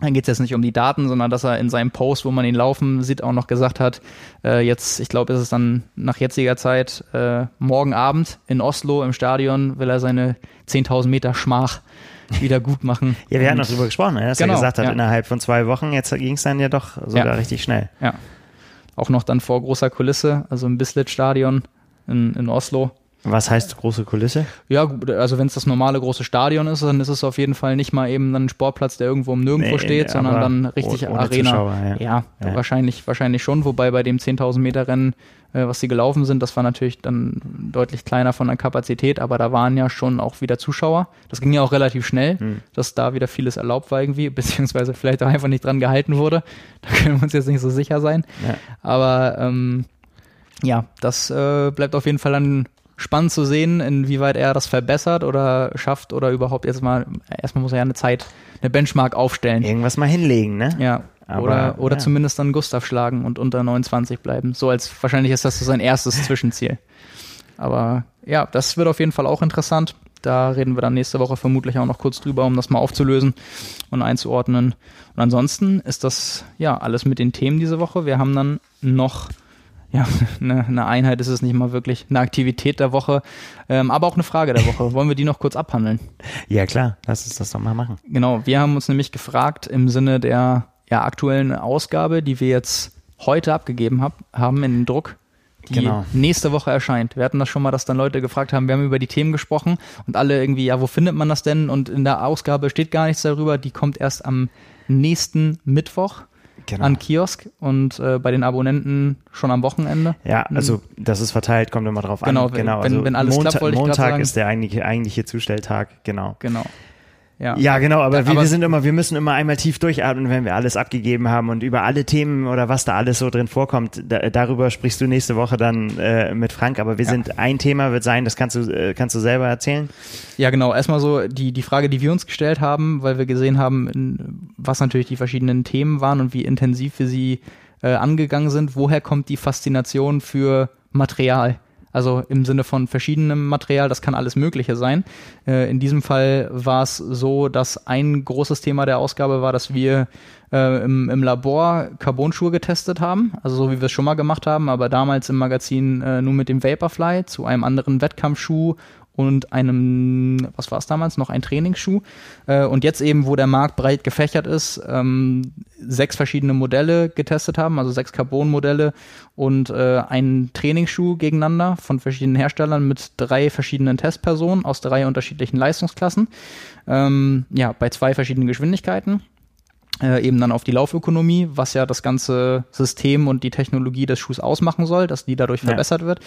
Dann geht es jetzt nicht um die Daten, sondern dass er in seinem Post, wo man ihn laufen sieht, auch noch gesagt hat, äh, jetzt, ich glaube, ist es dann nach jetziger Zeit, äh, morgen Abend in Oslo im Stadion will er seine 10.000 Meter Schmach wieder gut machen. Ja, wir hatten noch drüber gesprochen, ne? dass Genau, er gesagt hat, ja. innerhalb von zwei Wochen, jetzt ging es dann ja doch sogar Ja. richtig schnell. Ja. Auch noch dann vor großer Kulisse, also im Bislett-Stadion in, in Oslo. Was heißt große Kulisse? Ja, also wenn es das normale große Stadion ist, dann ist es auf jeden Fall nicht mal eben dann ein Sportplatz, der irgendwo im Nirgendwo Nee, steht, sondern dann richtig Arena. Zuschauer, ja. ja, Ja. wahrscheinlich, wahrscheinlich schon, wobei bei dem 10.000 Meter Rennen, äh, was sie gelaufen sind, das war natürlich dann deutlich kleiner von der Kapazität, aber da waren ja schon auch wieder Zuschauer. Das ging ja auch relativ schnell, Hm. dass da wieder vieles erlaubt war irgendwie, beziehungsweise vielleicht auch einfach nicht dran gehalten wurde. Da können wir uns jetzt nicht so sicher sein. Ja. Aber ähm, ja, das äh, bleibt auf jeden Fall dann spannend zu sehen, inwieweit er das verbessert oder schafft oder überhaupt jetzt mal, erstmal muss er ja eine Zeit, eine Benchmark aufstellen. Irgendwas mal hinlegen, ne? Ja. Aber, oder oder ja. zumindest dann Gustav schlagen und unter 29 bleiben. So als wahrscheinlich ist das so sein erstes Zwischenziel. Aber ja, das wird auf jeden Fall auch interessant. Da reden wir dann nächste Woche vermutlich auch noch kurz drüber, um das mal aufzulösen und einzuordnen. Und ansonsten ist das ja alles mit den Themen diese Woche. Wir haben dann noch ja, eine, eine Einheit ist es nicht mal wirklich, eine Aktivität der Woche, ähm, aber auch eine Frage der Woche. Wollen wir die noch kurz abhandeln? Ja, klar, lass uns das doch mal machen. Genau, wir haben uns nämlich gefragt im Sinne der ja, aktuellen Ausgabe, die wir jetzt heute abgegeben hab, haben in den Druck, die Genau. nächste Woche erscheint. Wir hatten das schon mal, dass dann Leute gefragt haben, wir haben über die Themen gesprochen und alle irgendwie, ja, wo findet man das denn? Und in der Ausgabe steht gar nichts darüber. Die kommt erst am nächsten Mittwoch Genau. an Kiosk und äh, bei den Abonnenten schon am Wochenende. Ja, also das ist verteilt, kommt immer drauf Genau, an. genau, wenn- also wenn alles Montag, klappt, wollte ich grad Montag ist der eigentliche, eigentliche Zustelltag, genau. Genau. Ja. Ja, genau, aber, wir, Aber- wir sind immer, wir müssen immer einmal tief durchatmen, wenn wir alles abgegeben haben und über alle Themen oder was da alles so drin vorkommt, da, darüber sprichst du nächste Woche dann äh, mit Frank, aber wir Ja. sind, ein Thema wird sein, das kannst du, äh, kannst du selber erzählen. Ja, genau. Erstmal so die, die Frage, die wir uns gestellt haben, weil wir gesehen haben, was natürlich die verschiedenen Themen waren und wie intensiv wir sie äh, angegangen sind. Woher kommt die Faszination für Material? Also im Sinne von verschiedenem Material, das kann alles Mögliche sein. Äh, in diesem Fall war es so, dass ein großes Thema der Ausgabe war, dass wir äh, im, im Labor Carbonschuhe getestet haben, also so wie wir es schon mal gemacht haben, aber damals im Magazin äh, nur mit dem Vaporfly zu einem anderen Wettkampfschuh und einem, was war es damals, noch ein Trainingsschuh. Äh, und jetzt eben, wo der Markt breit gefächert ist, ähm, sechs verschiedene Modelle getestet haben, also sechs Carbon-Modelle und äh, einen Trainingsschuh gegeneinander von verschiedenen Herstellern mit drei verschiedenen Testpersonen aus drei unterschiedlichen Leistungsklassen. Ähm, ja, bei zwei verschiedenen Geschwindigkeiten äh, eben dann auf die Laufökonomie, was ja das ganze System und die Technologie des Schuhs ausmachen soll, dass die dadurch Ja. verbessert wird.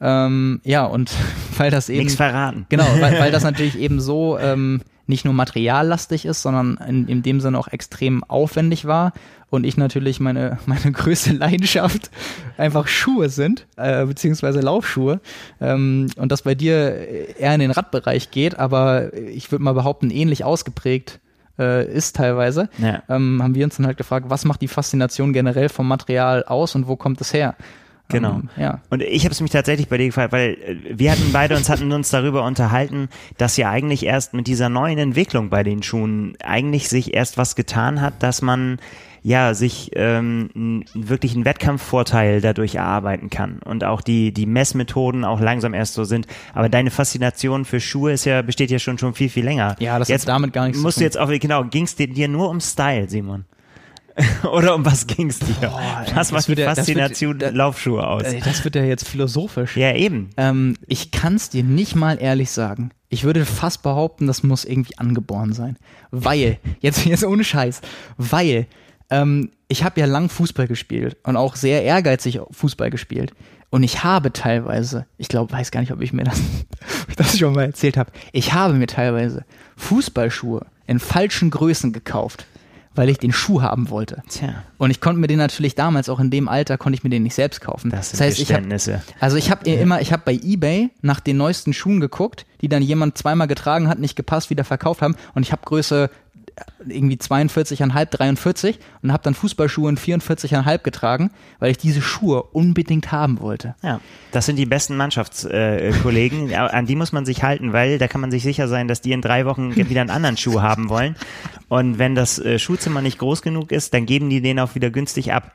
Ähm, ja, und weil das eben Nichts verraten. genau, weil, weil das natürlich eben so ähm, nicht nur materiallastig ist, sondern in, in dem Sinne auch extrem aufwendig war und ich natürlich meine meine größte Leidenschaft einfach Schuhe sind äh, beziehungsweise Laufschuhe ähm, und das bei dir eher in den Radbereich geht, aber ich würde mal behaupten ähnlich ausgeprägt äh, ist teilweise Ja. ähm, haben wir uns dann halt gefragt, was macht die Faszination generell vom Material aus und wo kommt es her? Genau. Ähm, ja. Und ich habe es mich tatsächlich bei dir gefragt, weil äh, wir hatten beide uns hatten uns darüber unterhalten, dass ja eigentlich erst mit dieser neuen Entwicklung bei den Schuhen eigentlich sich erst was getan hat, dass man ja sich ähm, wirklich einen Wettkampfvorteil dadurch erarbeiten kann und auch die die Messmethoden auch langsam erst so sind. Aber deine Faszination für Schuhe ist ja besteht ja schon schon viel viel länger. Ja, das hat jetzt damit gar nichts zu Musst du tun. jetzt auch genau ging es dir, nur um Style, Simon? Oder um was ging es dir? was das macht die ja- das wird- Faszination Laufschuhe aus? Ey, Das wird ja jetzt philosophisch. Ja, eben. Ähm, ich kann es dir nicht mal ehrlich sagen. Ich würde fast behaupten, das muss irgendwie angeboren sein. Weil, jetzt, jetzt ohne Scheiß, weil ähm, ich habe ja lang Fußball gespielt und auch sehr ehrgeizig Fußball gespielt. Und ich habe teilweise, ich glaube, weiß gar nicht, ob ich mir das, das schon mal erzählt habe, ich habe mir teilweise Fußballschuhe in falschen Größen gekauft, weil ich den Schuh haben wollte. Tja, Und ich konnte mir den natürlich damals auch in dem Alter konnte ich mir den nicht selbst kaufen. das sind heißt, ich habe Geständnisse. also ich habe immer, ich habe bei eBay nach den neuesten Schuhen geguckt, die dann jemand zweimal getragen hat, nicht gepasst, wieder verkauft haben und ich habe Größe irgendwie 42,5, 43 und habe dann Fußballschuhe in 44,5 getragen, weil ich diese Schuhe unbedingt haben wollte. Ja, das sind die besten Mannschaftskollegen. Äh, An die muss man sich halten, weil da kann man sich sicher sein, dass die in drei Wochen wieder einen anderen Schuh haben wollen. Und wenn das äh, Schuhzimmer nicht groß genug ist, dann geben die den auch wieder günstig ab.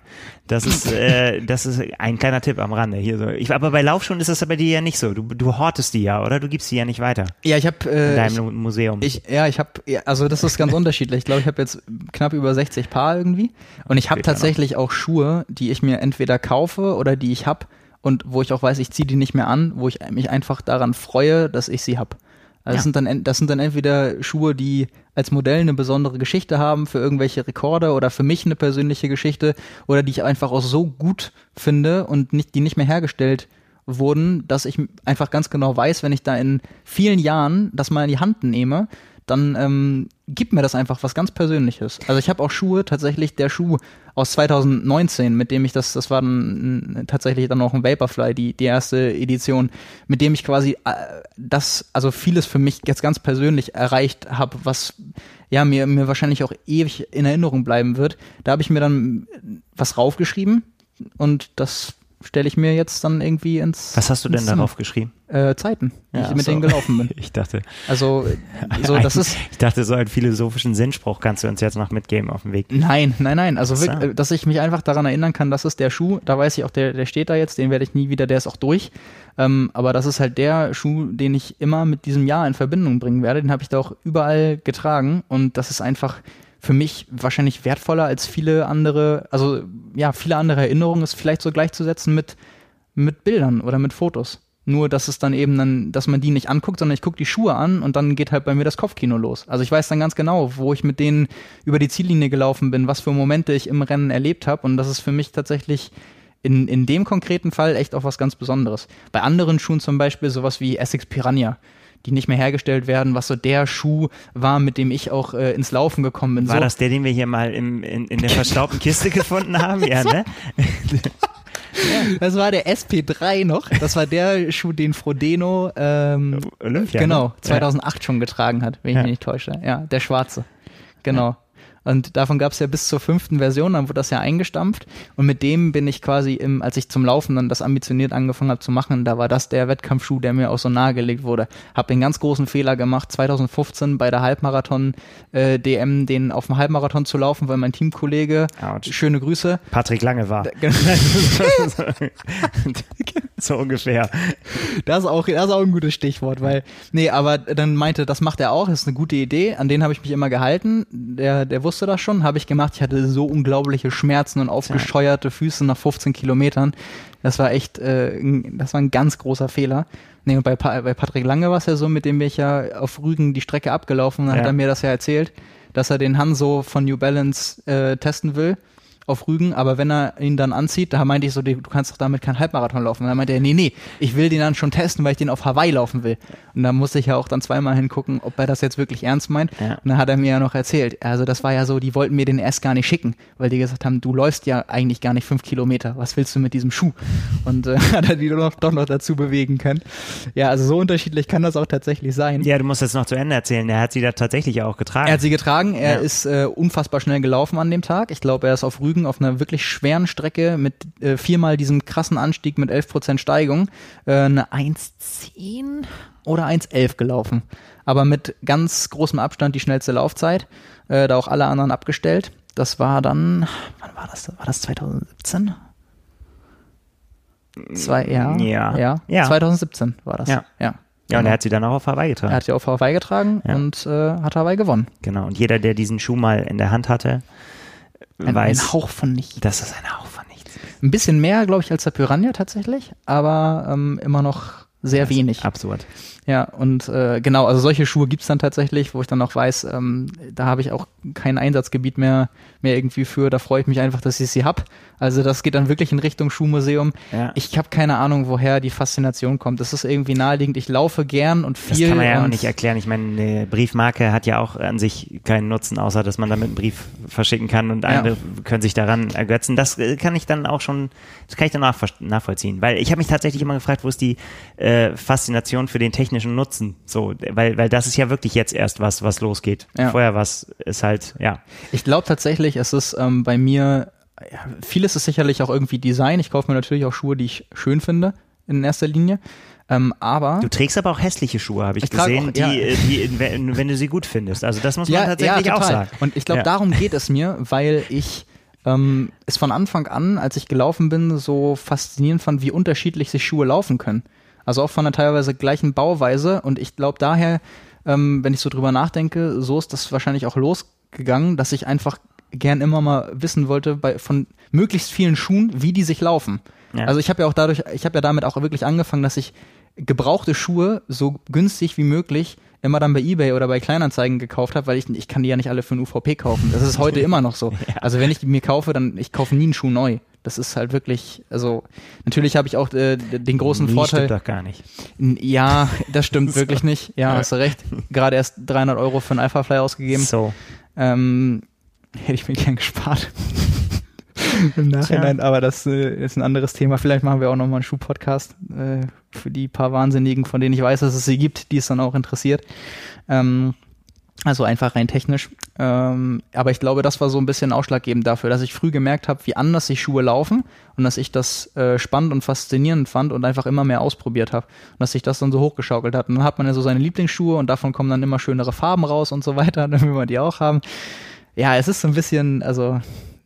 Das ist, äh, das ist ein kleiner Tipp am Rande hier so. Ich, aber bei Laufschuhen ist das bei dir ja nicht so. Du, du hortest die ja, oder? Du gibst die ja nicht weiter Ja, ich habe in äh, deinem Museum. Ich, ja, ich habe, also das ist ganz unterschiedlich. Ich glaube, ich habe jetzt knapp über 60 Paar irgendwie. Und ich habe tatsächlich auch Schuhe, die ich mir entweder kaufe oder die ich habe und wo ich auch weiß, ich ziehe die nicht mehr an, wo ich mich einfach daran freue, dass ich sie habe. Also Ja. das, sind dann, das sind dann entweder Schuhe, die als Modell eine besondere Geschichte haben für irgendwelche Rekorde oder für mich eine persönliche Geschichte oder die ich einfach auch so gut finde und nicht, die nicht mehr hergestellt wurden, dass ich einfach ganz genau weiß, wenn ich da in vielen Jahren das mal in die Hand nehme, dann ähm, gibt mir das einfach was ganz Persönliches. Also ich habe auch Schuhe, tatsächlich der Schuh aus 2019, mit dem ich das, das war dann tatsächlich dann auch ein Vaporfly, die, die erste Edition, mit dem ich quasi äh, das, also vieles für mich jetzt ganz persönlich erreicht habe, was ja mir, mir wahrscheinlich auch ewig in Erinnerung bleiben wird. Da habe ich mir dann was raufgeschrieben und das stelle ich mir jetzt dann irgendwie ins. Was hast du denn darauf geschrieben? Äh, Zeiten, ja, ich mit so. denen gelaufen bin. ich dachte. Also, so, das ist. Ich dachte, so einen philosophischen Sinnspruch kannst du uns jetzt noch mitgeben auf dem Weg. Nein, nein, nein. Also, so. wirklich, dass ich mich einfach daran erinnern kann, das ist der Schuh. Da weiß ich auch, der, der steht da jetzt, den werde ich nie wieder, der ist auch durch. Ähm, aber das ist halt der Schuh, den ich immer mit diesem Jahr in Verbindung bringen werde. Den habe ich da auch überall getragen und das ist einfach für mich wahrscheinlich wertvoller als viele andere, also ja, viele andere Erinnerungen ist vielleicht so gleichzusetzen mit, mit Bildern oder mit Fotos. Nur, dass es dann eben dann, dass man die nicht anguckt, sondern ich gucke die Schuhe an und dann geht halt bei mir das Kopfkino los. Also ich weiß dann ganz genau, wo ich mit denen über die Ziellinie gelaufen bin, was für Momente ich im Rennen erlebt habe und das ist für mich tatsächlich in, in dem konkreten Fall echt auch was ganz Besonderes. Bei anderen Schuhen zum Beispiel sowas wie Essex Piranha die nicht mehr hergestellt werden, was so der Schuh war, mit dem ich auch äh, ins Laufen gekommen bin. War so. das der, den wir hier mal im, in, in der verstaubten Kiste gefunden haben? Ja, ne? Das war der SP3 noch. Das war der Schuh, den Frodeno ähm, Olympia, genau 2008 ne? schon getragen hat, wenn ich ja. mich nicht täusche. Ja, der schwarze. Genau. Und davon gab es ja bis zur fünften Version, dann wurde das ja eingestampft. Und mit dem bin ich quasi im, als ich zum Laufen dann das ambitioniert angefangen habe zu machen, da war das der Wettkampfschuh, der mir auch so nahegelegt wurde. Hab den ganz großen Fehler gemacht, 2015 bei der Halbmarathon äh, DM den auf dem Halbmarathon zu laufen, weil mein Teamkollege, Ouch. schöne Grüße. Patrick Lange war. so ungefähr. Das ist, auch, das ist auch ein gutes Stichwort, weil, nee, aber dann meinte, das macht er auch, das ist eine gute Idee, an den habe ich mich immer gehalten. Der, der wusste das schon, habe ich gemacht. Ich hatte so unglaubliche Schmerzen und aufgescheuerte Füße nach 15 Kilometern. Das war echt, äh, das war ein ganz großer Fehler. Nee, und bei, pa bei Patrick Lange war es ja so, mit dem bin ich ja auf Rügen die Strecke abgelaufen, dann ja. hat er mir das ja erzählt, dass er den Hanso von New Balance äh, testen will auf Rügen, aber wenn er ihn dann anzieht, da meinte ich so, du kannst doch damit keinen Halbmarathon laufen. Und dann meinte er, nee, nee, ich will den dann schon testen, weil ich den auf Hawaii laufen will. Und da musste ich ja auch dann zweimal hingucken, ob er das jetzt wirklich ernst meint. Ja. Und dann hat er mir ja noch erzählt, also das war ja so, die wollten mir den erst gar nicht schicken, weil die gesagt haben, du läufst ja eigentlich gar nicht fünf Kilometer, was willst du mit diesem Schuh? Und äh, hat er die doch, doch noch dazu bewegen können. Ja, also so unterschiedlich kann das auch tatsächlich sein. Ja, du musst jetzt noch zu Ende erzählen, er hat sie da tatsächlich auch getragen. Er hat sie getragen, er ja. ist äh, unfassbar schnell gelaufen an dem Tag. Ich glaube, er ist auf Rügen Rügen auf einer wirklich schweren Strecke mit äh, viermal diesem krassen Anstieg mit 11% Steigung äh, eine 1,10 oder 1,11 gelaufen. Aber mit ganz großem Abstand die schnellste Laufzeit. Äh, da auch alle anderen abgestellt. Das war dann, wann war das? War das 2017? Zwei, ja, ja. Ja. ja. 2017 war das. Ja. ja. Ja, und er hat sie dann auch auf Hawaii getragen. Er hat sie auf Hawaii getragen ja. und äh, hat Hawaii gewonnen. Genau, und jeder, der diesen Schuh mal in der Hand hatte, weiß, ein Hauch von nichts. Das ist ein Hauch von nichts. Ein bisschen mehr, glaube ich, als der Piranha tatsächlich, aber ähm, immer noch sehr wenig. Absurd. Ja, und äh, genau, also solche Schuhe gibt's dann tatsächlich, wo ich dann auch weiß, ähm, da habe ich auch kein Einsatzgebiet mehr, mehr irgendwie für. Da freue ich mich einfach, dass ich sie hab. Also das geht dann wirklich in Richtung Schuhmuseum. Ja. Ich habe keine Ahnung, woher die Faszination kommt. Das ist irgendwie naheliegend. Ich laufe gern und viel. Das kann man ja auch nicht erklären. Ich meine, eine Briefmarke hat ja auch an sich keinen Nutzen, außer dass man damit einen Brief verschicken kann und andere ja. können sich daran ergötzen. Das äh, kann ich dann auch schon, das kann ich dann nachvollziehen. Weil ich habe mich tatsächlich immer gefragt, wo ist die äh, Faszination für den technischen Nutzen? So, weil, weil das ist ja wirklich jetzt erst was, was losgeht. Ja. Vorher was ist halt, ja. Ich glaube tatsächlich, es ist ähm, bei mir ja, vieles ist sicherlich auch irgendwie Design. Ich kaufe mir natürlich auch Schuhe, die ich schön finde, in erster Linie. Ähm, aber du trägst aber auch hässliche Schuhe, habe ich, ich gesehen, auch, ja. die, die, wenn, wenn, du sie gut findest. Also das muss man ja, tatsächlich ja, auch sagen. Und ich glaube, darum geht es mir, weil ich ähm, es von Anfang an, als ich gelaufen bin, so faszinierend fand, wie unterschiedlich sich Schuhe laufen können. Also auch von einer teilweise gleichen Bauweise. Und ich glaube daher, ähm, wenn ich so drüber nachdenke, so ist das wahrscheinlich auch losgegangen, dass ich einfach gern immer mal wissen wollte bei, von möglichst vielen Schuhen, wie die sich laufen. Ja. Also ich habe ja auch dadurch, ich habe ja damit auch wirklich angefangen, dass ich gebrauchte Schuhe so günstig wie möglich immer dann bei eBay oder bei Kleinanzeigen gekauft habe, weil ich, ich kann die ja nicht alle für ein UVP kaufen. Das ist heute immer noch so. Ja. Also wenn ich die mir kaufe, dann ich kaufe nie einen Schuh neu. das ist halt wirklich, also natürlich habe ich auch äh, den großen Nee, Vorteil. Stimmt doch gar nicht. Ja, das stimmt wirklich nicht. Ja, hast du recht. Gerade erst 300 Euro für einen Alpha Fly ausgegeben. So. Ähm, hätte ich mir gern gespart. Im Nachhinein, aber das äh, ist ein anderes Thema. Vielleicht machen wir auch nochmal einen Schuh-Podcast äh, für die paar Wahnsinnigen, von denen ich weiß, dass es sie gibt, die es dann auch interessiert. Ähm, also einfach rein technisch. Ähm, aber ich glaube, das war so ein bisschen ausschlaggebend dafür, dass ich früh gemerkt habe, wie anders sich Schuhe laufen und dass ich das äh, spannend und faszinierend fand und einfach immer mehr ausprobiert habe. Und dass sich das dann so hochgeschaukelt hat. Und dann hat man ja so seine Lieblingsschuhe und davon kommen dann immer schönere Farben raus und so weiter, dann will man die auch haben. Ja, es ist so ein bisschen, also,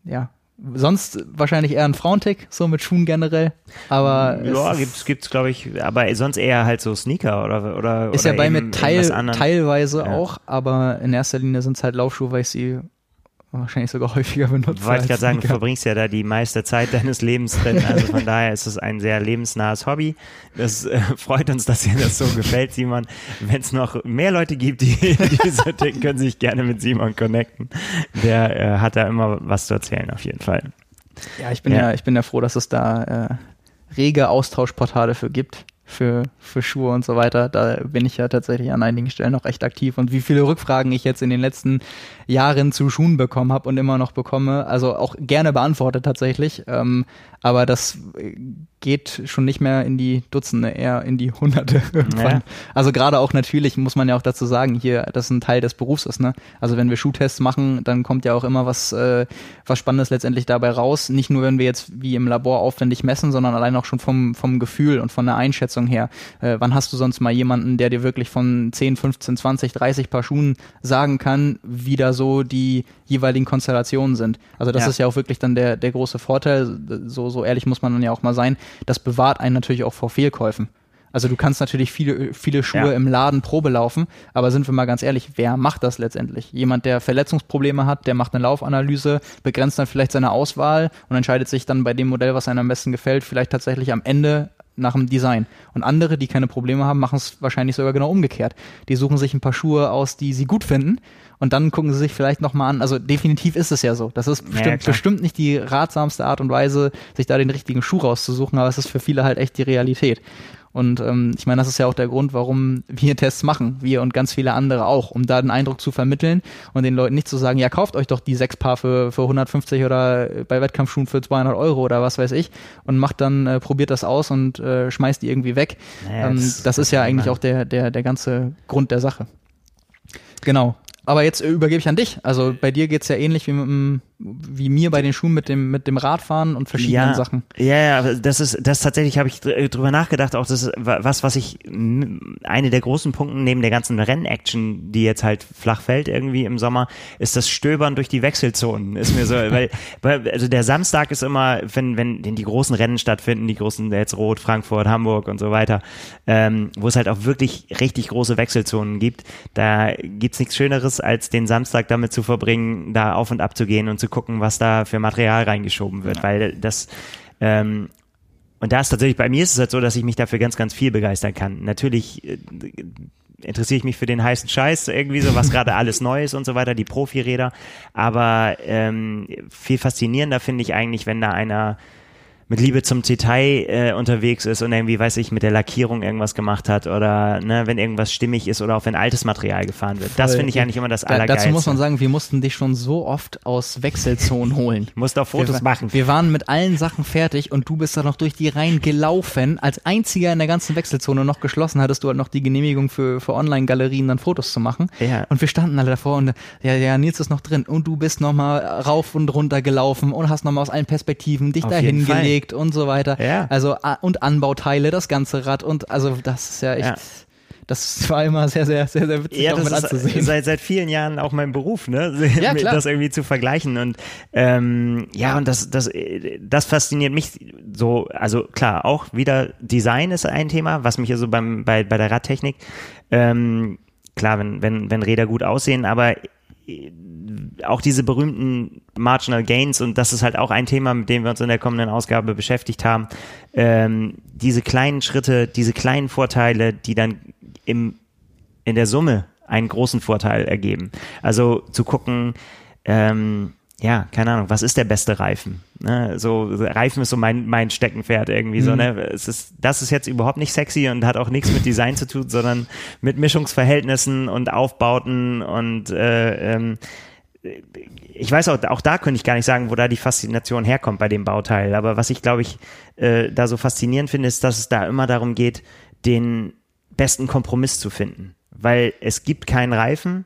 ja. Sonst wahrscheinlich eher ein Frauentick, so mit Schuhen generell. Aber Ja, es gibt's, gibt's, glaube ich, aber sonst eher halt so Sneaker oder oder ist oder ja bei mir teil, teilweise Ja. auch, aber in erster Linie sind es halt Laufschuhe, weil ich sie wahrscheinlich sogar häufiger benutze. Wollte ich als gerade sagen, du verbringst ja da die meiste Zeit deines Lebens drin. Also von daher ist es ein sehr lebensnahes Hobby. Das äh, freut uns, dass dir das so gefällt, Simon. Wenn es noch mehr Leute gibt, die, die so ticken, können sich gerne mit Simon connecten. Der äh, hat da immer was zu erzählen, auf jeden Fall. Ja, ich bin ja. Ja. ich bin ja froh, dass es da äh, rege Austauschportale für gibt, für, für Schuhe und so weiter. Da bin ich ja tatsächlich an einigen Stellen noch echt aktiv. Und wie viele Rückfragen ich jetzt in den letzten Jahren zu Schuhen bekommen habe und immer noch bekomme, also auch gerne beantwortet tatsächlich. Ähm, aber das äh, geht schon nicht mehr in die Dutzende, eher in die Hunderte. Ja. Also gerade auch natürlich muss man ja auch dazu sagen, hier, das ein Teil des Berufs ist, ne? Also wenn wir Schuhtests machen, dann kommt ja auch immer was, äh, was Spannendes letztendlich dabei raus. Nicht nur, wenn wir jetzt wie im Labor aufwendig messen, sondern allein auch schon vom, vom Gefühl und von der Einschätzung her. Äh, wann hast du sonst mal jemanden, der dir wirklich von 10, 15, 20, 30 Paar Schuhen sagen kann, wie da so die jeweiligen Konstellationen sind? Also das Ja. ist ja auch wirklich dann der, der große Vorteil. So, so ehrlich muss man dann ja auch mal sein. Das bewahrt einen natürlich auch vor Fehlkäufen. Also du kannst natürlich viele, viele Schuhe Ja. im Laden Probe laufen, aber sind wir mal ganz ehrlich, wer macht das letztendlich? Jemand, der Verletzungsprobleme hat, der macht eine Laufanalyse, begrenzt dann vielleicht seine Auswahl und entscheidet sich dann bei dem Modell, was einem am besten gefällt, vielleicht tatsächlich am Ende nach dem Design. Und andere, die keine Probleme haben, machen es wahrscheinlich sogar genau umgekehrt. Die suchen sich ein paar Schuhe aus, die sie gut finden und dann gucken sie sich vielleicht nochmal an. Also definitiv ist es ja so. Das ist Ja, bestimmt, klar. bestimmt nicht die ratsamste Art und Weise, sich da den richtigen Schuh rauszusuchen, aber es ist für viele halt echt die Realität. Und ähm, ich meine, das ist ja auch der Grund, warum wir Tests machen, wir und ganz viele andere auch, um da den Eindruck zu vermitteln und den Leuten nicht zu sagen, ja, kauft euch doch die sechs Paar für, für 150 oder bei Wettkampfschuhen für 200 Euro oder was weiß ich und macht dann, äh, probiert das aus und äh, schmeißt die irgendwie weg. Naja, ähm, das- das, ist ja das- eigentlich auch der, der, der ganze Grund der Sache. Genau. Aber jetzt äh, übergebe ich an dich. Also bei dir geht's ja ähnlich wie, mit dem, wie mir bei den Schuhen mit dem, mit dem Radfahren und verschiedenen ja, Sachen. Ja, ja, das ist, das tatsächlich habe ich dr- drüber nachgedacht, auch das ist wa- was, was ich, eine der großen Punkten neben der ganzen Rennaction, die jetzt halt flach fällt irgendwie im Sommer, ist das Stöbern durch die Wechselzonen, ist mir so, weil, weil, also der Samstag ist immer, wenn, wenn wenn die großen Rennen stattfinden, die großen, jetzt Rot, Frankfurt, Hamburg und so weiter, ähm, wo es halt auch wirklich richtig große Wechselzonen gibt, da gibt's nichts Schöneres, als den Samstag damit zu verbringen, da auf und ab zu gehen und zu gucken, was da für Material reingeschoben wird, weil das ähm, und da ist tatsächlich, bei mir ist es halt so, dass ich mich dafür ganz, ganz viel begeistern kann. Natürlich äh, interessiere ich mich für den heißen Scheiß, irgendwie so, was gerade alles neu ist und so weiter, die Profiräder. Aber ähm, viel faszinierender finde ich eigentlich, wenn da einer mit Liebe zum Detail äh, unterwegs ist und irgendwie, weiß ich, mit der Lackierung irgendwas gemacht hat oder ne, wenn irgendwas stimmig ist oder auch wenn altes Material gefahren wird. Das finde ich eigentlich immer das Da, Allergeilste. dazu muss man sagen, wir mussten dich schon so oft aus Wechselzonen holen. Musst auch Fotos wir, machen. Wir waren mit allen Sachen fertig und du bist da noch durch die Reihen gelaufen. Als einziger in der ganzen Wechselzone noch geschlossen hattest du halt noch die Genehmigung für, für Online-Galerien dann Fotos zu machen. Ja. Und wir standen alle davor und ja, ja, Nils ist noch drin und du bist noch mal rauf und runter gelaufen und hast noch mal aus allen Perspektiven dich Auf dahin jeden Fall. gelegt und so weiter. Ja. Also und Anbauteile, das ganze Rad und also das ist ja echt, Ja. das war immer sehr, sehr, sehr, sehr witzig Ja, auch mit anzusehen. seit, seit vielen Jahren auch mein Beruf, ne? Ja, klar. Das irgendwie zu vergleichen. Und ähm, ja, und das, das, das fasziniert mich so, also klar, auch wieder Design ist ein Thema, was mich ja so beim, bei, bei der Radtechnik, ähm, klar, wenn, wenn, wenn Räder gut aussehen, aber auch diese berühmten Marginal Gains und das ist halt auch ein Thema, mit dem wir uns in der kommenden Ausgabe beschäftigt haben. Ähm, diese kleinen Schritte, diese kleinen Vorteile, die dann im in der Summe einen großen Vorteil ergeben. Also zu gucken, ähm, ja, keine Ahnung, was ist der beste Reifen? Ne? So, Reifen ist so mein, mein Steckenpferd irgendwie mhm. so, ne? Es ist, das ist jetzt überhaupt nicht sexy und hat auch nichts mit Design zu tun, sondern mit Mischungsverhältnissen und Aufbauten und äh, ähm, ich weiß auch, auch da könnte ich gar nicht sagen, wo da die Faszination herkommt bei dem Bauteil. Aber was ich, glaube ich, äh, da so faszinierend finde, ist, dass es da immer darum geht, den besten Kompromiss zu finden. Weil es gibt keinen Reifen,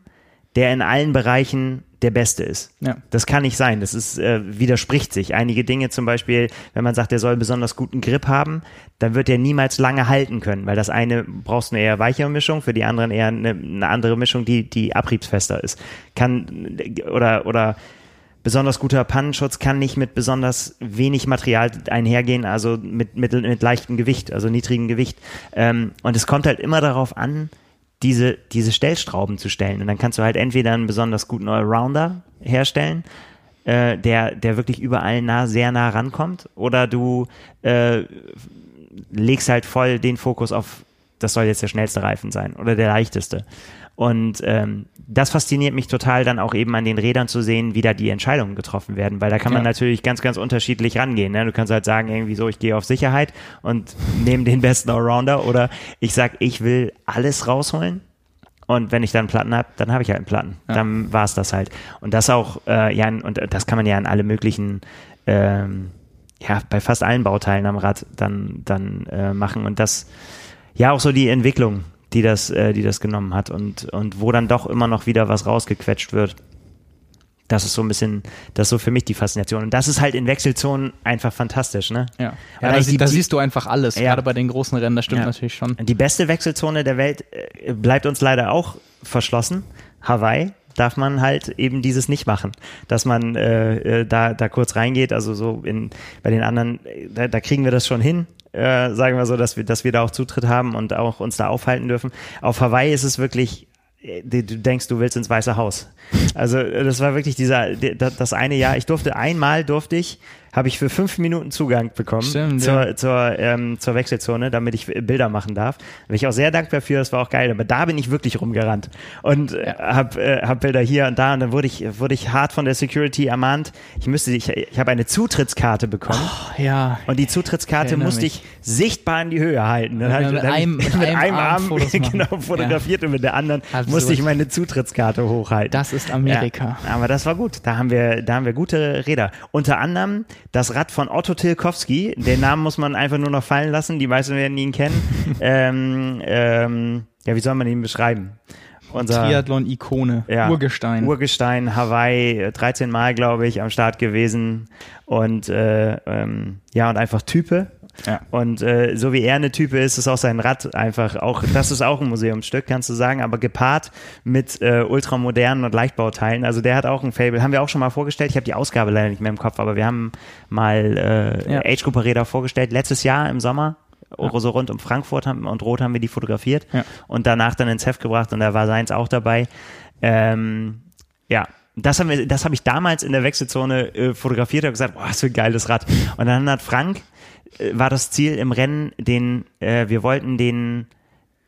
der in allen Bereichen der Beste ist. Ja. Das kann nicht sein. Das ist, äh, widerspricht sich. Einige Dinge zum Beispiel, wenn man sagt, der soll besonders guten Grip haben, dann wird er niemals lange halten können, weil das eine brauchst eine eher weichere Mischung, für die anderen eher eine, eine andere Mischung, die, die abriebsfester ist. Kann, oder, oder, besonders guter Pannenschutz kann nicht mit besonders wenig Material einhergehen, also mit, mit, mit leichtem Gewicht, also niedrigem Gewicht. Ähm, und es kommt halt immer darauf an, diese, diese Stellstrauben zu stellen. Und dann kannst du halt entweder einen besonders guten Allrounder herstellen, äh, der, der wirklich überall nah, sehr nah rankommt, oder du äh, legst halt voll den Fokus auf, das soll jetzt der schnellste Reifen sein oder der leichteste. Und ähm, das fasziniert mich total, dann auch eben an den Rädern zu sehen, wie da die Entscheidungen getroffen werden, weil da kann man ja. natürlich ganz, ganz unterschiedlich rangehen. Ne? Du kannst halt sagen, irgendwie so, ich gehe auf Sicherheit und nehme den besten Allrounder oder ich sag, ich will alles rausholen. Und wenn ich dann Platten habe, dann habe ich halt einen Platten. Ja. Dann war es das halt. Und das auch, äh, ja, und das kann man ja an alle möglichen ähm, ja, bei fast allen Bauteilen am Rad dann, dann äh, machen. Und das, ja, auch so die Entwicklung, die das, äh, die das genommen hat und, und wo dann doch immer noch wieder was rausgequetscht wird. Das ist so ein bisschen, das ist so für mich die Faszination. Und das ist halt in Wechselzonen einfach fantastisch, ne? Ja, ja da, die, da siehst du einfach alles, ja. gerade bei den großen Rennen, das stimmt ja. natürlich schon. Die beste Wechselzone der Welt äh, bleibt uns leider auch verschlossen. Hawaii, darf man halt eben dieses nicht machen, dass man äh, äh da da kurz reingeht. Also so in bei den anderen, äh, da, da kriegen wir das schon hin äh, sagen wir so, dass wir, dass wir da auch Zutritt haben und auch uns da aufhalten dürfen. Auf Hawaii ist es wirklich, äh, du denkst, du willst ins Weiße Haus. Also das war wirklich dieser, das eine Jahr. Ich durfte einmal durfte ich habe ich für fünf Minuten Zugang bekommen Stimmt, zur, ja. zur, ähm, zur Wechselzone, damit ich Bilder machen darf. Da bin ich auch sehr dankbar für, das war auch geil. Aber da bin ich wirklich rumgerannt und äh, habe äh, hab Bilder hier und da und dann wurde ich, wurde ich hart von der Security ermahnt. Ich müsste, ich, ich habe eine Zutrittskarte bekommen. Oh, ja. Und die Zutrittskarte ich musste mich. ich sichtbar in die Höhe halten. Dann ja, mit, ich, einem, mit, mit, einem, Arm, Arm genau, fotografiert ja. und mit der anderen Absurd. musste ich meine Zutrittskarte hochhalten. Das ist Amerika. Ja, aber das war gut. Da haben wir, da haben wir gute Räder. Unter anderem das Rad von Otto Tilkowski. Den Namen muss man einfach nur noch fallen lassen. Die meisten werden ihn kennen. ähm, ähm, ja, wie soll man ihn beschreiben? Unser Triathlon-Ikone, ja, Urgestein. Urgestein, Hawaii, 13 Mal, glaube ich, am Start gewesen. Und äh, ähm, ja, und einfach Type. Ja. Und äh, so wie er eine Type ist, ist auch sein Rad einfach auch, das ist auch ein Museumsstück, kannst du sagen, aber gepaart mit äh, ultramodernen und Leichtbauteilen. Also der hat auch ein Fable, haben wir auch schon mal vorgestellt. Ich habe die Ausgabe leider nicht mehr im Kopf, aber wir haben mal äh, ja. Age Grouper Räder vorgestellt, letztes Jahr im Sommer. Ja. So rund um Frankfurt haben, und Rot haben wir die fotografiert ja. und danach dann ins Heft gebracht und da war seins auch dabei. Ähm, ja, das haben wir, das habe ich damals in der Wechselzone äh, fotografiert und gesagt, boah, was für ein geiles Rad. Und dann hat Frank war das Ziel im Rennen, den äh, wir wollten den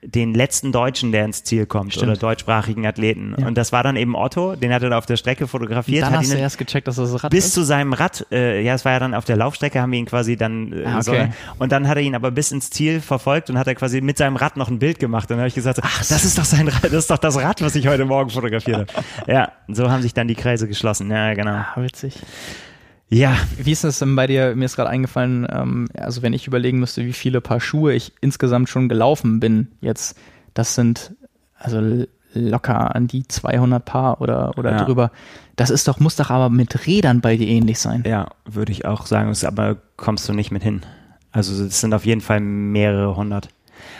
den letzten Deutschen, der ins Ziel kommt Stimmt. oder deutschsprachigen Athleten. Ja. Und das war dann eben Otto, den hat er auf der Strecke fotografiert. Dann hat hast ihn du erst gecheckt, dass das Rad Bis ist? zu seinem Rad, äh, ja, es war ja dann auf der Laufstrecke, haben wir ihn quasi dann äh, ah, okay. so, und dann hat er ihn aber bis ins Ziel verfolgt und hat er quasi mit seinem Rad noch ein Bild gemacht. Und dann habe ich gesagt, ach, das ist doch sein Rad, das ist doch das Rad, was ich heute Morgen fotografiert habe. ja, so haben sich dann die Kreise geschlossen. Ja, genau. Ah, witzig. Ja. Wie ist es denn bei dir? Mir ist gerade eingefallen, ähm, also wenn ich überlegen müsste, wie viele Paar Schuhe ich insgesamt schon gelaufen bin, jetzt, das sind also locker an die 200 Paar oder, oder ja. drüber. Das ist doch, muss doch aber mit Rädern bei dir ähnlich sein. Ja, würde ich auch sagen, aber kommst du nicht mit hin. Also es sind auf jeden Fall mehrere hundert.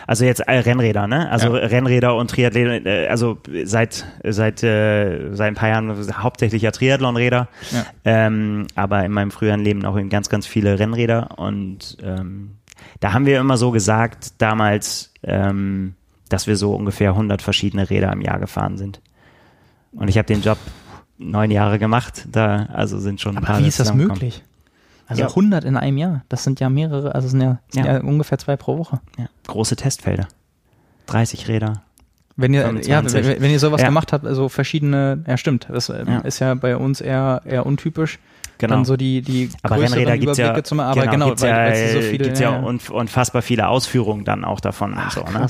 Also jetzt äh, Rennräder, ne? Also ja. Rennräder und Triathlon, äh, also seit seit äh, seit ein paar Jahren hauptsächlich ja Triathlonräder, ja. Ähm, aber in meinem früheren Leben auch ganz ganz viele Rennräder und ähm, da haben wir immer so gesagt damals, ähm, dass wir so ungefähr 100 verschiedene Räder im Jahr gefahren sind. Und ich habe den Job neun Jahre gemacht, da also sind schon ein aber paar. Wie ist das möglich? Also ja. 100 in einem Jahr, das sind ja mehrere, also sind ja, sind ja. ja ungefähr zwei pro Woche. Große Testfelder. 30 Räder. Wenn ihr, 25. ja, wenn, wenn ihr sowas gemacht habt, also verschiedene, ja stimmt, das äh, Ja. ist ja bei uns eher, eher untypisch. Genau. Dann so die, die aber Rennräder gibt's ja, Überblicke zu machen, aber genau, gibt's weil, ja, weil es so viele, gibt's ja unf- unfassbar viele Ausführungen dann auch davon und so, ne?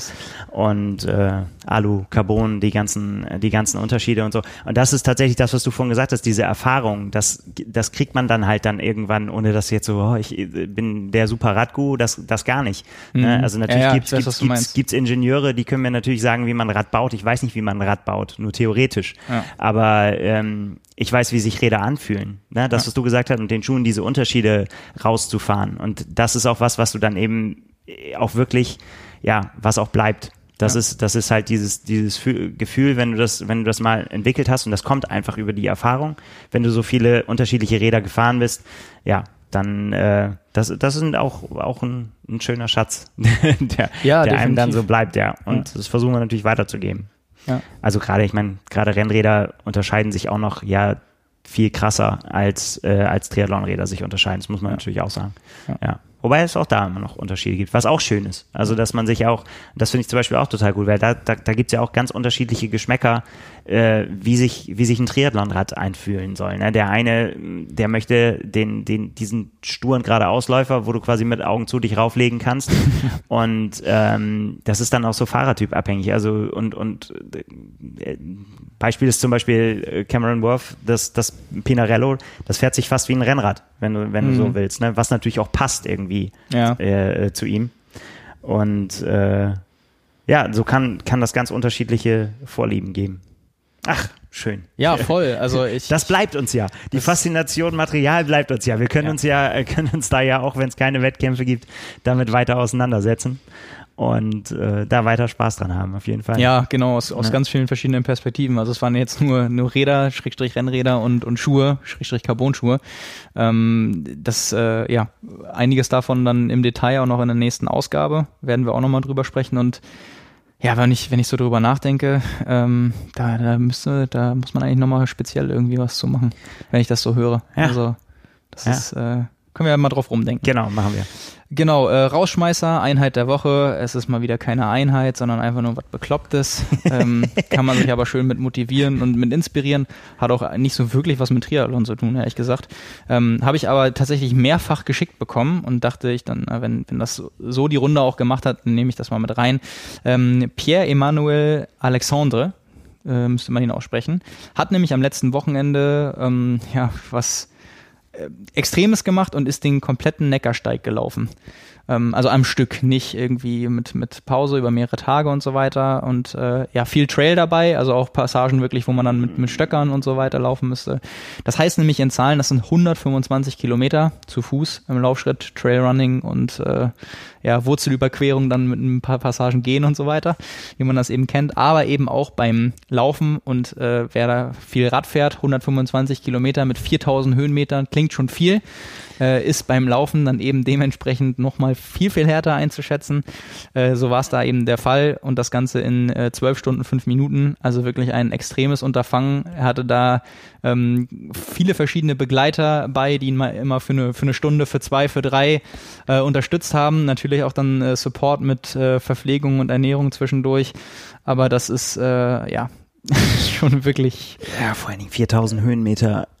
Und äh, Alu, Carbon, die ganzen, die ganzen Unterschiede und so. Und das ist tatsächlich das, was du vorhin gesagt hast, diese Erfahrung, das, das kriegt man dann halt dann irgendwann, ohne dass jetzt so, oh, ich äh, bin der super Radgu, das, das gar nicht. Ne? Mhm. Also natürlich Ja, ja, gibt's weiß, gibt's, gibt's, gibt's Ingenieure, die können mir natürlich sagen, wie man ein Rad baut. Ich weiß nicht, wie man ein Rad baut, nur theoretisch. Ja. Aber ähm, ich weiß, wie sich Räder anfühlen. Ne? Das, was du gesagt hast, mit den Schuhen diese Unterschiede rauszufahren. Und das ist auch was, was du dann eben äh, auch wirklich, ja, was auch bleibt. Das Ja. ist, das ist halt dieses, dieses Fü- Gefühl, wenn du das, wenn du das mal entwickelt hast und das kommt einfach über die Erfahrung, wenn du so viele unterschiedliche Räder gefahren bist, ja, dann äh, das, das sind auch, auch ein, ein schöner Schatz, der, Ja, der einem dann so bleibt, ja. Und das versuchen wir natürlich weiterzugeben. Ja. Also gerade, ich meine, gerade Rennräder unterscheiden sich auch noch ja viel krasser als, äh, als Triathlonräder sich unterscheiden. Das muss man natürlich auch sagen. Ja. Wobei es auch da immer noch Unterschiede gibt, was auch schön ist. Also, dass man sich auch, das finde ich zum Beispiel auch total gut, weil da, da, da gibt es ja auch ganz unterschiedliche Geschmäcker, äh, wie, sich, wie sich ein Triathlonrad einfühlen soll. Ne? Der eine, der möchte den, den, diesen sturen geradeausläufer, wo du quasi mit Augen zu dich rauflegen kannst. und ähm, das ist dann auch so Fahrertyp abhängig. Also, und, und äh, Beispiel ist zum Beispiel äh, Cameron Worth, das, das Pinarello, das fährt sich fast wie ein Rennrad, wenn du, wenn du so willst, ne? was natürlich auch passt irgendwie Ja. äh, äh, zu ihm. Und äh, ja, so kann, kann das ganz unterschiedliche Vorlieben geben. Ach, schön. Ja, voll. Also ich, Das bleibt uns ja. Die Faszination Material bleibt uns ja. Wir können Ja. uns ja, äh, können uns da ja, auch wenn es keine Wettkämpfe gibt, damit weiter auseinandersetzen und äh, da weiter Spaß dran haben, auf jeden Fall. Ja, genau, aus, aus Ja. ganz vielen verschiedenen Perspektiven. Also es waren jetzt nur, nur Räder, Schrägstrich Rennräder und, und Schuhe, Schrägstrich Carbon-Schuhe. Ähm, das, äh, ja, einiges davon dann im Detail auch noch in der nächsten Ausgabe, werden wir auch nochmal drüber sprechen und ja, wenn ich, wenn ich so drüber nachdenke, ähm, da, da müsste, da muss man eigentlich nochmal speziell irgendwie was zu machen, wenn ich das so höre. Ja. Also das Ja. ist, äh, können wir ja mal drauf rumdenken. Genau, machen wir. Genau, äh, Rausschmeißer, Einheit der Woche. Es ist mal wieder keine Einheit, sondern einfach nur was Beklopptes. ähm, kann man sich aber schön mit motivieren und mit inspirieren. Hat auch nicht so wirklich was mit Triathlon zu tun, ehrlich gesagt. Ähm, Habe ich aber tatsächlich mehrfach geschickt bekommen und dachte ich dann, na, wenn, wenn das so die Runde auch gemacht hat, dann nehme ich das mal mit rein. Ähm, Pierre-Emmanuel Alexandre, äh, müsste man ihn aussprechen, hat nämlich am letzten Wochenende ähm, ja was äh, Extremes gemacht und ist den kompletten Neckarsteig gelaufen. Ähm, also am Stück, nicht irgendwie mit, mit Pause über mehrere Tage und so weiter. Und äh, ja, viel Trail dabei, also auch Passagen wirklich, wo man dann mit, mit Stöckern und so weiter laufen müsste. Das heißt nämlich in Zahlen, das sind 125 Kilometer zu Fuß im Laufschritt, Trailrunning und äh, ja, Wurzelüberquerung dann mit ein paar Passagen gehen und so weiter, wie man das eben kennt, aber eben auch beim Laufen und äh, wer da viel Rad fährt, 125 Kilometer mit 4000 Höhenmetern, klingt schon viel, äh, ist beim Laufen dann eben dementsprechend nochmal viel, viel härter einzuschätzen. Äh, so war es da eben der Fall und das Ganze in äh, 12 Stunden, 5 Minuten, also wirklich ein extremes Unterfangen. Er hatte da ähm, viele verschiedene Begleiter bei, die ihn mal immer für eine, für eine Stunde, für zwei, für drei äh, unterstützt haben. Natürlich auch dann äh, Support mit äh, Verpflegung und Ernährung zwischendurch. Aber das ist äh, ja schon wirklich Ja, vor allen Dingen 4000 Höhenmeter äh,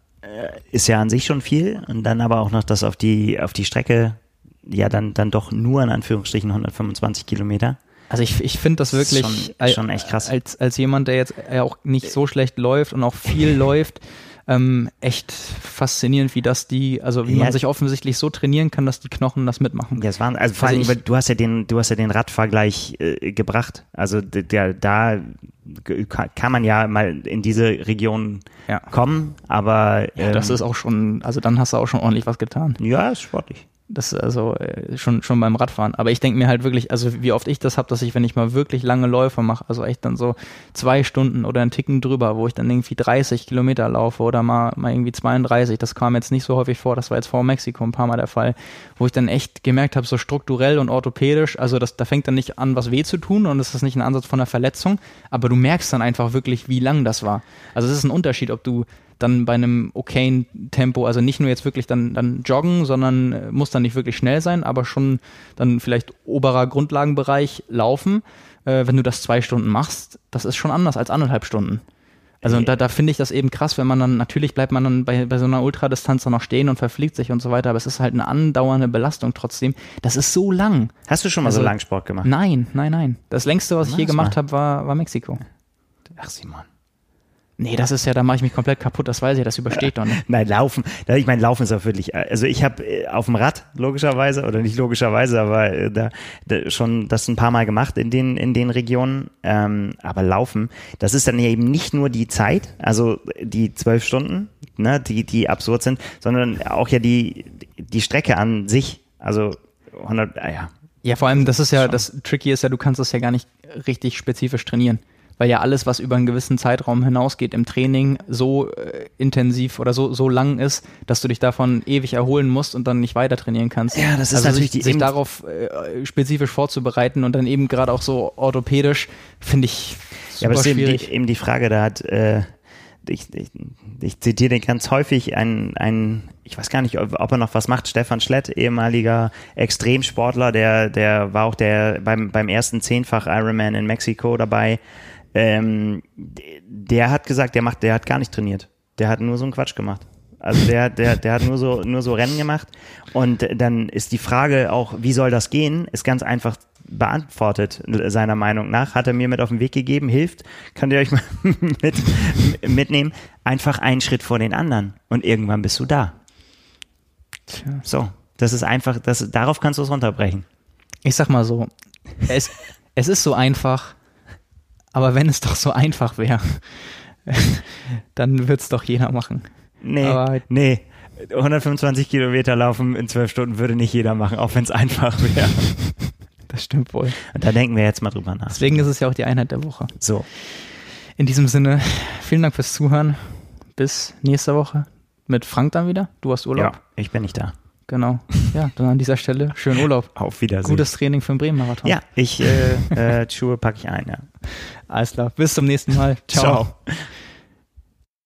ist ja an sich schon viel und dann aber auch noch das auf die, auf die Strecke, ja, dann, dann doch nur in Anführungsstrichen 125 Kilometer. Also ich, ich finde das wirklich Ist schon- schon echt krass. Als, als jemand, der jetzt ja auch nicht so schlecht läuft und auch viel läuft, ähm, echt faszinierend, wie das die, also wie Ja. man sich offensichtlich so trainieren kann, dass die Knochen das mitmachen. Ja, es waren, also vor Also allem, weil du hast ja den, du hast ja den Radvergleich äh, gebracht. Also der, da kann man ja mal in diese Region Ja. kommen, aber Ja, das ähm, ist auch schon, also dann hast du auch schon ordentlich was getan. ja, ist sportlich. Das ist also äh, schon schon beim Radfahren. Aber ich denke mir halt wirklich, also wie oft ich das habe, dass ich, wenn ich mal wirklich lange Läufe mache, also echt dann so zwei Stunden oder einen Ticken drüber, wo ich dann irgendwie 30 Kilometer laufe oder mal, mal irgendwie 32, das kam jetzt nicht so häufig vor, das war jetzt vor Mexiko ein paar Mal der Fall, wo ich dann echt gemerkt habe, so strukturell und orthopädisch, also das, da fängt dann nicht an, was weh zu tun und es ist nicht ein Ansatz von einer Verletzung, aber du merkst dann einfach wirklich, wie lang das war. Also es ist ein Unterschied, ob du dann bei einem okayen Tempo, also nicht nur jetzt wirklich dann, dann joggen, sondern äh, muss dann nicht wirklich schnell sein, aber schon dann vielleicht oberer Grundlagenbereich laufen. Äh, wenn du das zwei Stunden machst, das ist schon anders als anderthalb Stunden. Also da, da finde ich das eben krass, wenn man dann, natürlich bleibt man dann bei, bei so einer Ultradistanz dann noch stehen und verfliegt sich und so weiter, aber es ist halt eine andauernde Belastung trotzdem. Das ist so lang. Hast du schon mal Also- so lang Sport gemacht? Nein, nein, nein. Das längste, was ich je gemacht habe, war, war Mexiko. Ach Simon. Nee, das ist ja, da mache ich mich komplett kaputt, das weiß ich, das übersteht doch nicht. Nein, laufen. Ich meine, laufen ist auch wirklich. Also ich habe äh, auf dem Rad logischerweise oder nicht logischerweise, aber äh, da, da schon das ein paar Mal gemacht in den in den Regionen. Ähm, aber laufen, das ist dann eben nicht nur die Zeit, also die zwölf Stunden, ne, die die absurd sind, sondern auch ja die die Strecke an sich. Also 100. Ah, ja. Ja, vor allem, das ist ja, das Tricky ist ja, du kannst das ja gar nicht richtig spezifisch trainieren. Weil ja alles, was über einen gewissen Zeitraum hinausgeht im Training, so äh, intensiv oder so, so lang ist, dass du dich davon ewig erholen musst und dann nicht weiter trainieren kannst. Ja, das ist also natürlich sich, die sich darauf äh, spezifisch vorzubereiten und dann eben gerade auch so orthopädisch, finde ich super Ja, aber es ist eben die, eben die Frage, da hat, äh, ich, ich, ich zitiere den ganz häufig, ein, ein ich weiß gar nicht, ob, ob er noch was macht, Stefan Schlett, ehemaliger Extremsportler, der, der war auch der beim, beim ersten Zehnfach Ironman in Mexiko dabei. Ähm, der hat gesagt, der macht, der hat gar nicht trainiert. Der hat nur so einen Quatsch gemacht. Also der, der, der hat nur so, nur so Rennen gemacht. Und dann ist die Frage auch, wie soll das gehen, ist ganz einfach beantwortet, seiner Meinung nach. Hat er mir mit auf den Weg gegeben, hilft, könnt ihr euch mal mit, mitnehmen. Einfach einen Schritt vor den anderen. Und irgendwann bist du da. Tja. So. Das ist einfach, das, darauf kannst du es runterbrechen. Ich sag mal so, es, es ist so einfach, aber wenn es doch so einfach wäre, dann wird's doch jeder machen. Nee, Aber- nee. 125 Kilometer laufen in zwölf Stunden würde nicht jeder machen, auch wenn es einfach wäre. Das stimmt wohl. Und da denken wir jetzt mal drüber nach. Deswegen ist es ja auch die Einheit der Woche. So. In diesem Sinne, vielen Dank fürs Zuhören. Bis nächste Woche mit Frank dann wieder. Du hast Urlaub. Ja, ich bin nicht da. Genau. Ja, dann an dieser Stelle schönen Urlaub. Auf Wiedersehen. Gutes Training für den Bremen-Marathon. Ja, ich, äh, äh, Schuhe packe ich ein, ja. Alles klar. Bis zum nächsten Mal. Ciao. Ciao.